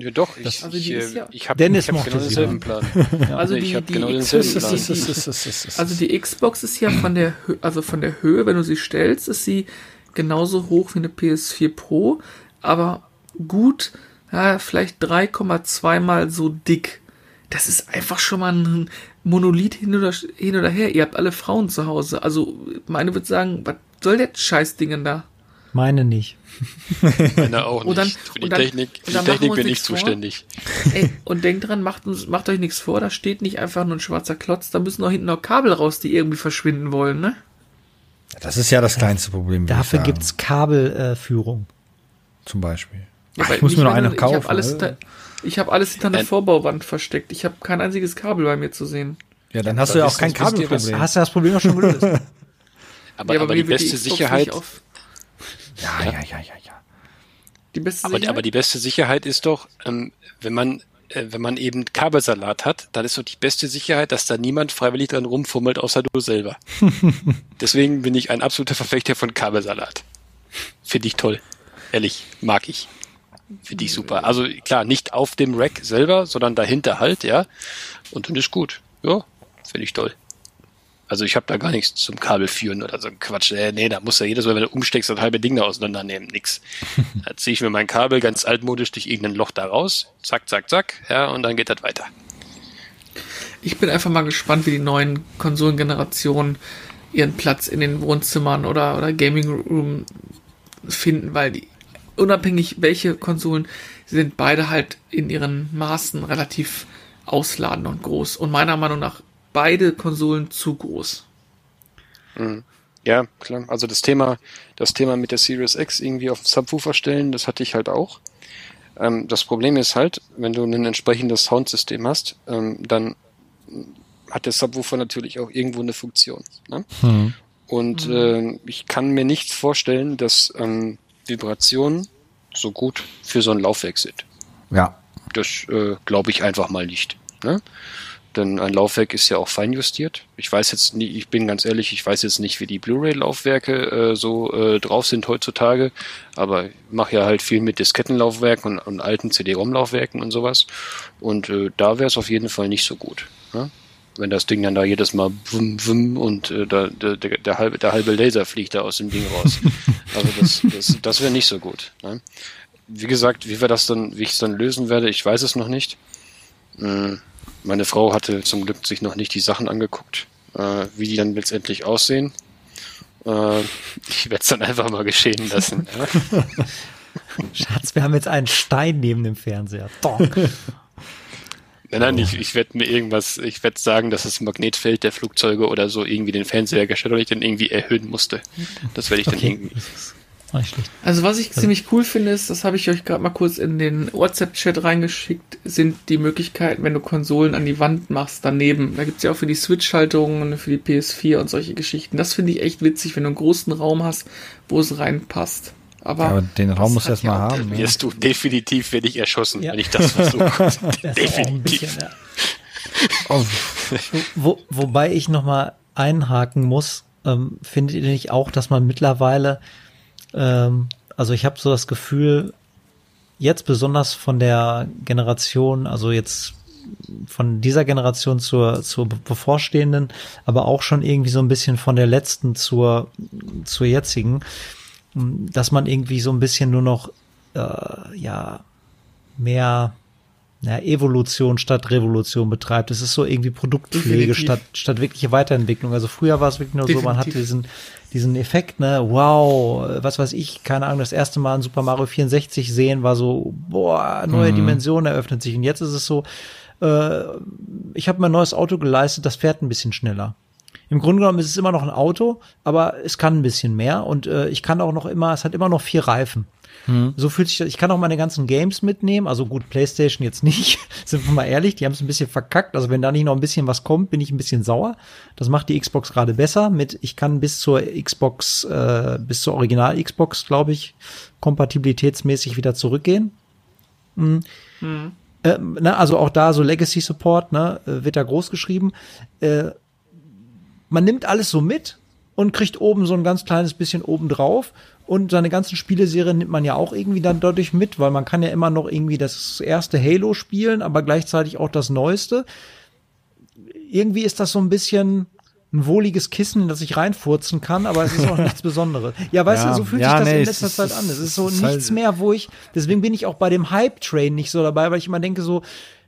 Ja, doch, ich, also ich, äh, ja ich habe hab genau denselben Plan. ja. Also die, ich die, genau denselben Plan. also die Xbox ist ja von der, also von der Höhe, wenn du sie stellst, ist sie genauso hoch wie eine PS4 Pro, aber gut, ja, vielleicht 3,2 mal so dick. Das ist einfach schon mal ein Monolith hin oder, hin oder her. Ihr habt alle Frauen zu Hause. Also meine würde sagen, was soll der Scheißdingen da? Meine nicht. Meine auch nicht. Und dann, Für die dann, Technik, die Technik bin ich zuständig. Ey, und denkt dran, macht, macht euch nichts vor, da steht nicht einfach nur ein schwarzer Klotz, da müssen auch hinten noch Kabel raus, die irgendwie verschwinden wollen, ne? Das ist ja das kleinste Problem. Dafür gibt's Kabelführung. Äh, Zum Beispiel. Ja, Ach, ich muss mir noch eine kaufen. Ich habe alles, hinter, ich hab alles hinter einer Vorbauwand versteckt. Ich habe kein einziges Kabel bei mir zu sehen. Ja, dann hast du ja auch kein Kabelproblem. Hast du das Problem auch schon gelöst? Aber, ja, aber, aber die beste die Sicherheit. Ja, ja, ja, ja, ja, ja. Die beste aber, Sicherheit? aber die beste Sicherheit ist doch, ähm, wenn man äh, wenn man eben Kabelsalat hat, dann ist doch die beste Sicherheit, dass da niemand freiwillig dran rumfummelt, außer du selber. Deswegen bin ich ein absoluter Verfechter von Kabelsalat. Finde ich toll. Ehrlich, mag ich. Finde ich super. Also klar, nicht auf dem Rack selber, sondern dahinter halt, ja. Und dann ist gut. Ja, finde ich toll. Also ich habe da gar nichts zum Kabel führen oder so Quatsch. Äh, nee, da muss ja jedes Mal, wenn du umsteckst, das halbe Ding da auseinandernehmen. Nix. Da ziehe ich mir mein Kabel ganz altmodisch durch irgendein Loch da raus. Zack, zack, zack. Ja, und dann geht das weiter. Ich bin einfach mal gespannt, wie die neuen Konsolengenerationen ihren Platz in den Wohnzimmern oder, oder Gaming Room finden, weil die, unabhängig welche Konsolen, sind beide halt in ihren Maßen relativ ausladend und groß. Und meiner Meinung nach beide Konsolen zu groß. Mhm. Ja, klar. Also das Thema, das Thema mit der Series X irgendwie auf Subwoofer stellen, das hatte ich halt auch. Ähm, das Problem ist halt, wenn du ein entsprechendes Soundsystem hast, ähm, dann hat der Subwoofer natürlich auch irgendwo eine Funktion. Ne? Mhm. Und mhm. äh, ich kann mir nicht vorstellen, dass ähm, Vibrationen so gut für so ein Laufwerk sind. Ja. Das äh, glaube ich einfach mal nicht. Ne? Denn ein Laufwerk ist ja auch feinjustiert. Ich weiß jetzt nicht, ich bin ganz ehrlich, ich weiß jetzt nicht, wie die Blu-ray-Laufwerke äh, so äh, drauf sind heutzutage, aber ich mache ja halt viel mit Diskettenlaufwerken und, und alten CD-ROM-Laufwerken und sowas. Und äh, da wäre es auf jeden Fall nicht so gut. Ne? wenn das Ding dann da jedes Mal wum, wum und äh, da, der, der, der, halbe, der halbe Laser fliegt da aus dem Ding raus. Also das, das, das wäre nicht so gut. Ne? Wie gesagt, wie wir das dann, wie ich es dann lösen werde, ich weiß es noch nicht. Hm, meine Frau hatte zum Glück sich noch nicht die Sachen angeguckt, äh, wie die dann letztendlich aussehen. Äh, ich werde es dann einfach mal geschehen lassen. Ja? Schatz, wir haben jetzt einen Stein neben dem Fernseher. Donk. Nein, nein, ich, ich werde mir irgendwas, ich werde sagen, dass das Magnetfeld der Flugzeuge oder so irgendwie den Fernseher geschädigt dann irgendwie erhöhen musste. Das werde ich dann Okay. irgendwie. War nicht schlecht. Also was ich ziemlich cool finde, ist, das habe ich euch gerade mal kurz in den WhatsApp-Chat reingeschickt, sind die Möglichkeiten, wenn du Konsolen an die Wand machst, daneben. Da gibt's ja auch für die Switch-Schaltungen, für die PS4 und solche Geschichten. Das finde ich echt witzig, wenn du einen großen Raum hast, wo es reinpasst. Aber, Aber den Raum das muss hat erst mal ja haben. Wirst du definitiv werde ich erschossen, Ja. wenn ich das versuche. Definitiv. bisschen, ja. Wo, wobei ich noch mal einhaken muss, ähm, findet ihr nicht auch, dass man mittlerweile, ähm, also ich habe so das Gefühl, jetzt besonders von der Generation, also jetzt von dieser Generation zur, zur bevorstehenden, aber auch schon irgendwie so ein bisschen von der letzten zur, zur jetzigen, dass man irgendwie so ein bisschen nur noch, äh, ja, mehr ja, Evolution statt Revolution betreibt. Es ist so irgendwie Produktpflege Definitiv. statt, statt wirkliche Weiterentwicklung. Also früher war es wirklich nur so, man hatte Definitiv. diesen, diesen Effekt, ne, wow, was weiß ich, keine Ahnung, das erste Mal in Super Mario 64 sehen war so, boah, neue Dimension eröffnet sich. Und jetzt ist es so, äh, ich habe mir ein neues Auto geleistet, das fährt ein bisschen schneller. Im Grunde genommen ist es immer noch ein Auto, aber es kann ein bisschen mehr und äh, ich kann auch noch immer, es hat immer noch vier Reifen. So fühlt sich das, ich kann auch meine ganzen Games mitnehmen, also gut, Playstation jetzt nicht, sind wir mal ehrlich, die haben es ein bisschen verkackt, also wenn da nicht noch ein bisschen was kommt, bin ich ein bisschen sauer. Das macht die Xbox gerade besser mit, ich kann bis zur Xbox, äh, bis zur Original Xbox, glaube ich, kompatibilitätsmäßig wieder zurückgehen. Ähm, ne, also auch da so Legacy Support, ne, äh, wird da groß geschrieben. Äh, man nimmt alles so mit und kriegt oben so ein ganz kleines bisschen oben drauf. Und seine ganzen Spieleserien nimmt man ja auch irgendwie dann dadurch mit, weil man kann ja immer noch irgendwie das erste Halo spielen, aber gleichzeitig auch das neueste. Irgendwie ist das so ein bisschen ein wohliges Kissen, in das ich reinfurzen kann, aber es ist auch nichts Besonderes. Ja, weißt Ja, du, so fühlt ja, sich das nee, in es letzter ist- Zeit es an. Es ist so ist nichts halt- mehr, wo ich, deswegen bin ich auch bei dem Hype-Train nicht so dabei, weil ich immer denke so,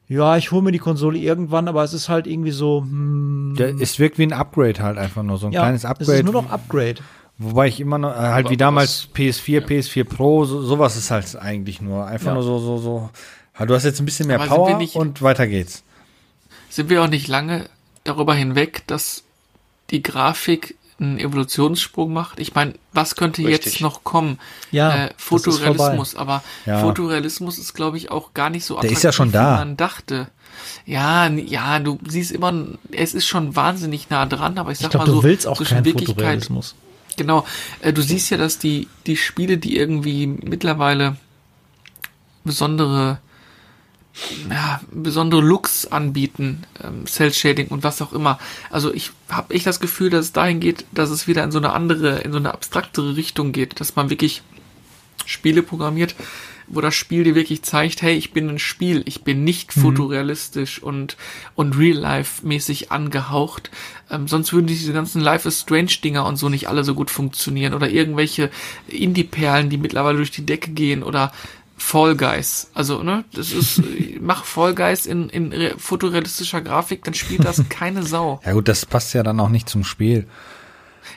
ja, ich hole mir die Konsole irgendwann, aber es ist halt irgendwie so, hm, Der, es wirkt wie ein Upgrade halt einfach nur, so ein ja, kleines es Upgrade. ist nur noch Upgrade. Wobei ich immer noch, äh, halt wie Aber damals PS4, PS4 Pro, so, sowas ist halt eigentlich nur. Einfach Ja. nur so, so, so. Du hast jetzt ein bisschen mehr Aber Power nicht- und weiter geht's. sind wir auch nicht lange darüber hinweg, dass die Grafik einen Evolutionssprung macht. Ich meine, was könnte Richtig. jetzt noch kommen? Ja, äh, Fotorealismus, aber Ja. Fotorealismus ist, glaube ich, auch gar nicht so Der ist ja schon wie da. man dachte. Ja, ja, du siehst immer, es ist schon wahnsinnig nah dran, aber ich Ich sag glaube, mal so, du willst auch zwischen keinen Wirklichkeit, Fotorealismus. Genau, äh, du siehst ja, dass die, die Spiele, die irgendwie mittlerweile besondere, ja, besondere Looks anbieten, ähm, Cell Shading und was auch immer. Also ich habe echt das Gefühl, dass es dahin geht, dass es wieder in so eine andere, in so eine abstraktere Richtung geht, dass man wirklich Spiele programmiert, wo das Spiel dir wirklich zeigt, hey, ich bin ein Spiel, ich bin nicht fotorealistisch und, und real-life-mäßig angehaucht. Ähm, sonst würden diese ganzen Life is Strange-Dinger und so nicht alle so gut funktionieren. Oder irgendwelche Indie-Perlen, die mittlerweile durch die Decke gehen oder Fall Guys. Also, ne, das ist, mach Fall Guys in, in re- fotorealistischer Grafik, dann spielt das keine Sau. Ja gut, das passt ja dann auch nicht zum Spiel.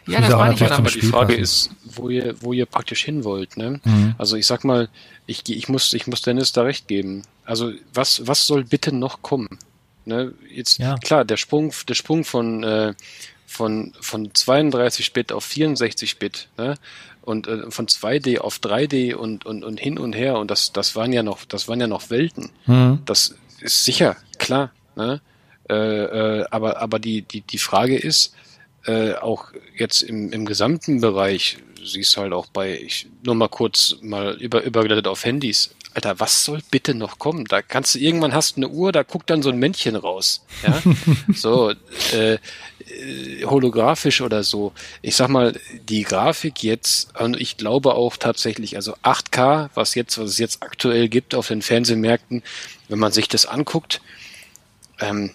Ja, das meine ich ja. Aber die Frage passen. ist, wo ihr, wo ihr praktisch hin wollt. Ne? Mhm. Also ich sag mal, ich, ich, muss, ich muss Dennis da recht geben. Also was, was soll bitte noch kommen? Ne? Jetzt, Ja. klar, der Sprung, der Sprung von, äh, von, von 32 Bit auf 64 Bit, ne? Und äh, von 2D auf 3D und, und, und hin und her, und das, das waren ja noch, das waren ja noch Welten. Mhm. Das ist sicher, klar. Ne? Äh, äh, aber aber die, die, die Frage ist, äh, auch jetzt im, im gesamten Bereich, siehst halt auch bei, ich nur mal kurz mal über, übergeleitet auf Handys. Alter, was soll bitte noch kommen? Da kannst du irgendwann hast du eine Uhr, da guckt dann so ein Männchen raus. Ja? so, äh, äh, holographisch oder so. Ich sag mal, die Grafik jetzt, und ich glaube auch tatsächlich, also 8K, was jetzt, was es jetzt aktuell gibt auf den Fernsehmärkten, wenn man sich das anguckt, ähm,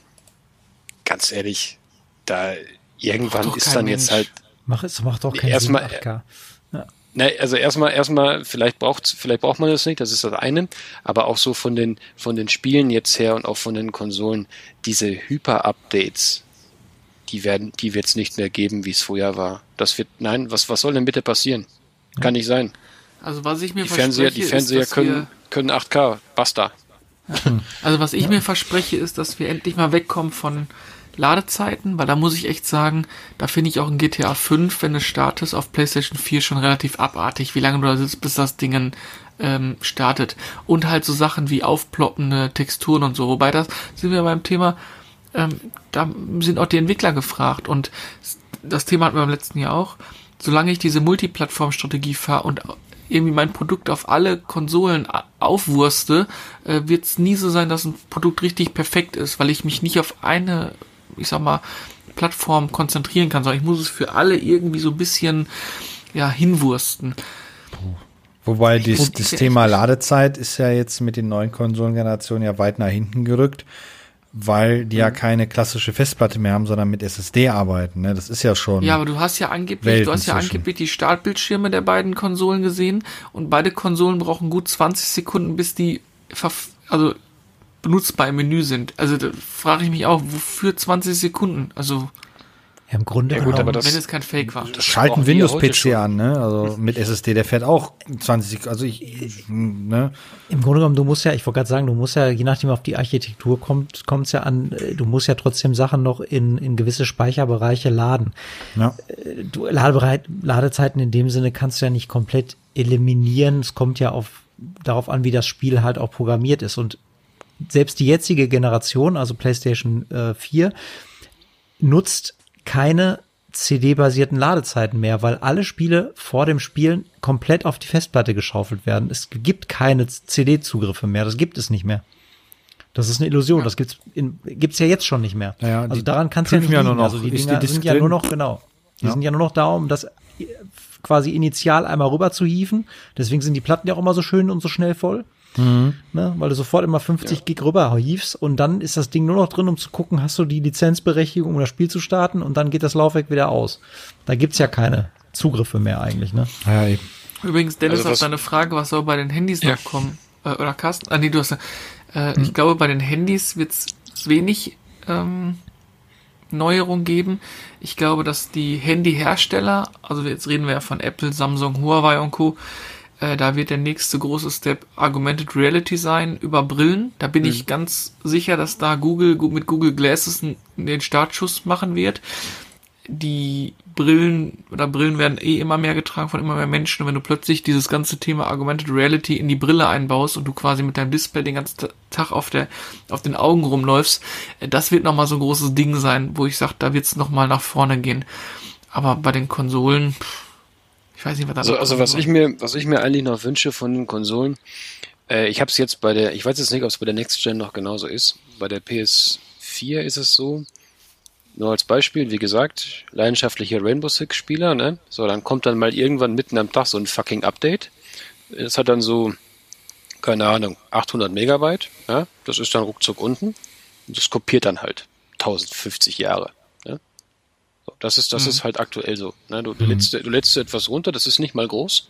ganz ehrlich, da irgendwann ist dann Mensch. jetzt halt. Mach es, macht doch keinen erstmal, Sinn, 8K. Ja. Ne, also erstmal, erstmal, vielleicht braucht, vielleicht braucht man das nicht, das ist das eine, aber auch so von den, von den Spielen jetzt her und auch von den Konsolen, diese Hyper-Updates, die werden, die wird es nicht mehr geben, wie es vorher war. Das wird, nein, was, was soll denn bitte passieren? Kann nicht sein. Also was ich mir die Fernseher, die Fernseher ist, können, können 8K, basta. Also was ich ja. mir verspreche, ist, dass wir endlich mal wegkommen von Ladezeiten, weil da muss ich echt sagen, da finde ich auch in GTA 5, wenn es startet, auf PlayStation 4 schon relativ abartig, wie lange du da sitzt, bis das Ding ähm, startet. Und halt so Sachen wie aufploppende Texturen und so. Wobei das sind wir beim Thema, ähm, da sind auch die Entwickler gefragt. Und das Thema hatten wir beim letzten Jahr auch. Solange ich diese Multiplattform-Strategie fahre und irgendwie mein Produkt auf alle Konsolen aufwurste, äh, wird es nie so sein, dass ein Produkt richtig perfekt ist, weil ich mich nicht auf eine, ich sag mal, Plattform konzentrieren kann, sondern ich muss es für alle irgendwie so ein bisschen ja, hinwursten. Wobei dies, das Thema Ladezeit ist ja jetzt mit den neuen Konsolengenerationen ja weit nach hinten gerückt weil die ja mhm. keine klassische Festplatte mehr haben, sondern mit SSD arbeiten. Ne? Das ist ja schon. Ja, aber du hast ja angeblich, du hast ja angeblich die Startbildschirme der beiden Konsolen gesehen und beide Konsolen brauchen gut 20 Sekunden, bis die also benutzbar im Menü sind. Also da frage ich mich auch, wofür 20 Sekunden? Also ja, im Grunde ja, gut, aber das, wenn es kein Fake war. Das schalten Windows-PC an, ne? Also mit SSD, der fährt auch 20, also ich, ne? Im Grunde genommen, du musst ja, ich wollte gerade sagen, du musst ja, je nachdem auf die Architektur kommt, kommt es ja an, du musst ja trotzdem Sachen noch in, in gewisse Speicherbereiche laden. Ja. Äh, du, Ladebereit, Ladezeiten in dem Sinne kannst du ja nicht komplett eliminieren. Es kommt ja auf, darauf an, wie das Spiel halt auch programmiert ist. Und selbst die jetzige Generation, also PlayStation äh, 4, nutzt keine CD-basierten Ladezeiten mehr, weil alle Spiele vor dem Spielen komplett auf die Festplatte geschaufelt werden. Es gibt keine CD-Zugriffe mehr. Das gibt es nicht mehr. Das ist eine Illusion. Ja. Das gibt's in, gibt's ja jetzt schon nicht mehr. Ja, also daran kann es ja nicht ja nur noch. Also die Dinger die sind ja nur noch genau. Die ja. sind ja nur noch da, um das quasi initial einmal rüber zu hieven. Deswegen sind die Platten ja auch immer so schön und so schnell voll. Mhm. Ne, weil du sofort immer 50 ja. Gig rüber hiefst und dann ist das Ding nur noch drin, um zu gucken, hast du die Lizenzberechtigung, um das Spiel zu starten und dann geht das Laufwerk wieder aus. Da gibt's ja keine Zugriffe mehr eigentlich, ne? Ja, eben. Übrigens, Dennis, also auf deine Frage, was soll bei den Handys ja. noch kommen? Äh, oder Carsten? Ah, nee, du hast, äh, hm. ich glaube, bei den Handys wird's wenig, ähm, Neuerung geben. Ich glaube, dass die Handyhersteller, also jetzt reden wir ja von Apple, Samsung, Huawei und Co., äh, da wird der nächste große Step Augmented Reality sein über Brillen. Da bin mhm. ich ganz sicher, dass da Google mit Google Glasses den Startschuss machen wird. Die Brillen oder Brillen werden eh immer mehr getragen von immer mehr Menschen. Und wenn du plötzlich dieses ganze Thema Augmented Reality in die Brille einbaust und du quasi mit deinem Display den ganzen Tag auf der auf den Augen rumläufst, äh, das wird nochmal so ein großes Ding sein, wo ich sage, da wird es nochmal nach vorne gehen. Aber bei den Konsolen, pff, ich weiß nicht, was da Also, also was ich mir, was ich mir eigentlich noch wünsche von den Konsolen, äh, ich habe es jetzt bei der, ich weiß jetzt nicht, ob es bei der Next Gen noch genauso ist. Bei der PS4 ist es so. Nur als Beispiel, wie gesagt, leidenschaftlicher Rainbow Six Spieler, ne? So, dann kommt dann mal irgendwann mitten am Tag so ein fucking Update. Das hat dann so, keine Ahnung, 800 Megabyte, ja? Das ist dann ruckzuck unten. Und das kopiert dann halt 1050 Jahre. Das ist, das mhm. ist halt aktuell so. Ne? Du, du, mhm. lädst, du lädst etwas runter, das ist nicht mal groß.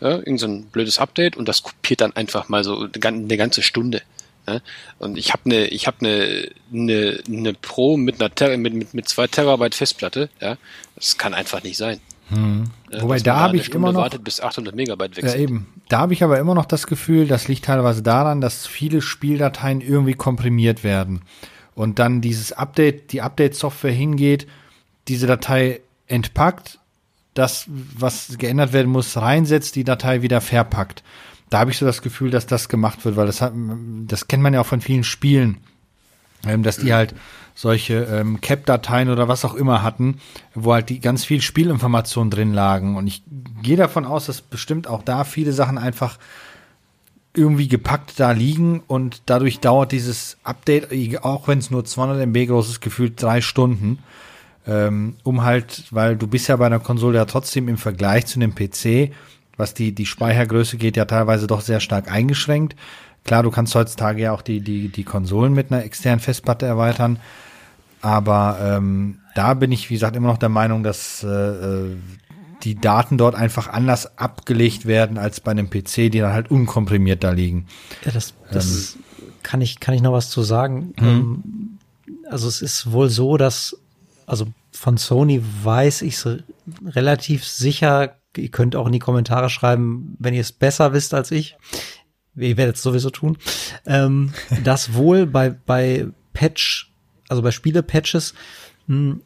Ja? Irgend so ein blödes Update und das kopiert dann einfach mal so eine ganze Stunde. Ne? Und ich habe eine, ich habe eine, eine, eine Pro mit einer Ter mit, mit, mit zwei Terabyte Festplatte. Ja, das kann einfach nicht sein. Hm. Wobei da habe ich immer noch wartet, bis 800 Megabyte weg ja, eben. Da habe ich aber immer noch das Gefühl, das liegt teilweise daran, dass viele Spieldateien irgendwie komprimiert werden und dann dieses Update, die Update-Software hingeht diese Datei entpackt, das, was geändert werden muss, reinsetzt, die Datei wieder verpackt. Da habe ich so das Gefühl, dass das gemacht wird, weil das hat, das kennt man ja auch von vielen Spielen, ähm, dass die halt solche ähm, Cap-Dateien oder was auch immer hatten, wo halt die ganz viel Spielinformationen drin lagen. Und ich gehe davon aus, dass bestimmt auch da viele Sachen einfach irgendwie gepackt da liegen und dadurch dauert dieses Update, auch wenn es nur 200 MB groß ist, gefühlt drei Stunden ähm, um halt, weil du bist ja bei einer Konsole ja trotzdem im Vergleich zu einem PC, was die, die Speichergröße geht, ja teilweise doch sehr stark eingeschränkt. Klar, du kannst heutzutage ja auch die, die, die Konsolen mit einer externen Festplatte erweitern. Aber ähm, da bin ich, wie gesagt, immer noch der Meinung, dass äh, die Daten dort einfach anders abgelegt werden als bei einem PC, die dann halt unkomprimiert da liegen. Ja, das, das ähm, kann ich kann ich noch was zu sagen. Mhm. Also es ist wohl so, dass also von Sony weiß ich es relativ sicher. Ihr könnt auch in die Kommentare schreiben, wenn ihr es besser wisst als ich. Ihr werdet es sowieso tun. Ähm, dass wohl bei, bei Patch, also bei Spiele-Patches, hm,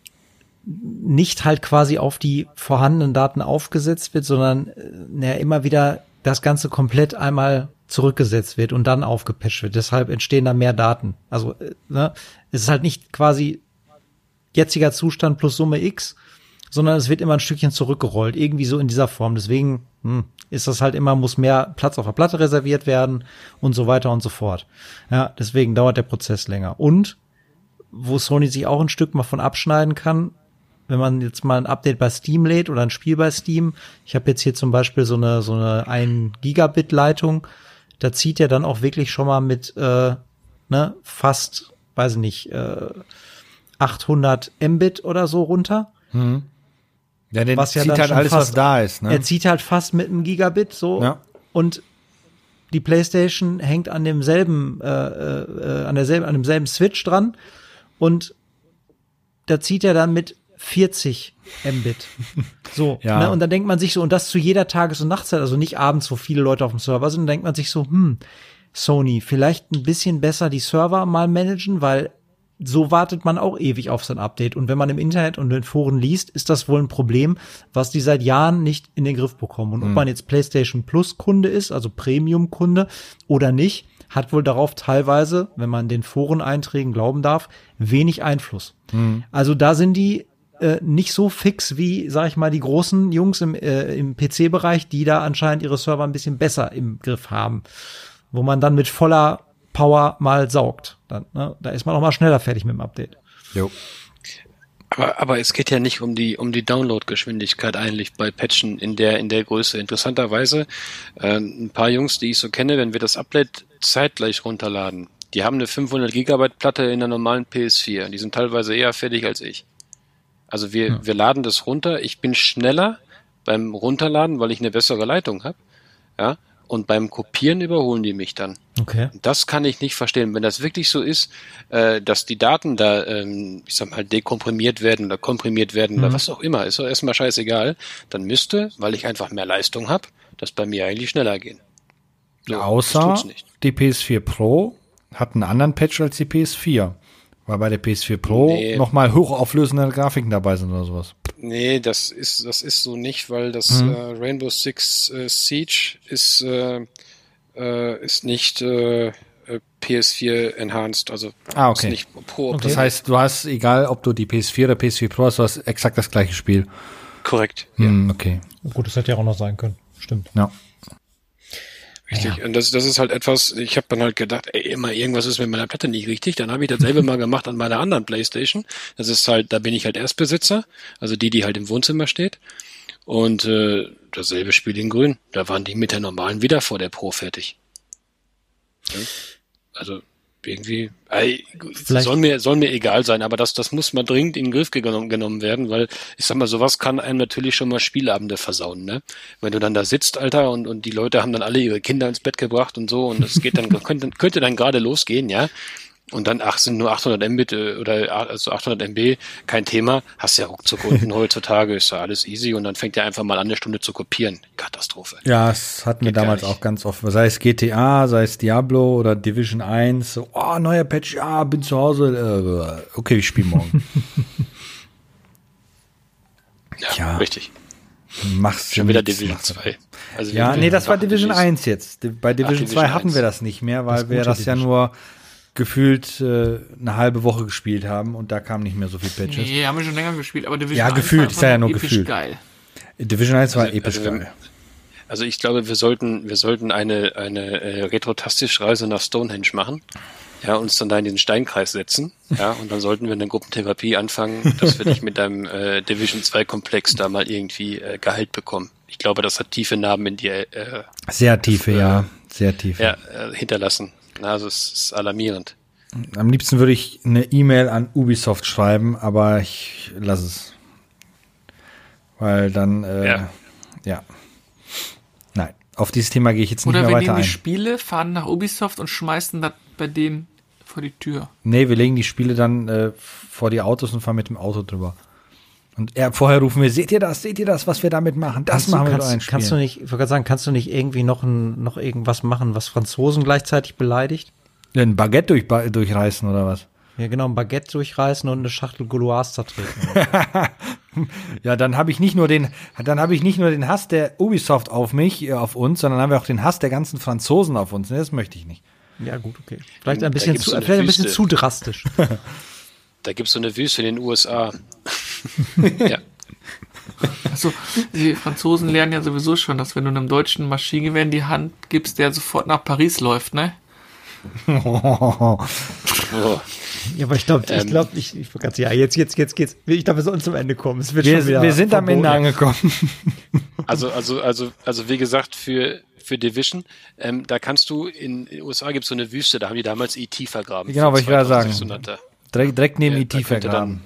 nicht halt quasi auf die vorhandenen Daten aufgesetzt wird, sondern äh, immer wieder das Ganze komplett einmal zurückgesetzt wird und dann aufgepatcht wird. Deshalb entstehen da mehr Daten. Also äh, ne, es ist halt nicht quasi jetziger Zustand plus Summe X, sondern es wird immer ein Stückchen zurückgerollt, irgendwie so in dieser Form. Deswegen hm, ist das halt immer, muss mehr Platz auf der Platte reserviert werden und so weiter und so fort. Ja, deswegen dauert der Prozess länger. Und wo Sony sich auch ein Stück mal von abschneiden kann, wenn man jetzt mal ein Update bei Steam lädt oder ein Spiel bei Steam, ich habe jetzt hier zum Beispiel so eine so eine 1 Gigabit Leitung, da zieht er dann auch wirklich schon mal mit äh, ne, fast, weiß ich nicht, äh, 800 Mbit oder so runter. Mhm. Ja, der was ja zieht halt alles, fast, was da ist. Ne? Er zieht halt fast mit einem Gigabit so. Ja. Und die PlayStation hängt an demselben, äh, äh, an derselben, an demselben Switch dran. Und da zieht er dann mit 40 Mbit. So, ja. ne? und dann denkt man sich so, und das zu jeder Tages- und Nachtzeit, also nicht abends, wo viele Leute auf dem Server sind, dann denkt man sich so, hm, Sony, vielleicht ein bisschen besser die Server mal managen, weil so wartet man auch ewig auf sein Update. Und wenn man im Internet und in Foren liest, ist das wohl ein Problem, was die seit Jahren nicht in den Griff bekommen. Und ob mhm. man jetzt PlayStation Plus Kunde ist, also Premium Kunde oder nicht, hat wohl darauf teilweise, wenn man den Foreneinträgen glauben darf, wenig Einfluss. Mhm. Also da sind die äh, nicht so fix wie, sag ich mal, die großen Jungs im, äh, im PC-Bereich, die da anscheinend ihre Server ein bisschen besser im Griff haben. Wo man dann mit voller Power mal saugt. Dann, ne? Da ist man auch mal schneller fertig mit dem Update. Jo. Aber, aber es geht ja nicht um die um die Downloadgeschwindigkeit eigentlich bei Patchen in der in der Größe. Interessanterweise äh, ein paar Jungs, die ich so kenne, wenn wir das Update zeitgleich runterladen, die haben eine 500 Gigabyte Platte in der normalen PS4. Die sind teilweise eher fertig als ich. Also wir ja. wir laden das runter. Ich bin schneller beim Runterladen, weil ich eine bessere Leitung habe. Ja, und beim Kopieren überholen die mich dann. Okay. Das kann ich nicht verstehen. Wenn das wirklich so ist, äh, dass die Daten da, ähm, ich sag mal, dekomprimiert werden oder komprimiert werden mhm. oder was auch immer, ist doch erstmal scheißegal, dann müsste, weil ich einfach mehr Leistung habe, das bei mir eigentlich schneller gehen. So, Außer die PS4 Pro hat einen anderen Patch als die PS4. Weil bei der PS4 Pro nee. nochmal hochauflösende Grafiken dabei sind oder sowas. Nee, das ist, das ist so nicht, weil das mhm. äh, Rainbow Six äh, Siege ist, äh, äh, ist nicht äh, PS4 enhanced, also ah, okay. ist nicht Pro. Okay. Das heißt, du hast, egal ob du die PS4 oder PS4 Pro hast, du hast exakt das gleiche Spiel. Korrekt. Mhm, ja. Okay. Gut, das hätte ja auch noch sein können. Stimmt. Ja. Richtig. Ja. Und das, das ist halt etwas, ich habe dann halt gedacht, ey, immer irgendwas ist mit meiner Platte nicht richtig. Dann habe ich dasselbe mal gemacht an meiner anderen Playstation. Das ist halt, da bin ich halt Erstbesitzer, also die, die halt im Wohnzimmer steht. Und äh, dasselbe Spiel in Grün. Da waren die mit der normalen wieder vor der Pro fertig. Ja? Also irgendwie, ey, soll mir, soll mir egal sein, aber das, das muss mal dringend in den Griff genommen, genommen werden, weil ich sag mal, sowas kann einem natürlich schon mal Spielabende versauen, ne? Wenn du dann da sitzt, Alter, und, und die Leute haben dann alle ihre Kinder ins Bett gebracht und so, und es geht dann, könnte, könnte dann gerade losgehen, ja? Und dann, ach, sind nur 800 Mbit äh, oder also 800 MB, kein Thema. Hast ja ruckzuck unten heutzutage, ist ja alles easy und dann fängt er einfach mal an, eine Stunde zu kopieren. Katastrophe. Ja, es hatten wir damals auch ganz oft. Sei es GTA, sei es Diablo oder Division 1. So, oh, neuer Patch, ja, bin zu Hause. Äh, okay, ich spiele morgen. ja, ja, richtig. Machst Schon wieder Division 2. Also ja, nee, das war Division 1 jetzt. Bei Division, Ach, Division 2 hatten 1. wir das nicht mehr, weil das wir das ja nur gefühlt äh, eine halbe Woche gespielt haben und da kam nicht mehr so viel Patches. Nee, haben wir schon länger gespielt, aber Division ja, 1 gefühlt, ist ja nur gefühlt. geil. Division 1 war also, episch also, geil. Also ich glaube, wir sollten, wir sollten eine, eine äh, retrotastische Reise nach Stonehenge machen. Ja, uns dann da in den Steinkreis setzen. Ja, und dann sollten wir eine Gruppentherapie anfangen, dass wir dich mit deinem äh, Division 2 Komplex da mal irgendwie äh, Gehalt bekommen. Ich glaube, das hat tiefe Narben in dir. Äh, sehr tiefe, äh, ja. Sehr tiefe. Ja, äh, hinterlassen. Also es ist alarmierend. Am liebsten würde ich eine E-Mail an Ubisoft schreiben, aber ich lasse es. Weil dann, äh, ja. ja. Nein, auf dieses Thema gehe ich jetzt nicht Oder mehr wir weiter nehmen die ein. Spiele, fahren nach Ubisoft und schmeißen das bei denen vor die Tür. Nee, wir legen die Spiele dann äh, vor die Autos und fahren mit dem Auto drüber. Und er, vorher rufen wir, seht ihr das, seht ihr das, was wir damit machen? Das Kannst machen du, wir kannst, kannst du nicht, ich wollte gerade sagen, kannst du nicht irgendwie noch, ein, noch irgendwas machen, was Franzosen gleichzeitig beleidigt? Ein Baguette durch, durchreißen oder was? Ja, genau, ein Baguette durchreißen und eine Schachtel Gauloise zertreten. Ja, dann habe ich nicht nur den, dann habe ich nicht nur den Hass der Ubisoft auf mich, äh, auf uns, sondern haben wir auch den Hass der ganzen Franzosen auf uns. Nee, das möchte ich nicht. ja, gut, okay. Vielleicht ein bisschen, zu, vielleicht ein bisschen zu drastisch. Da gibt es so eine Wüste in den USA. ja. Also, die Franzosen lernen ja sowieso schon, dass wenn du einem Deutschen Maschinengewehr in die Hand gibst, der sofort nach Paris läuft, ne? Oh. Ja, aber ich glaube, ich Ähm. glaube, ich, ich sagen, ja, jetzt, jetzt, jetzt geht's. Ich glaube, wir sollen zum Ende kommen. Es wird Wir, schon wieder wir sind am Ende angekommen. Also, also, also, also wie gesagt, für, für Division, ähm, da kannst du in den USA gibt es so eine Wüste, da haben die damals E.T. vergraben. Genau, wollte ich gerade sagen. 2600er. Direkt, direkt neben Ja, IT da vergraben.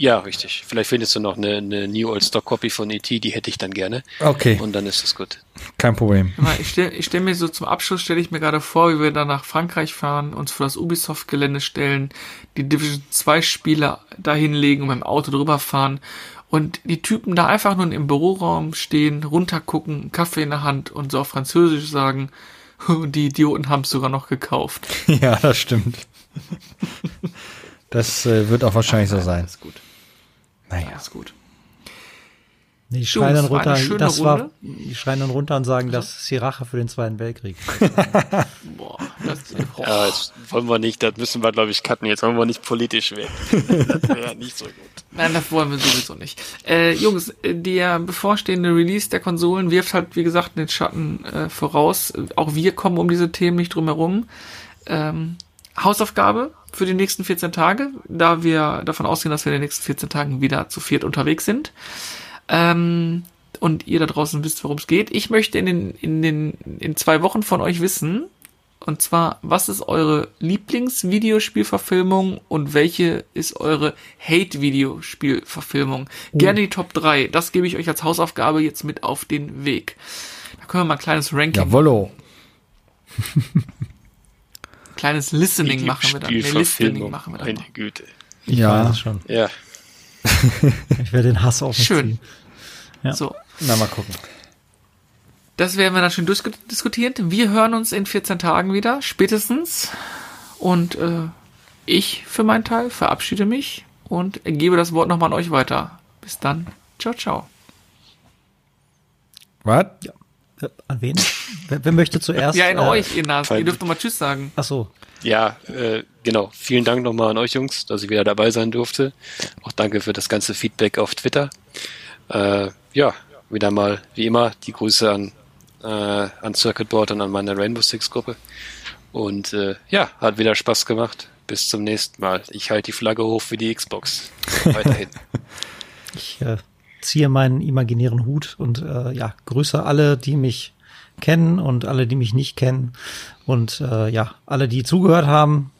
Ja, richtig. Vielleicht findest du noch eine, eine New Old Stock Copy von E.T., die hätte ich dann gerne. Okay, Und dann ist es gut. kein Problem. Ich stelle ich stell mir so zum Abschluss, stelle ich mir gerade vor, wie wir dann nach Frankreich fahren, uns vor das Ubisoft-Gelände stellen, die Division 2 Spieler dahin legen und mit dem Auto drüber fahren und die Typen da einfach nur im Büroraum stehen, runtergucken, einen Kaffee in der Hand und so auf Französisch sagen, die Idioten haben es sogar noch gekauft. Ja, das stimmt. Das äh, wird auch wahrscheinlich so sein. Ist gut. Naja. Ist gut. Nee, die schreien dann runter, das war, Runde. die schreien dann runter und sagen, das ist die Rache für den Zweiten Weltkrieg. Boah, das, boah. Ja, jetzt wollen wir nicht, das müssen wir, glaube ich, cutten. Jetzt wollen wir nicht politisch werden. das wäre nicht so gut. Nein, das wollen wir sowieso nicht. Äh, Jungs, äh, der bevorstehende Release der Konsolen wirft halt, wie gesagt, den Schatten äh, voraus. Auch wir kommen um diese Themen nicht drum herum. Ähm, Hausaufgabe für die nächsten 14 Tage, da wir davon ausgehen, dass wir in den nächsten 14 Tagen wieder zu viert unterwegs sind. Ähm, und ihr da draußen wisst, worum es geht. Ich möchte in den, in den, in zwei Wochen von euch wissen, und zwar, was ist eure Lieblingsvideospielverfilmung und welche ist eure Hate-Videospielverfilmung? Gerne die Top 3. Das gebe ich euch als Hausaufgabe jetzt mit auf den Weg. Da können wir mal ein kleines Ranking, Jawollo. kleines Listening machen wir dann. Nee, Listening machen wir dann. Meine. Güte. Ich Ja. weiß es schon. Ja. Ich werde den Hass auf mich Schön. ziehen. Ja. So. Na, mal gucken. Das werden wir dann schön durchdiskutiert. Wir hören uns in 14 Tagen wieder, spätestens. Und äh, ich für meinen Teil verabschiede mich und gebe das Wort nochmal an euch weiter. Bis dann. Ciao, ciao. Was? Äh, An wen? wer, wer möchte zuerst? Ja, in äh, euch, ihr Nas. Ihr dürft noch mal Tschüss sagen. Ach so. Ja, äh, genau. Vielen Dank nochmal an euch Jungs, dass ich wieder dabei sein durfte. Auch danke für das ganze Feedback auf Twitter. Äh, ja, wieder mal, wie immer, die Grüße an, äh, an Circuit Board und an meine Rainbow Six Gruppe. Und äh, ja, hat wieder Spaß gemacht. Bis zum nächsten Mal. Ich halte die Flagge hoch für die Xbox. Weiterhin. Ich äh, ziehe meinen imaginären Hut und äh, ja, grüße alle, die mich kennen und alle, die mich nicht kennen. Und äh, ja, alle, die zugehört haben,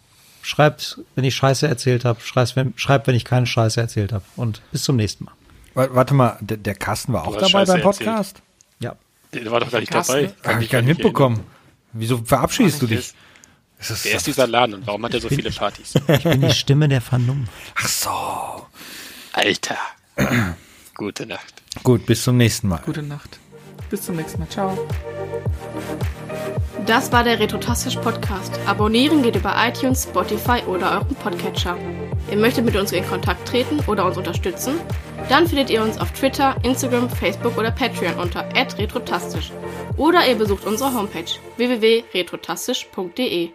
schreibt, wenn ich Scheiße erzählt habe, schreibt, wenn, schreibt, wenn ich keine Scheiße erzählt habe. Und bis zum nächsten Mal. Wa- Warte mal, der, der Carsten war auch dabei beim Podcast? Ja. Der war doch gar nicht Carsten? dabei. Habe ich gar nicht mitbekommen. Wieso verabschiedest du dich? ist wer ist dieser Laden und warum hat er so viele Partys? Ich bin die Stimme der Vernunft. Ach so. Alter. Gute Nacht. Gut, bis zum nächsten Mal. Gute Nacht. Bis zum nächsten Mal. Ciao. Das war der Retrotastisch Podcast. Abonnieren geht über iTunes, Spotify oder euren Podcatcher. Ihr möchtet mit uns in Kontakt treten oder uns unterstützen? Dann findet ihr uns auf Twitter, Instagram, Facebook oder Patreon unter retrotastisch. Oder ihr besucht unsere Homepage www.retrotastisch.de.